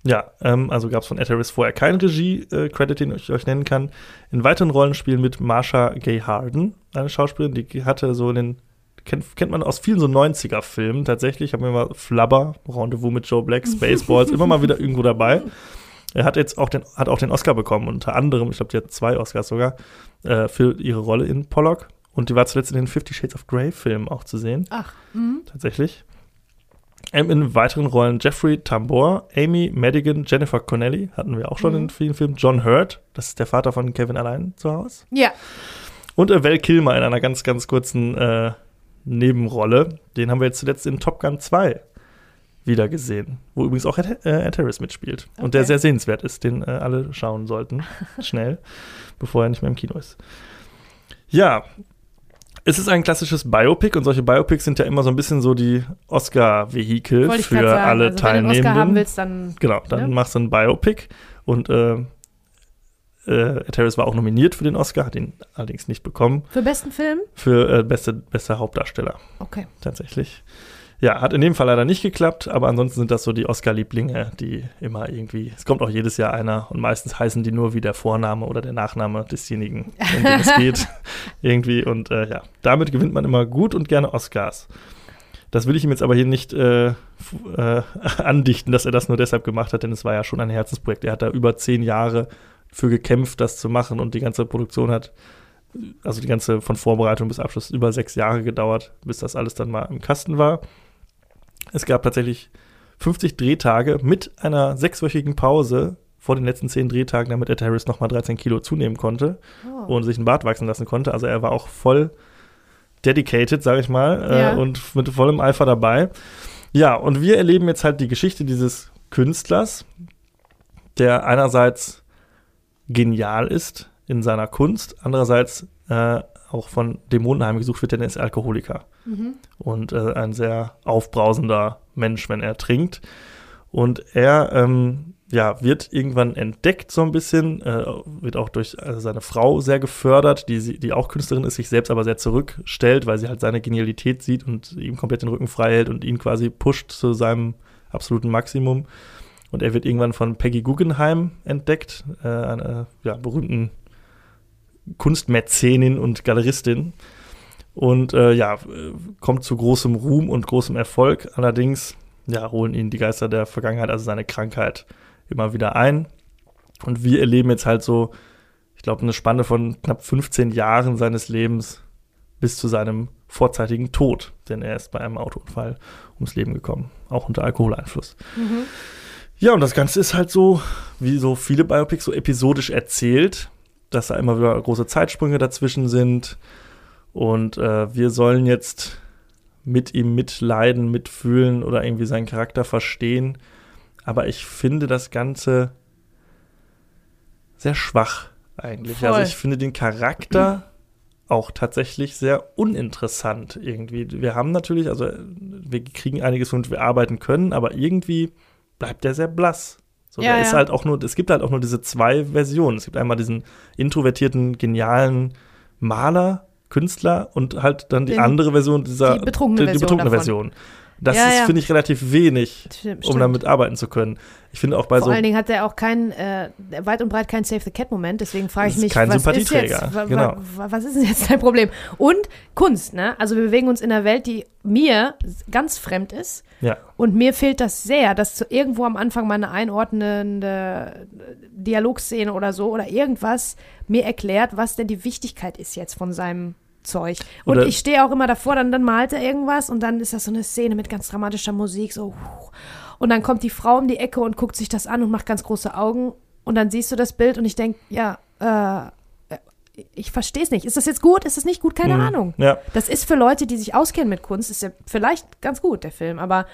Ja, ähm, also gab es von Ed Harris vorher keinen Regie-Credit, den ich euch nennen kann. In weiteren Rollenspielen mit Marsha Gay Harden, eine Schauspielerin, die hatte so den, kennt, kennt man aus vielen so 90er-Filmen tatsächlich. Ich habe mir mal Flubber, Rendezvous mit Joe Black, Spaceballs, immer mal wieder irgendwo dabei. Er hat jetzt auch den, hat auch den Oscar bekommen, unter anderem, ich glaube, die hat zwei Oscars sogar, äh, für ihre Rolle in Pollock. Und die war zuletzt in den Fifty Shades of Grey-Filmen auch zu sehen Ach, mhm. tatsächlich. Ähm, in weiteren Rollen Jeffrey Tambor, Amy Madigan, Jennifer Connelly, hatten wir auch schon Mhm. in vielen Filmen. John Hurt, das ist der Vater von Kevin allein zu Hause. Ja. Und äh, Val Kilmer in einer ganz, ganz kurzen äh, Nebenrolle. Den haben wir jetzt zuletzt in Top Gun 2 wieder gesehen, wo übrigens auch Ed, äh, Ed Harris mitspielt. Und der Okay. sehr sehenswert ist, den äh, alle schauen sollten. [LAUGHS] Schnell, bevor er nicht mehr im Kino ist. Ja, es ist ein klassisches Biopic und solche Biopics sind ja immer so ein bisschen so die Oscar-Vehikel für alle also, Wenn du einen Teilnehmenden. Oscar haben willst, dann. Genau, dann Ne? machst du ein Biopic und äh, äh, Ed Harris war auch nominiert für den Oscar, hat ihn allerdings nicht bekommen. Für besten Film? Für äh, beste, bester Hauptdarsteller Okay. tatsächlich. Ja, hat in dem Fall leider nicht geklappt, aber ansonsten sind das so die Oscar-Lieblinge, die immer irgendwie, es kommt auch jedes Jahr einer und meistens heißen die nur wie der Vorname oder der Nachname desjenigen, um den es [LAUGHS] geht, irgendwie. Und äh, ja, damit gewinnt man immer gut und gerne Oscars. Das will ich ihm jetzt aber hier nicht äh, äh, [LAUGHS] andichten, dass er das nur deshalb gemacht hat, denn es war ja schon ein Herzensprojekt. Er hat da über zehn Jahre für gekämpft, das zu machen und die ganze Produktion hat, also die ganze von Vorbereitung bis Abschluss über sechs Jahre gedauert, bis das alles dann mal im Kasten war. Es gab tatsächlich 50 Drehtage mit einer sechswöchigen Pause vor den letzten zehn Drehtagen, damit Ed Harris nochmal 13 Kilo zunehmen konnte Oh. und sich einen Bart wachsen lassen konnte. Also er war auch voll dedicated, sage ich mal, Ja. äh, und mit vollem Eifer dabei. Ja, und wir erleben jetzt halt die Geschichte dieses Künstlers, der einerseits genial ist in seiner Kunst, andererseits äh, auch von Dämonen heimgesucht wird, denn er ist Alkoholiker. Mhm. Und äh, ein sehr aufbrausender Mensch, wenn er trinkt. Und er ähm, ja, wird irgendwann entdeckt so ein bisschen, äh, wird auch durch äh, seine Frau sehr gefördert, die, die auch Künstlerin ist, sich selbst aber sehr zurückstellt, weil sie halt seine Genialität sieht und ihm komplett den Rücken frei hält und ihn quasi pusht zu seinem absoluten Maximum. Und er wird irgendwann von Peggy Guggenheim entdeckt, äh, einer ja, berühmten Kunstmäzenin und Galeristin. Und äh, ja, äh, kommt zu großem Ruhm und großem Erfolg. Allerdings ja, holen ihn die Geister der Vergangenheit, also seine Krankheit, immer wieder ein. Und wir erleben jetzt halt so, ich glaube, eine Spanne von knapp 15 Jahren seines Lebens bis zu seinem vorzeitigen Tod. Denn er ist bei einem Autounfall ums Leben gekommen, auch unter Alkoholeinfluss. Mhm. Ja, und das Ganze ist halt so, wie so viele Biopics, so episodisch erzählt, dass da immer wieder große Zeitsprünge dazwischen sind. Und äh, wir sollen jetzt mit ihm mitleiden, mitfühlen oder irgendwie seinen Charakter verstehen. Aber ich finde das Ganze sehr schwach eigentlich. Voll. Also ich finde den Charakter auch tatsächlich sehr uninteressant irgendwie. Wir haben natürlich, also wir kriegen einiges, womit wir arbeiten können, aber irgendwie bleibt der sehr blass. So, Ja, ist ja. halt auch nur, es gibt halt auch nur diese zwei Versionen. Es gibt einmal diesen introvertierten, genialen Maler, Künstler und halt dann die Den- andere Version dieser die betrunkene die, die Version betrunkene. Version. Das Ja, ist, ja. finde ich, relativ wenig, Stimmt, um stimmt. damit arbeiten zu können. Ich finde auch bei Vor so allen Dingen hat er auch keinen, äh, weit und breit keinen Save the Cat Moment, deswegen frage ich mich, kein was ist Sympathieträger, jetzt, genau. wa, was ist denn jetzt dein Problem? Und Kunst, ne? Also wir bewegen uns in einer Welt, die mir ganz fremd ist ja, und mir fehlt das sehr, dass zu irgendwo am Anfang mal eine einordnende Dialogszene oder so oder irgendwas mir erklärt, was denn die Wichtigkeit ist jetzt von seinem Zeug. Und Oder- ich stehe auch immer davor, dann, dann malt er irgendwas und dann ist das so eine Szene mit ganz dramatischer Musik, so. Und dann kommt die Frau um die Ecke und guckt sich das an und macht ganz große Augen. Und dann siehst du das Bild und ich denke, ja, äh, ich verstehe es nicht. Ist das jetzt gut? Ist das nicht gut? Keine Mhm. Ahnung. ja, Das ist für Leute, die sich auskennen mit Kunst, ist ja vielleicht ganz gut, der Film. Aber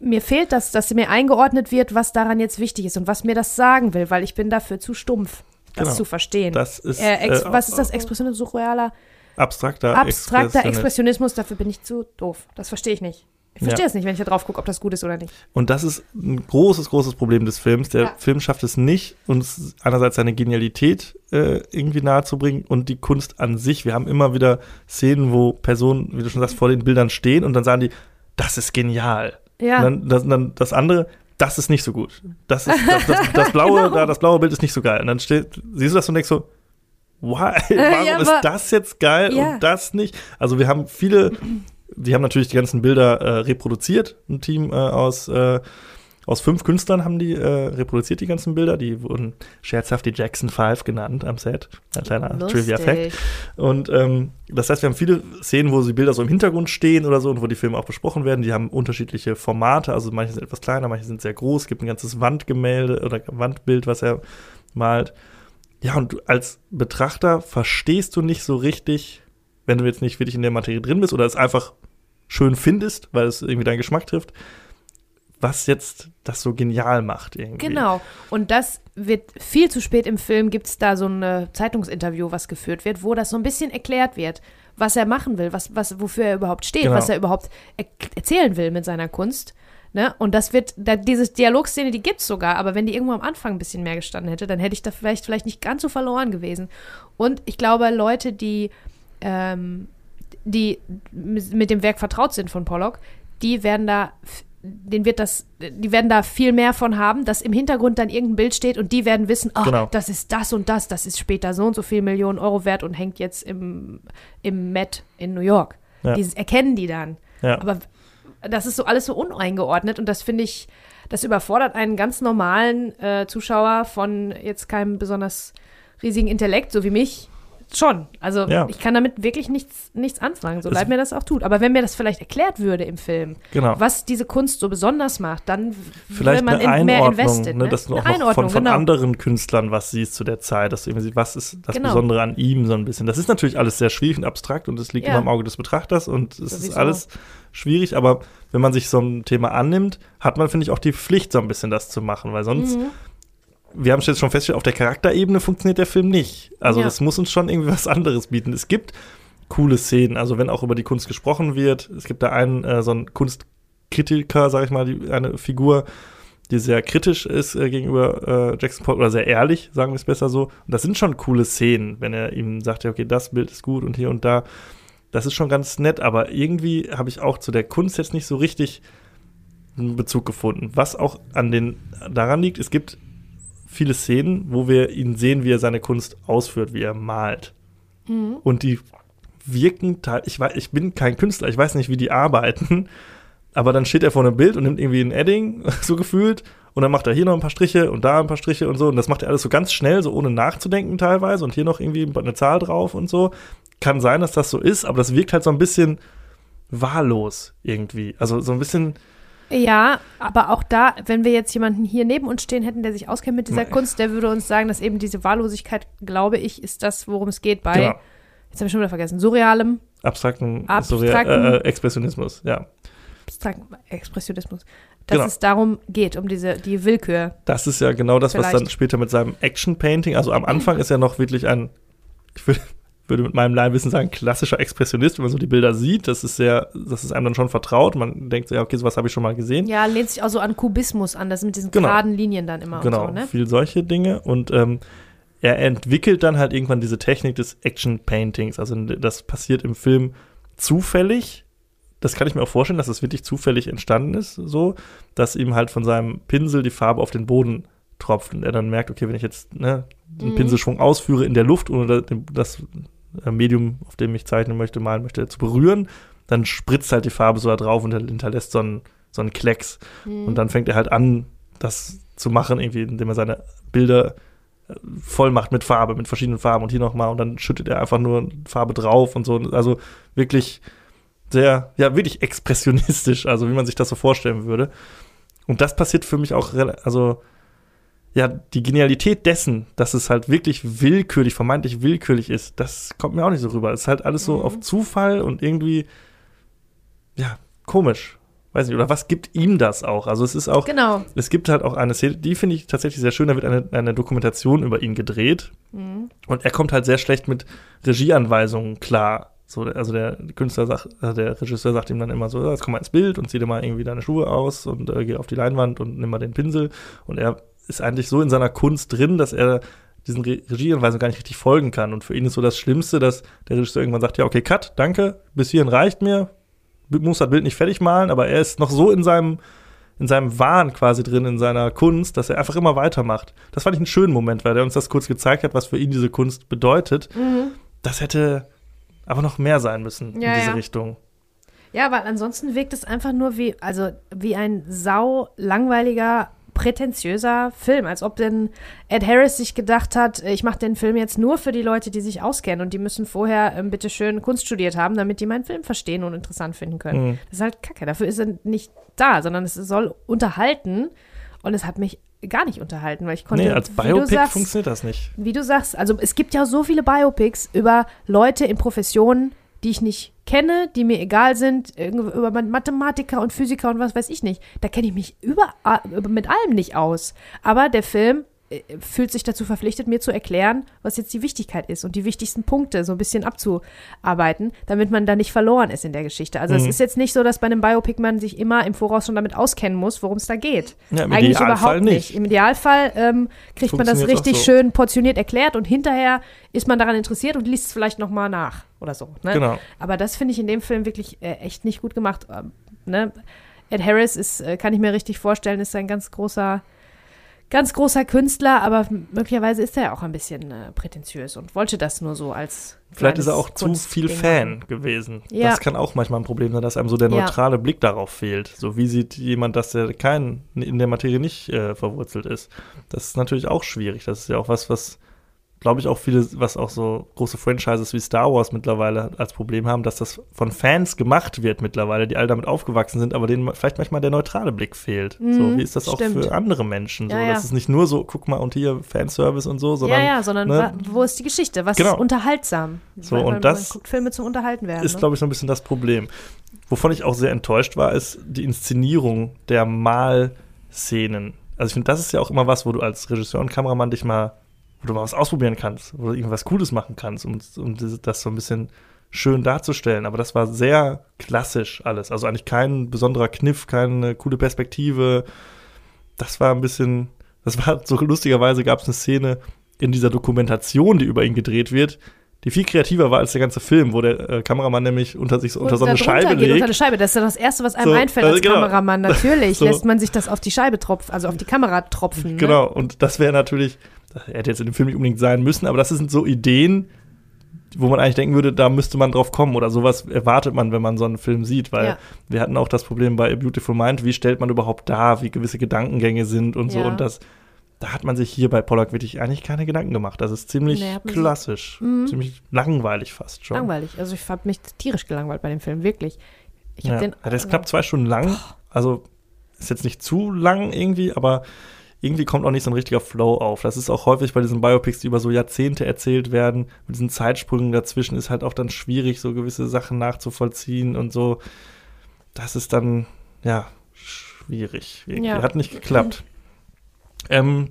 mir fehlt das, dass mir eingeordnet wird, was daran jetzt wichtig ist und was mir das sagen will, weil ich bin dafür zu stumpf, das Genau. zu verstehen. das ist äh, äh, was ist das? Expressionismus, surrealer, abstrakter, abstrakter Expressionismus. Dafür bin ich zu doof. Das verstehe ich nicht. Ich verstehe Ja. es nicht, wenn ich da drauf gucke, ob das gut ist oder nicht. Und das ist ein großes, großes Problem des Films. Der Ja. Film schafft es nicht, uns einerseits seine Genialität äh, irgendwie nahezubringen und die Kunst an sich. Wir haben immer wieder Szenen, wo Personen, wie du schon sagst, vor den Bildern stehen und dann sagen die, das ist genial. Ja, Und dann das, dann das andere, das ist nicht so gut. Das, ist, das, das, das, [LAUGHS] blaue, Genau. da, das blaue Bild ist nicht so geil. Und dann steht, siehst du das und denkst so, why? Warum ja, ist das jetzt geil Ja. und das nicht? Also wir haben viele, die haben natürlich die ganzen Bilder äh, reproduziert. Ein Team äh, aus, äh, aus fünf Künstlern haben die äh, reproduziert, die ganzen Bilder. Die wurden scherzhaft die Jackson Five genannt am Set. Ein kleiner Trivia-Fact. Und ähm, das heißt, wir haben viele Szenen, wo die Bilder so im Hintergrund stehen oder so und wo die Filme auch besprochen werden. Die haben unterschiedliche Formate, also manche sind etwas kleiner, manche sind sehr groß. Es gibt ein ganzes Wandgemälde oder Wandbild, was er malt. Ja, und du als Betrachter verstehst du nicht so richtig, wenn du jetzt nicht wirklich in der Materie drin bist oder es einfach schön findest, weil es irgendwie deinen Geschmack trifft, was jetzt das so genial macht irgendwie. Genau. Und das wird viel zu spät im Film, gibt es da so ein äh, Zeitungsinterview, was geführt wird, wo das so ein bisschen erklärt wird, was er machen will, was, was, wofür er überhaupt steht, Genau. was er überhaupt er erzählen will mit seiner Kunst. Ne? Und das wird, da, diese Dialogszene, die gibt's sogar, aber wenn die irgendwo am Anfang ein bisschen mehr gestanden hätte, dann hätte ich da vielleicht, vielleicht nicht ganz so verloren gewesen. Und ich glaube, Leute, die, ähm, die mit dem Werk vertraut sind von Pollock, die werden da, den wird das, die werden da viel mehr von haben, dass im Hintergrund dann irgendein Bild steht und die werden wissen, ach, Genau. das ist das und das, das ist später so und so viel Millionen Euro wert und hängt jetzt im, im Met in New York. Ja. Dieses erkennen die dann. Ja. Aber das ist so alles so uneingeordnet und das finde ich, das überfordert einen ganz normalen äh, Zuschauer von jetzt keinem besonders riesigen Intellekt, so wie mich, schon. Also Ja. ich kann damit wirklich nichts, nichts anfangen, so leid mir das auch tut. Aber wenn mir das vielleicht erklärt würde im Film, Genau. was diese Kunst so besonders macht, dann Vielleicht man in, mehr invested. ne, Ne? dass du auch noch von, von genau. anderen Künstlern was siehst zu der Zeit, dass du irgendwie siehst, was ist das Genau. Besondere an ihm so ein bisschen. Das ist natürlich alles sehr schwierig und abstrakt und es liegt Ja. immer im Auge des Betrachters und es ist Sowieso. alles schwierig, aber wenn man sich so ein Thema annimmt, hat man, finde ich, auch die Pflicht, so ein bisschen das zu machen, weil sonst, Mhm. Wir haben es jetzt schon festgestellt, auf der Charakterebene funktioniert der Film nicht. Also Ja. das muss uns schon irgendwie [LAUGHS] was anderes bieten. Es gibt coole Szenen. Also wenn auch über die Kunst gesprochen wird. Es gibt da einen, äh, so einen Kunstkritiker, sag ich mal, die, eine Figur, die sehr kritisch ist äh, gegenüber äh, Jackson Pollock oder sehr ehrlich, sagen wir es besser so. Und das sind schon coole Szenen, wenn er ihm sagt, ja, okay, das Bild ist gut und hier und da. Das ist schon ganz nett, aber irgendwie habe ich auch zu der Kunst jetzt nicht so richtig einen Bezug gefunden. Was auch an den daran liegt, es gibt viele Szenen, wo wir ihn sehen, wie er seine Kunst ausführt, wie er malt. Mhm. Und die wirken, ich, weiß, ich bin kein Künstler, ich weiß nicht, wie die arbeiten, [LAUGHS] aber dann steht er vor einem Bild und nimmt irgendwie ein Edding, [LAUGHS] so gefühlt, und dann macht er hier noch ein paar Striche und da ein paar Striche und so. Und das macht er alles so ganz schnell, so ohne nachzudenken teilweise. Und hier noch irgendwie eine Zahl drauf und so. Kann sein, dass das so ist, aber das wirkt halt so ein bisschen wahllos irgendwie. Also so ein bisschen. Ja, aber auch da, wenn wir jetzt jemanden hier neben uns stehen hätten, der sich auskennt mit dieser Nee. Kunst, der würde uns sagen, dass eben diese Wahllosigkeit, glaube ich, ist das, worum es geht bei, Genau. jetzt habe ich schon wieder vergessen, surrealem, Abstrakten, Abstrakten- Surreal- äh, äh, Expressionismus, ja. abstrakten Expressionismus, dass Genau. es darum geht, um diese, die Willkür. Das ist ja genau das, was Vielleicht. dann später mit seinem Action-Painting, also am Anfang ist er noch wirklich ein, ich will, würde mit meinem Laienwissen sagen, klassischer Expressionist, wenn man so die Bilder sieht. Das ist sehr, das ist einem dann schon vertraut. Man denkt so, ja, okay, sowas habe ich schon mal gesehen. Ja, lehnt sich auch so an Kubismus an, das mit diesen Genau. geraden Linien dann immer genau, so, ne? viel solche Dinge. Und ähm, er entwickelt dann halt irgendwann diese Technik des Action-Paintings. Also das passiert im Film zufällig. Das kann ich mir auch vorstellen, dass es wirklich zufällig entstanden ist, so, dass ihm halt von seinem Pinsel die Farbe auf den Boden tropft und er dann merkt, okay, wenn ich jetzt ne, einen Mhm. Pinselschwung ausführe in der Luft, ohne da- das Medium, auf dem ich zeichnen möchte, malen möchte, zu berühren, dann spritzt halt die Farbe so da drauf und hinterlässt so einen, so einen Klecks. Mhm. Und dann fängt er halt an, das zu machen, irgendwie, indem er seine Bilder äh, voll macht mit Farbe, mit verschiedenen Farben und hier nochmal und dann schüttet er einfach nur Farbe drauf und so. Also wirklich sehr, ja, wirklich expressionistisch, also wie man sich das so vorstellen würde. Und das passiert für mich auch, also ja, die Genialität dessen, dass es halt wirklich willkürlich, vermeintlich willkürlich ist, das kommt mir auch nicht so rüber. Es ist halt alles so Mhm. auf Zufall und irgendwie, ja, komisch. Weiß nicht, oder was gibt ihm das auch? Also es ist auch, Genau. es gibt halt auch eine Szene, die finde ich tatsächlich sehr schön, da wird eine, eine Dokumentation über ihn gedreht Mhm. und er kommt halt sehr schlecht mit Regieanweisungen klar. So, also der Künstler sagt, also der Regisseur sagt ihm dann immer so, "Ja, jetzt komm mal ins Bild und zieh dir mal irgendwie deine Schuhe aus und äh, geh auf die Leinwand und nimm mal den Pinsel. Und er ist eigentlich so in seiner Kunst drin, dass er diesen Re Regieanweisungen gar nicht richtig folgen kann. Und für ihn ist so das Schlimmste, dass der Regisseur irgendwann sagt, ja, okay, cut, danke, bis hierhin reicht mir, muss das Bild nicht fertig malen, aber er ist noch so in seinem in seinem Wahn quasi drin, in seiner Kunst, dass er einfach immer weitermacht. Das fand ich einen schönen Moment, weil er uns das kurz gezeigt hat, was für ihn diese Kunst bedeutet. Mhm. Das hätte aber noch mehr sein müssen Ja, in diese ja. Richtung. Ja, weil ansonsten wirkt es einfach nur wie, also wie ein sau langweiliger, prätentiöser Film, als ob denn Ed Harris sich gedacht hat, ich mache den Film jetzt nur für die Leute, die sich auskennen und die müssen vorher ähm, bitte schön Kunst studiert haben, damit die meinen Film verstehen und interessant finden können. Mhm. Das ist halt Kacke. Dafür ist er nicht da, sondern es soll unterhalten und es hat mich gar nicht unterhalten, weil ich konnte, Nee, als Biopic sagst, funktioniert das nicht. wie du sagst, also es gibt ja so viele Biopics über Leute in Professionen, die ich nicht kenne, die mir egal sind, über Mathematiker und Physiker und was weiß ich nicht. Da kenne ich mich über, mit allem nicht aus. Aber der Film fühlt sich dazu verpflichtet, mir zu erklären, was jetzt die Wichtigkeit ist und die wichtigsten Punkte so ein bisschen abzuarbeiten, damit man da nicht verloren ist in der Geschichte. Also es Mhm. ist jetzt nicht so, dass bei einem Biopic man sich immer im Voraus schon damit auskennen muss, worum es da geht. Ja, im Eigentlich Idealfall überhaupt nicht. nicht. Im Idealfall ähm, kriegt man das richtig so. schön portioniert erklärt und hinterher ist man daran interessiert und liest es vielleicht noch mal nach oder so. Ne? Genau. Aber das finde ich in dem Film wirklich äh, echt nicht gut gemacht. Ähm, ne? Ed Harris ist, äh, kann ich mir richtig vorstellen, ist ein ganz großer, ganz großer Künstler, aber möglicherweise ist er ja auch ein bisschen äh, prätentiös und wollte das nur so als Vielleicht ist er auch zu viel Fan gewesen. Ja. Das kann auch manchmal ein Problem sein, dass einem so der Ja. neutrale Blick darauf fehlt. So wie sieht jemand, dass der kein in der Materie nicht äh, verwurzelt ist. Das ist natürlich auch schwierig. Das ist ja auch was, was glaube ich auch viele, was auch so große Franchises wie Star Wars mittlerweile als Problem haben, dass das von Fans gemacht wird mittlerweile, die alle damit aufgewachsen sind, aber denen vielleicht manchmal der neutrale Blick fehlt. so Mhm, wie ist das auch stimmt. für andere Menschen? So, Ja, ja. Das ist nicht nur so, guck mal und hier Fanservice und so, sondern ja, ja, sondern ne, wo ist die Geschichte? Was Genau. ist unterhaltsam? So, Weil und das guckt Filme zum Unterhalten werden. ist, ne? glaube ich, so ein bisschen das Problem. Wovon ich auch sehr enttäuscht war, ist die Inszenierung der Malszenen. Also ich finde, das ist ja auch immer was, wo du als Regisseur und Kameramann dich mal, wo du mal was ausprobieren kannst, wo du irgendwas Cooles machen kannst, um, um das so ein bisschen schön darzustellen. Aber das war sehr klassisch alles. Also eigentlich kein besonderer Kniff, keine coole Perspektive. Das war ein bisschen, das war so lustigerweise gab es eine Szene in dieser Dokumentation, die über ihn gedreht wird, die viel kreativer war als der ganze Film, wo der äh, Kameramann nämlich unter sich so, unter so eine Scheibe geht, legt. Unter eine Scheibe, das ist ja das Erste, was einem So, einfällt also als genau. Kameramann. Natürlich [LAUGHS] So. lässt man sich das auf die Scheibe tropfen, also auf die Kamera tropfen. Ne? Genau, und das wäre natürlich, das hätte jetzt in dem Film nicht unbedingt sein müssen, aber das sind so Ideen, wo man eigentlich denken würde, da müsste man drauf kommen oder sowas erwartet man, wenn man so einen Film sieht, weil Ja. wir hatten auch das Problem bei A Beautiful Mind, wie stellt man überhaupt dar, wie gewisse Gedankengänge sind und so Ja. und das, da hat man sich hier bei Pollock wirklich eigentlich keine Gedanken gemacht. Das ist ziemlich Nee, klassisch, Mhm. ziemlich langweilig fast schon. Langweilig. Also ich habe mich tierisch gelangweilt bei dem Film, wirklich. Ich Ja. den. ja, der ist knapp zwei Stunden lang, also ist jetzt nicht zu lang irgendwie, aber irgendwie kommt auch nicht so ein richtiger Flow auf. Das ist auch häufig bei diesen Biopics, die über so Jahrzehnte erzählt werden, mit diesen Zeitsprüngen dazwischen ist halt auch dann schwierig, so gewisse Sachen nachzuvollziehen und so. Das ist dann, ja, schwierig. Irgendwie. Ja. Hat nicht geklappt. Ähm,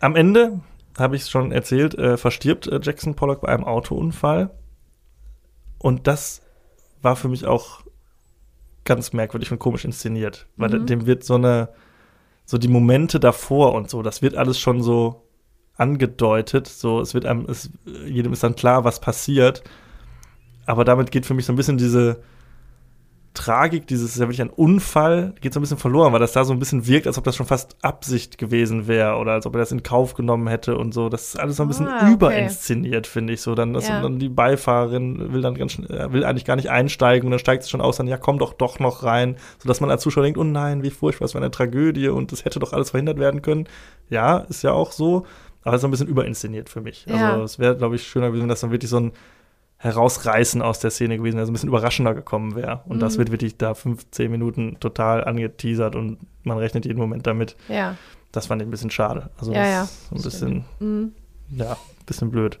am Ende, habe ich es schon erzählt, äh, verstirbt äh, Jackson Pollock bei einem Autounfall. Und das war für mich auch ganz merkwürdig und komisch inszeniert. Weil Mhm. dem wird so eine, so die Momente davor und so, das wird alles schon so angedeutet. So, es wird einem, es, jedem ist dann klar, was passiert. Aber damit geht für mich so ein bisschen diese Tragik, dieses ist ja wirklich ein Unfall, geht so ein bisschen verloren, weil das da so ein bisschen wirkt, als ob das schon fast Absicht gewesen wäre oder als ob er das in Kauf genommen hätte und so. Das ist alles so ein bisschen Ah, okay. überinszeniert, finde ich so. Dann, das, Ja. dann die Beifahrerin will dann ganz schnell, äh, will eigentlich gar nicht einsteigen und dann steigt sie schon aus, dann ja, komm doch doch noch rein, sodass man als Zuschauer denkt, oh nein, wie furchtbar, es war eine Tragödie und das hätte doch alles verhindert werden können. Ja, ist ja auch so, aber es ist so ein bisschen überinszeniert für mich. Ja. Also es wäre, glaube ich, schöner gewesen, wenn das dann wirklich so ein Herausreißen aus der Szene gewesen wäre, so ein bisschen überraschender gekommen wäre. Und das Mhm. wird wirklich da 15 Minuten total angeteasert und man rechnet jeden Moment damit. Ja. Das fand ich ein bisschen schade. Also Ja, das ja, ein das bisschen, Mhm. ja, ein bisschen blöd.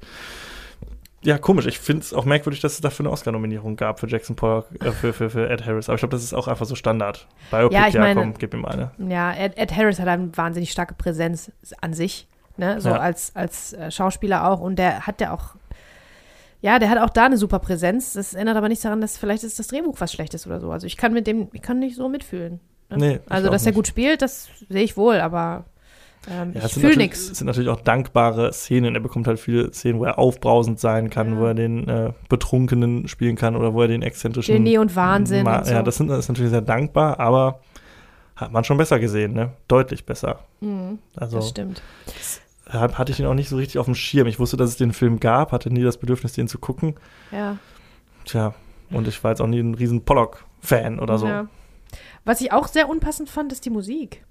Ja, komisch. Ich finde es auch merkwürdig, dass es dafür eine Oscar-Nominierung gab für Jackson Pollock, äh, für, für, für Ed Harris. Aber ich glaube, das ist auch einfach so Standard. Biopic, Ja, ja, ich meine- komm, gib ihm eine. Ja, Ed, Ed Harris hat eine wahnsinnig starke Präsenz an sich, ne? So Ja. als, als äh, Schauspieler auch. Und der hat ja auch, ja, der hat auch da eine super Präsenz. Das ändert aber nichts daran, dass vielleicht ist das Drehbuch was Schlechtes oder so. Also ich kann mit dem, ich kann nicht so mitfühlen. ne? Nee, also, dass er gut spielt, das sehe ich wohl, aber ähm, Ja, ich sind fühle natürlich- nichts. Es sind natürlich auch dankbare Szenen. Er bekommt halt viele Szenen, wo er aufbrausend sein kann, Ja. wo er den äh, Betrunkenen spielen kann oder wo er den exzentrischen. Genie und Wahnsinn Ma- und so. Ja, das, sind, das ist natürlich sehr dankbar, aber hat man schon besser gesehen, ne? Deutlich besser. Mhm, Also das stimmt. hab- hatte ich ihn auch nicht so richtig auf dem Schirm. Ich wusste, dass es den Film gab, hatte nie das Bedürfnis, den zu gucken. Ja. Tja, und ich war jetzt auch nie ein riesen Pollock-Fan oder so. Ja. Was ich auch sehr unpassend fand, ist die Musik.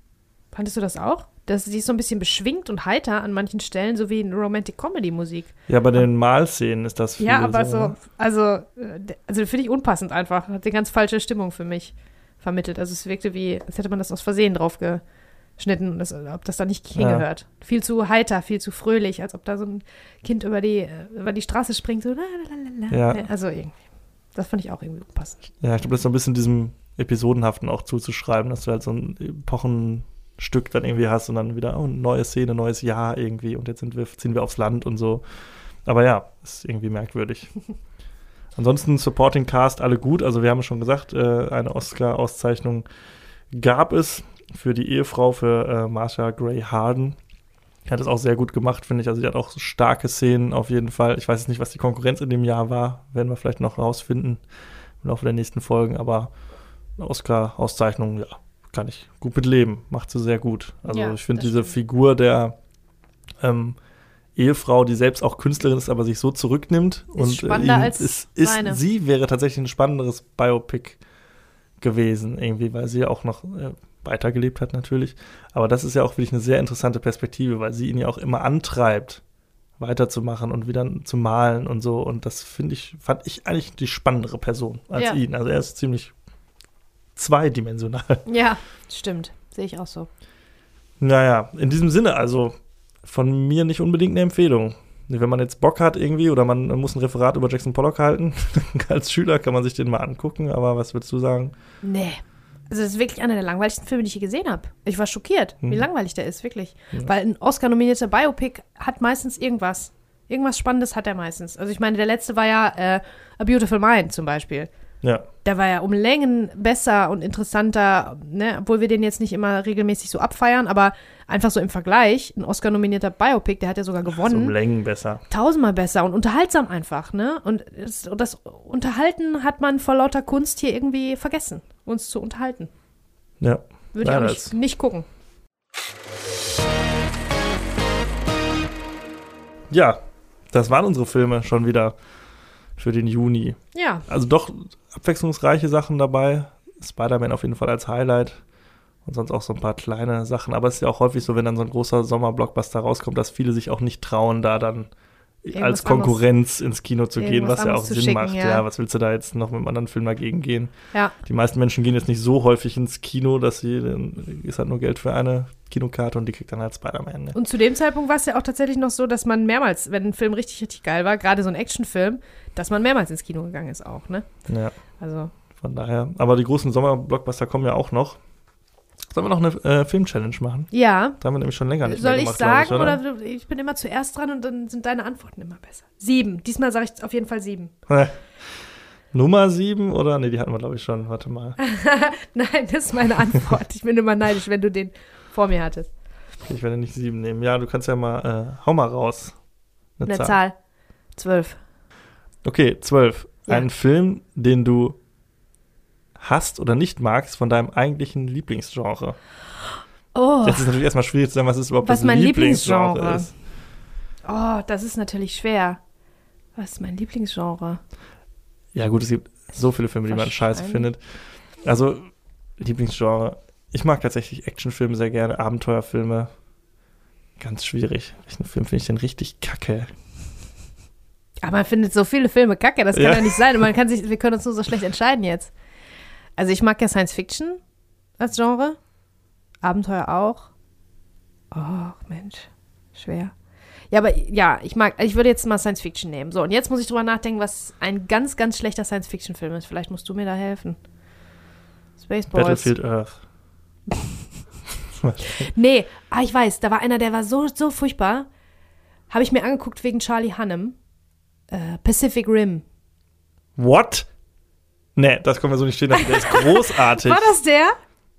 Fandest du das auch? Das, die ist so ein bisschen beschwingt und heiter an manchen Stellen, so wie eine Romantic-Comedy-Musik. Ja, bei den Malszenen ist das viel Ja, aber so, ne? also, äh, also finde ich unpassend einfach. Hat eine ganz falsche Stimmung für mich vermittelt. Also es wirkte wie, als hätte man das aus Versehen drauf geschnitten, und das, ob das da nicht hingehört. Viel zu heiter, viel zu fröhlich, als ob da so ein Kind über die, äh, über die Straße springt. So. Ja. Also irgendwie. Das fand ich auch irgendwie unpassend. Ja, ich glaube, das ist so ein bisschen diesem Episodenhaften auch zuzuschreiben, dass du halt so ein Epochenstück dann irgendwie hast und dann wieder, oh, neue Szene, neues Jahr irgendwie und jetzt sind wir, ziehen wir aufs Land und so. Aber ja, ist irgendwie merkwürdig. [LAUGHS] Ansonsten Supporting Cast alle gut. Also wir haben schon gesagt, äh, eine Oscar-Auszeichnung gab es für die Ehefrau für äh, Marsha Gray Harden. Die hat es auch sehr gut gemacht, finde ich. Also die hat auch starke Szenen auf jeden Fall. Ich weiß jetzt nicht, was die Konkurrenz in dem Jahr war. Werden wir vielleicht noch rausfinden im Laufe der nächsten Folgen. Aber Oscar-Auszeichnung, ja, kann ich gut mit leben. Macht sie sehr gut. Also Ja, ich finde diese stimmt. Figur der ähm, Ehefrau, die selbst auch Künstlerin ist, aber sich so zurücknimmt. und spannender ihn- als ist, ist, seine. sie wäre tatsächlich ein spannenderes Biopic gewesen, irgendwie, weil sie ja auch noch äh, weitergelebt hat natürlich. Aber das ist ja auch wirklich eine sehr interessante Perspektive, weil sie ihn ja auch immer antreibt, weiterzumachen und wieder zu malen und so. Und das finde ich, fand ich eigentlich die spannendere Person als Ja. ihn. Also er ist ziemlich zweidimensional. Ja, stimmt. Sehe ich auch so. Naja, in diesem Sinne, also von mir nicht unbedingt eine Empfehlung. Wenn man jetzt Bock hat irgendwie oder man muss ein Referat über Jackson Pollock halten, [LAUGHS] als Schüler kann man sich den mal angucken, aber was würdest du sagen? Nee. Also das ist wirklich einer der langweiligsten Filme, die ich je gesehen habe. Ich war schockiert, wie Mhm. langweilig der ist, wirklich. Ja. Weil ein Oscar-nominierter Biopic hat meistens irgendwas. Irgendwas Spannendes hat er meistens. Also ich meine, der letzte war ja äh, A Beautiful Mind zum Beispiel. Ja. Der war ja um Längen besser und interessanter, ne? obwohl wir den jetzt nicht immer regelmäßig so abfeiern, aber einfach so im Vergleich, ein Oscar-nominierter Biopic, der hat ja sogar So um gewonnen. Längen besser. Tausendmal besser und unterhaltsam einfach, ne? Und das, das Unterhalten hat man vor lauter Kunst hier irgendwie vergessen, uns zu unterhalten. Ja. Würde Ja, ich auch nicht, nicht gucken. Ja, das waren unsere Filme schon wieder für den Juni. Ja, Also doch abwechslungsreiche Sachen dabei. Spider-Man auf jeden Fall als Highlight. Und sonst auch so ein paar kleine Sachen. Aber es ist ja auch häufig so, wenn dann so ein großer Sommerblockbuster rauskommt, dass viele sich auch nicht trauen, da dann Irgendwas als Konkurrenz ins Kino zu gehen, was ja auch anderes Sinn schicken, macht. ja. Ja. was willst du da jetzt noch mit einem anderen Film dagegen gehen? ja. Die meisten Menschen gehen jetzt nicht so häufig ins Kino, dass sie, dann ist halt nur Geld für eine Kinokarte und die kriegt dann halt Spider-Man. Ne? Und zu dem Zeitpunkt war es ja auch tatsächlich noch so, dass man mehrmals, wenn ein Film richtig, richtig geil war, gerade so ein Actionfilm, dass man mehrmals ins Kino gegangen ist auch, ne? Ja, Also, von daher. Aber die großen Sommerblockbuster kommen ja auch noch. Sollen wir noch eine äh, Film-Challenge machen? ja. Da haben wir nämlich schon länger nicht Soll mehr ich gemacht, glaub sagen ich, oder? oder? ich bin immer zuerst dran und dann sind deine Antworten immer besser. Sieben. Diesmal sage ich auf jeden Fall sieben. [LAUGHS] Nummer 7 oder? Nee, die hatten wir, glaube ich, schon. Warte mal. [LAUGHS] Nein, das ist meine Antwort. Ich bin immer neidisch, wenn du den vor mir hattest. Ich werde nicht 7 nehmen. Ja, du kannst ja mal, äh, hau mal raus. Eine, Eine Zahl. Zahl. Zwölf. Okay, 12. Ja. Ein Film, den du hast oder nicht magst von deinem eigentlichen Lieblingsgenre. Oh, Jetzt ist natürlich erstmal schwierig zu sagen, was ist überhaupt Was das mein Lieblingsgenre Lieblingsgenre? ist. oh, das ist natürlich schwer. Was ist mein Lieblingsgenre? Ja, gut, es gibt so viele Filme, die man scheiße findet. Also, Lieblingsgenre. Ich mag tatsächlich Actionfilme sehr gerne, Abenteuerfilme. Ganz schwierig. Welchen Film finde ich denn richtig kacke? Aber man findet so viele Filme kacke, das kann Ja. ja, nicht sein. Und man kann sich, wir können uns nur so schlecht entscheiden jetzt. Also ich mag ja Science Fiction als Genre. Abenteuer auch. Oh, Mensch. Schwer. Ja, aber ja, ich mag, ich würde jetzt mal Science Fiction nehmen. So, und jetzt muss ich drüber nachdenken, was ein ganz, ganz schlechter Science Fiction Film ist. Vielleicht musst du mir da helfen. Spaceballs. Battlefield Earth. [LAUGHS] Nee, ah, ich weiß, da war einer, der war so, so furchtbar. Habe ich mir angeguckt wegen Charlie Hunnam. Äh, Pacific Rim. What? Nee, das können wir so nicht stehen lassen. Der ist großartig. [LAUGHS] War das der?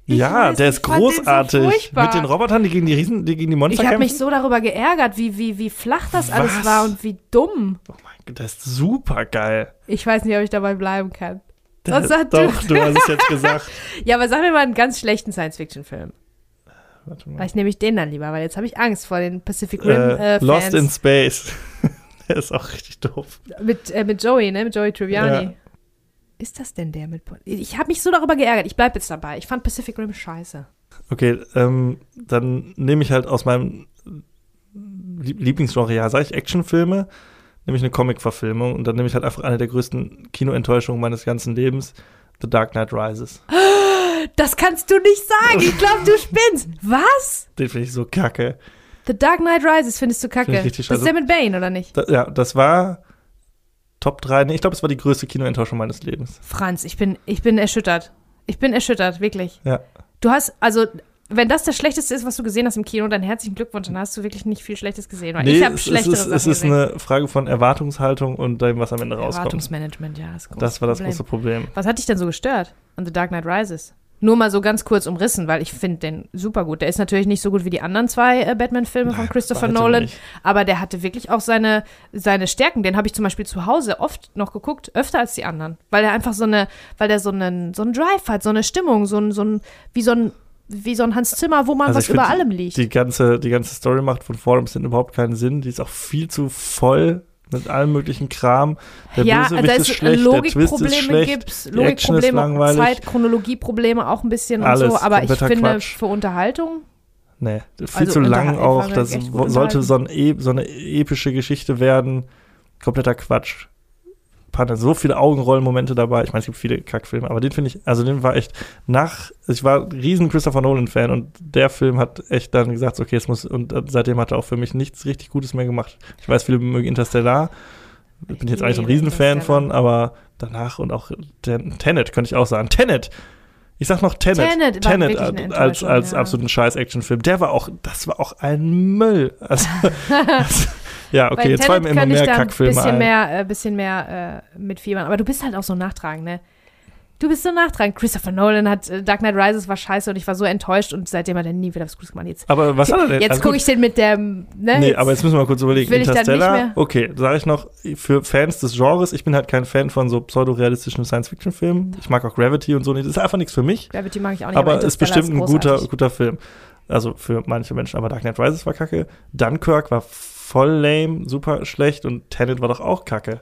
Ich ja, weiß, der ich ist so großartig. furchtbar. Mit den Robotern, die gegen die Riesen, die gegen die Monster Ich habe kämpfen. mich so darüber geärgert, wie, wie, wie flach das alles Was? war und wie dumm. oh mein Gott, der ist super geil. Ich weiß nicht, ob ich dabei bleiben kann. Was sagt Doch, du? du hast es jetzt [LAUGHS] gesagt. Ja, aber sag mir mal einen ganz schlechten Science-Fiction-Film. Warte mal. Vielleicht nehme ich den dann lieber, weil jetzt habe ich Angst vor den Pacific Rim Äh, äh. Lost in Space. Der [LAUGHS] ist auch richtig doof. mit, äh, mit Joey, ne? Mit Joey Tribbiani. Ja. Ist das denn der mit... Ich habe mich so darüber geärgert. Ich bleibe jetzt dabei. Ich fand Pacific Rim scheiße. Okay, ähm, dann nehme ich halt aus meinem Lieb- Lieblingsgenre, ja, sage ich Actionfilme, nehme ich eine Comic-Verfilmung und dann nehme ich halt einfach eine der größten Kinoenttäuschungen meines ganzen Lebens, The Dark Knight Rises. [GASPS] Das kannst du nicht sagen. Ich glaube, du spinnst. Was? Den finde ich so kacke. The Dark Knight Rises findest du kacke. Find ich richtig das ist der mit Bane, oder nicht? Da, ja, das war Top 3. Nee, ich glaube, es war die größte Kinoenttäuschung meines Lebens. Franz, ich bin, ich bin erschüttert. Ich bin erschüttert, wirklich. Ja. Du hast, also, wenn das das Schlechteste ist, was du gesehen hast im Kino, dann herzlichen Glückwunsch. Dann hast du wirklich nicht viel Schlechtes gesehen. Weil ich habe schlechtere ist, Sachen es ist gesehen. eine Frage von Erwartungshaltung und dem, was am Ende rauskommt. Erwartungsmanagement, ja. Das, Das war das Problem. große Problem. Was hat dich denn so gestört an The Dark Knight Rises? Nur mal so ganz kurz umrissen, weil ich finde den super gut. Der ist natürlich nicht so gut wie die anderen zwei äh, Batman-Filme von Christopher Nolan, nicht. aber der hatte wirklich auch seine, seine Stärken. Den habe ich zum Beispiel zu Hause oft noch geguckt, öfter als die anderen, weil er einfach so eine, weil der so einen, so einen Drive hat, so eine Stimmung, so ein, so ein, wie so ein, wie so ein Hans Zimmer, wo man Also was über allem liegt. Die ganze, die ganze Story macht von Forum sind überhaupt keinen Sinn. Die ist auch viel zu voll mit allem möglichen Kram. Der ja, Bösewicht da ist schlecht, der Twist ist Logikprobleme schlecht. gibt's, Logikprobleme. Zeit, Chronologieprobleme auch ein bisschen Alles, und so, aber ich finde Quatsch. für Unterhaltung Nee, viel Also zu lang auch. Das sollte so, ein, e- so eine epische Geschichte werden. Kompletter Quatsch. Partner, so viele Augenrollenmomente dabei. Ich meine, es gibt viele Kackfilme, aber den finde ich, also den war echt nach, ich war ein riesen Christopher Nolan-Fan und der Film hat echt dann gesagt, okay, es muss, und seitdem hat er auch für mich nichts richtig Gutes mehr gemacht. Ich weiß, viele mögen Interstellar. Bin ich jetzt eigentlich so ein Riesenfan von, aber danach und auch Ten- Tenet könnte ich auch sagen. Tenet! Ich sag noch Tenet. Tenet eine Tenet als, als ja. absoluten Scheiß-Action-Film. Der war auch, das war auch ein Müll. Also, [LAUGHS] Ja, okay, jetzt fallen mir immer mehr da ein Kackfilme bisschen ein. mehr, äh, bisschen mehr äh, mitfiebern. Aber du bist halt auch so nachtragend, ne? Du bist so nachtragend. Christopher Nolan hat äh, Dark Knight Rises war scheiße und ich war so enttäuscht und seitdem hat er nie wieder was Gutes gemacht. Jetzt, Aber was hat er denn? jetzt Also gucke ich den mit dem, ne? Nee, aber jetzt müssen wir mal kurz überlegen. will Interstellar, okay, sage ich noch, für Fans des Genres, ich bin halt kein Fan von so pseudorealistischen Science-Fiction-Filmen. Ich mag auch Gravity und so nicht. Das ist einfach nichts für mich. Gravity mag ich auch nicht, aber ist Interstellar bestimmt ein guter, guter Film. Also für manche Menschen. Aber Dark Knight Rises war kacke. Dunkirk war voll lame, super schlecht und Tenet war doch auch kacke.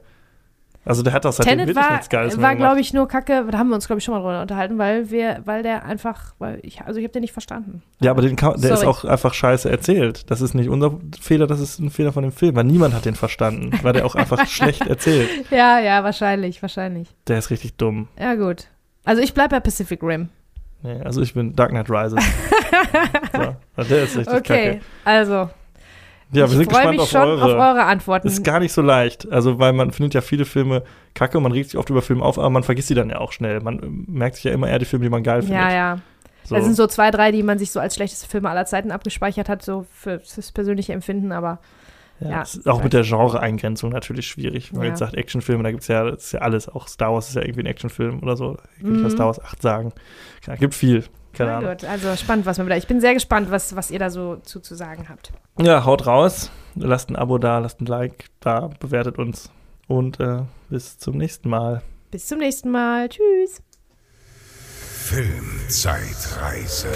Also der hat doch seitdem wirklich war, nichts Geiles war glaube ich, nur Kacke, da haben wir uns, glaube ich, schon mal drüber unterhalten, weil wir, weil der einfach, weil ich, also ich habe den nicht verstanden. Ja, aber den kann, der ist Sorry. auch einfach scheiße erzählt. Das ist nicht unser Fehler, das ist ein Fehler von dem Film, weil niemand hat den verstanden, weil der auch einfach [LAUGHS] schlecht erzählt. Ja, ja, wahrscheinlich, wahrscheinlich. Der ist richtig dumm. Ja, gut. Also ich bleibe bei Pacific Rim. Nee, also ich bin Dark Knight Rises. [LAUGHS] so, also der ist richtig Okay, kacke. also Ja, wir ich sind freue gespannt mich auf schon eure. auf eure Antworten. ist gar nicht so leicht. Also, weil man findet ja viele Filme kacke und man regt sich oft über Filme auf, aber man vergisst sie dann ja auch schnell. Man äh, merkt sich ja immer eher die Filme, die man geil findet. ja, ja. So. Da sind so zwei, drei, die man sich so als schlechteste Filme aller Zeiten abgespeichert hat, so für, fürs persönliche Empfinden, aber ja, ja, das ist auch mit der Genre-Eingrenzung natürlich schwierig. Wenn man Ja. jetzt sagt Actionfilme, da gibt es ja, das ist ja alles. Auch Star Wars ist ja irgendwie ein Actionfilm oder so. Ich will nicht Mhm. was Star Wars 8 sagen. Ja, gibt viel. Keine na Ahnung. gut. Also spannend, was wir wieder. Ich bin sehr gespannt, was, was ihr da so zu, zu sagen habt. Ja, haut raus. Lasst ein Abo da, lasst ein Like da, bewertet uns. Und äh, bis zum nächsten Mal. Bis zum nächsten Mal. Tschüss. Filmzeitreise.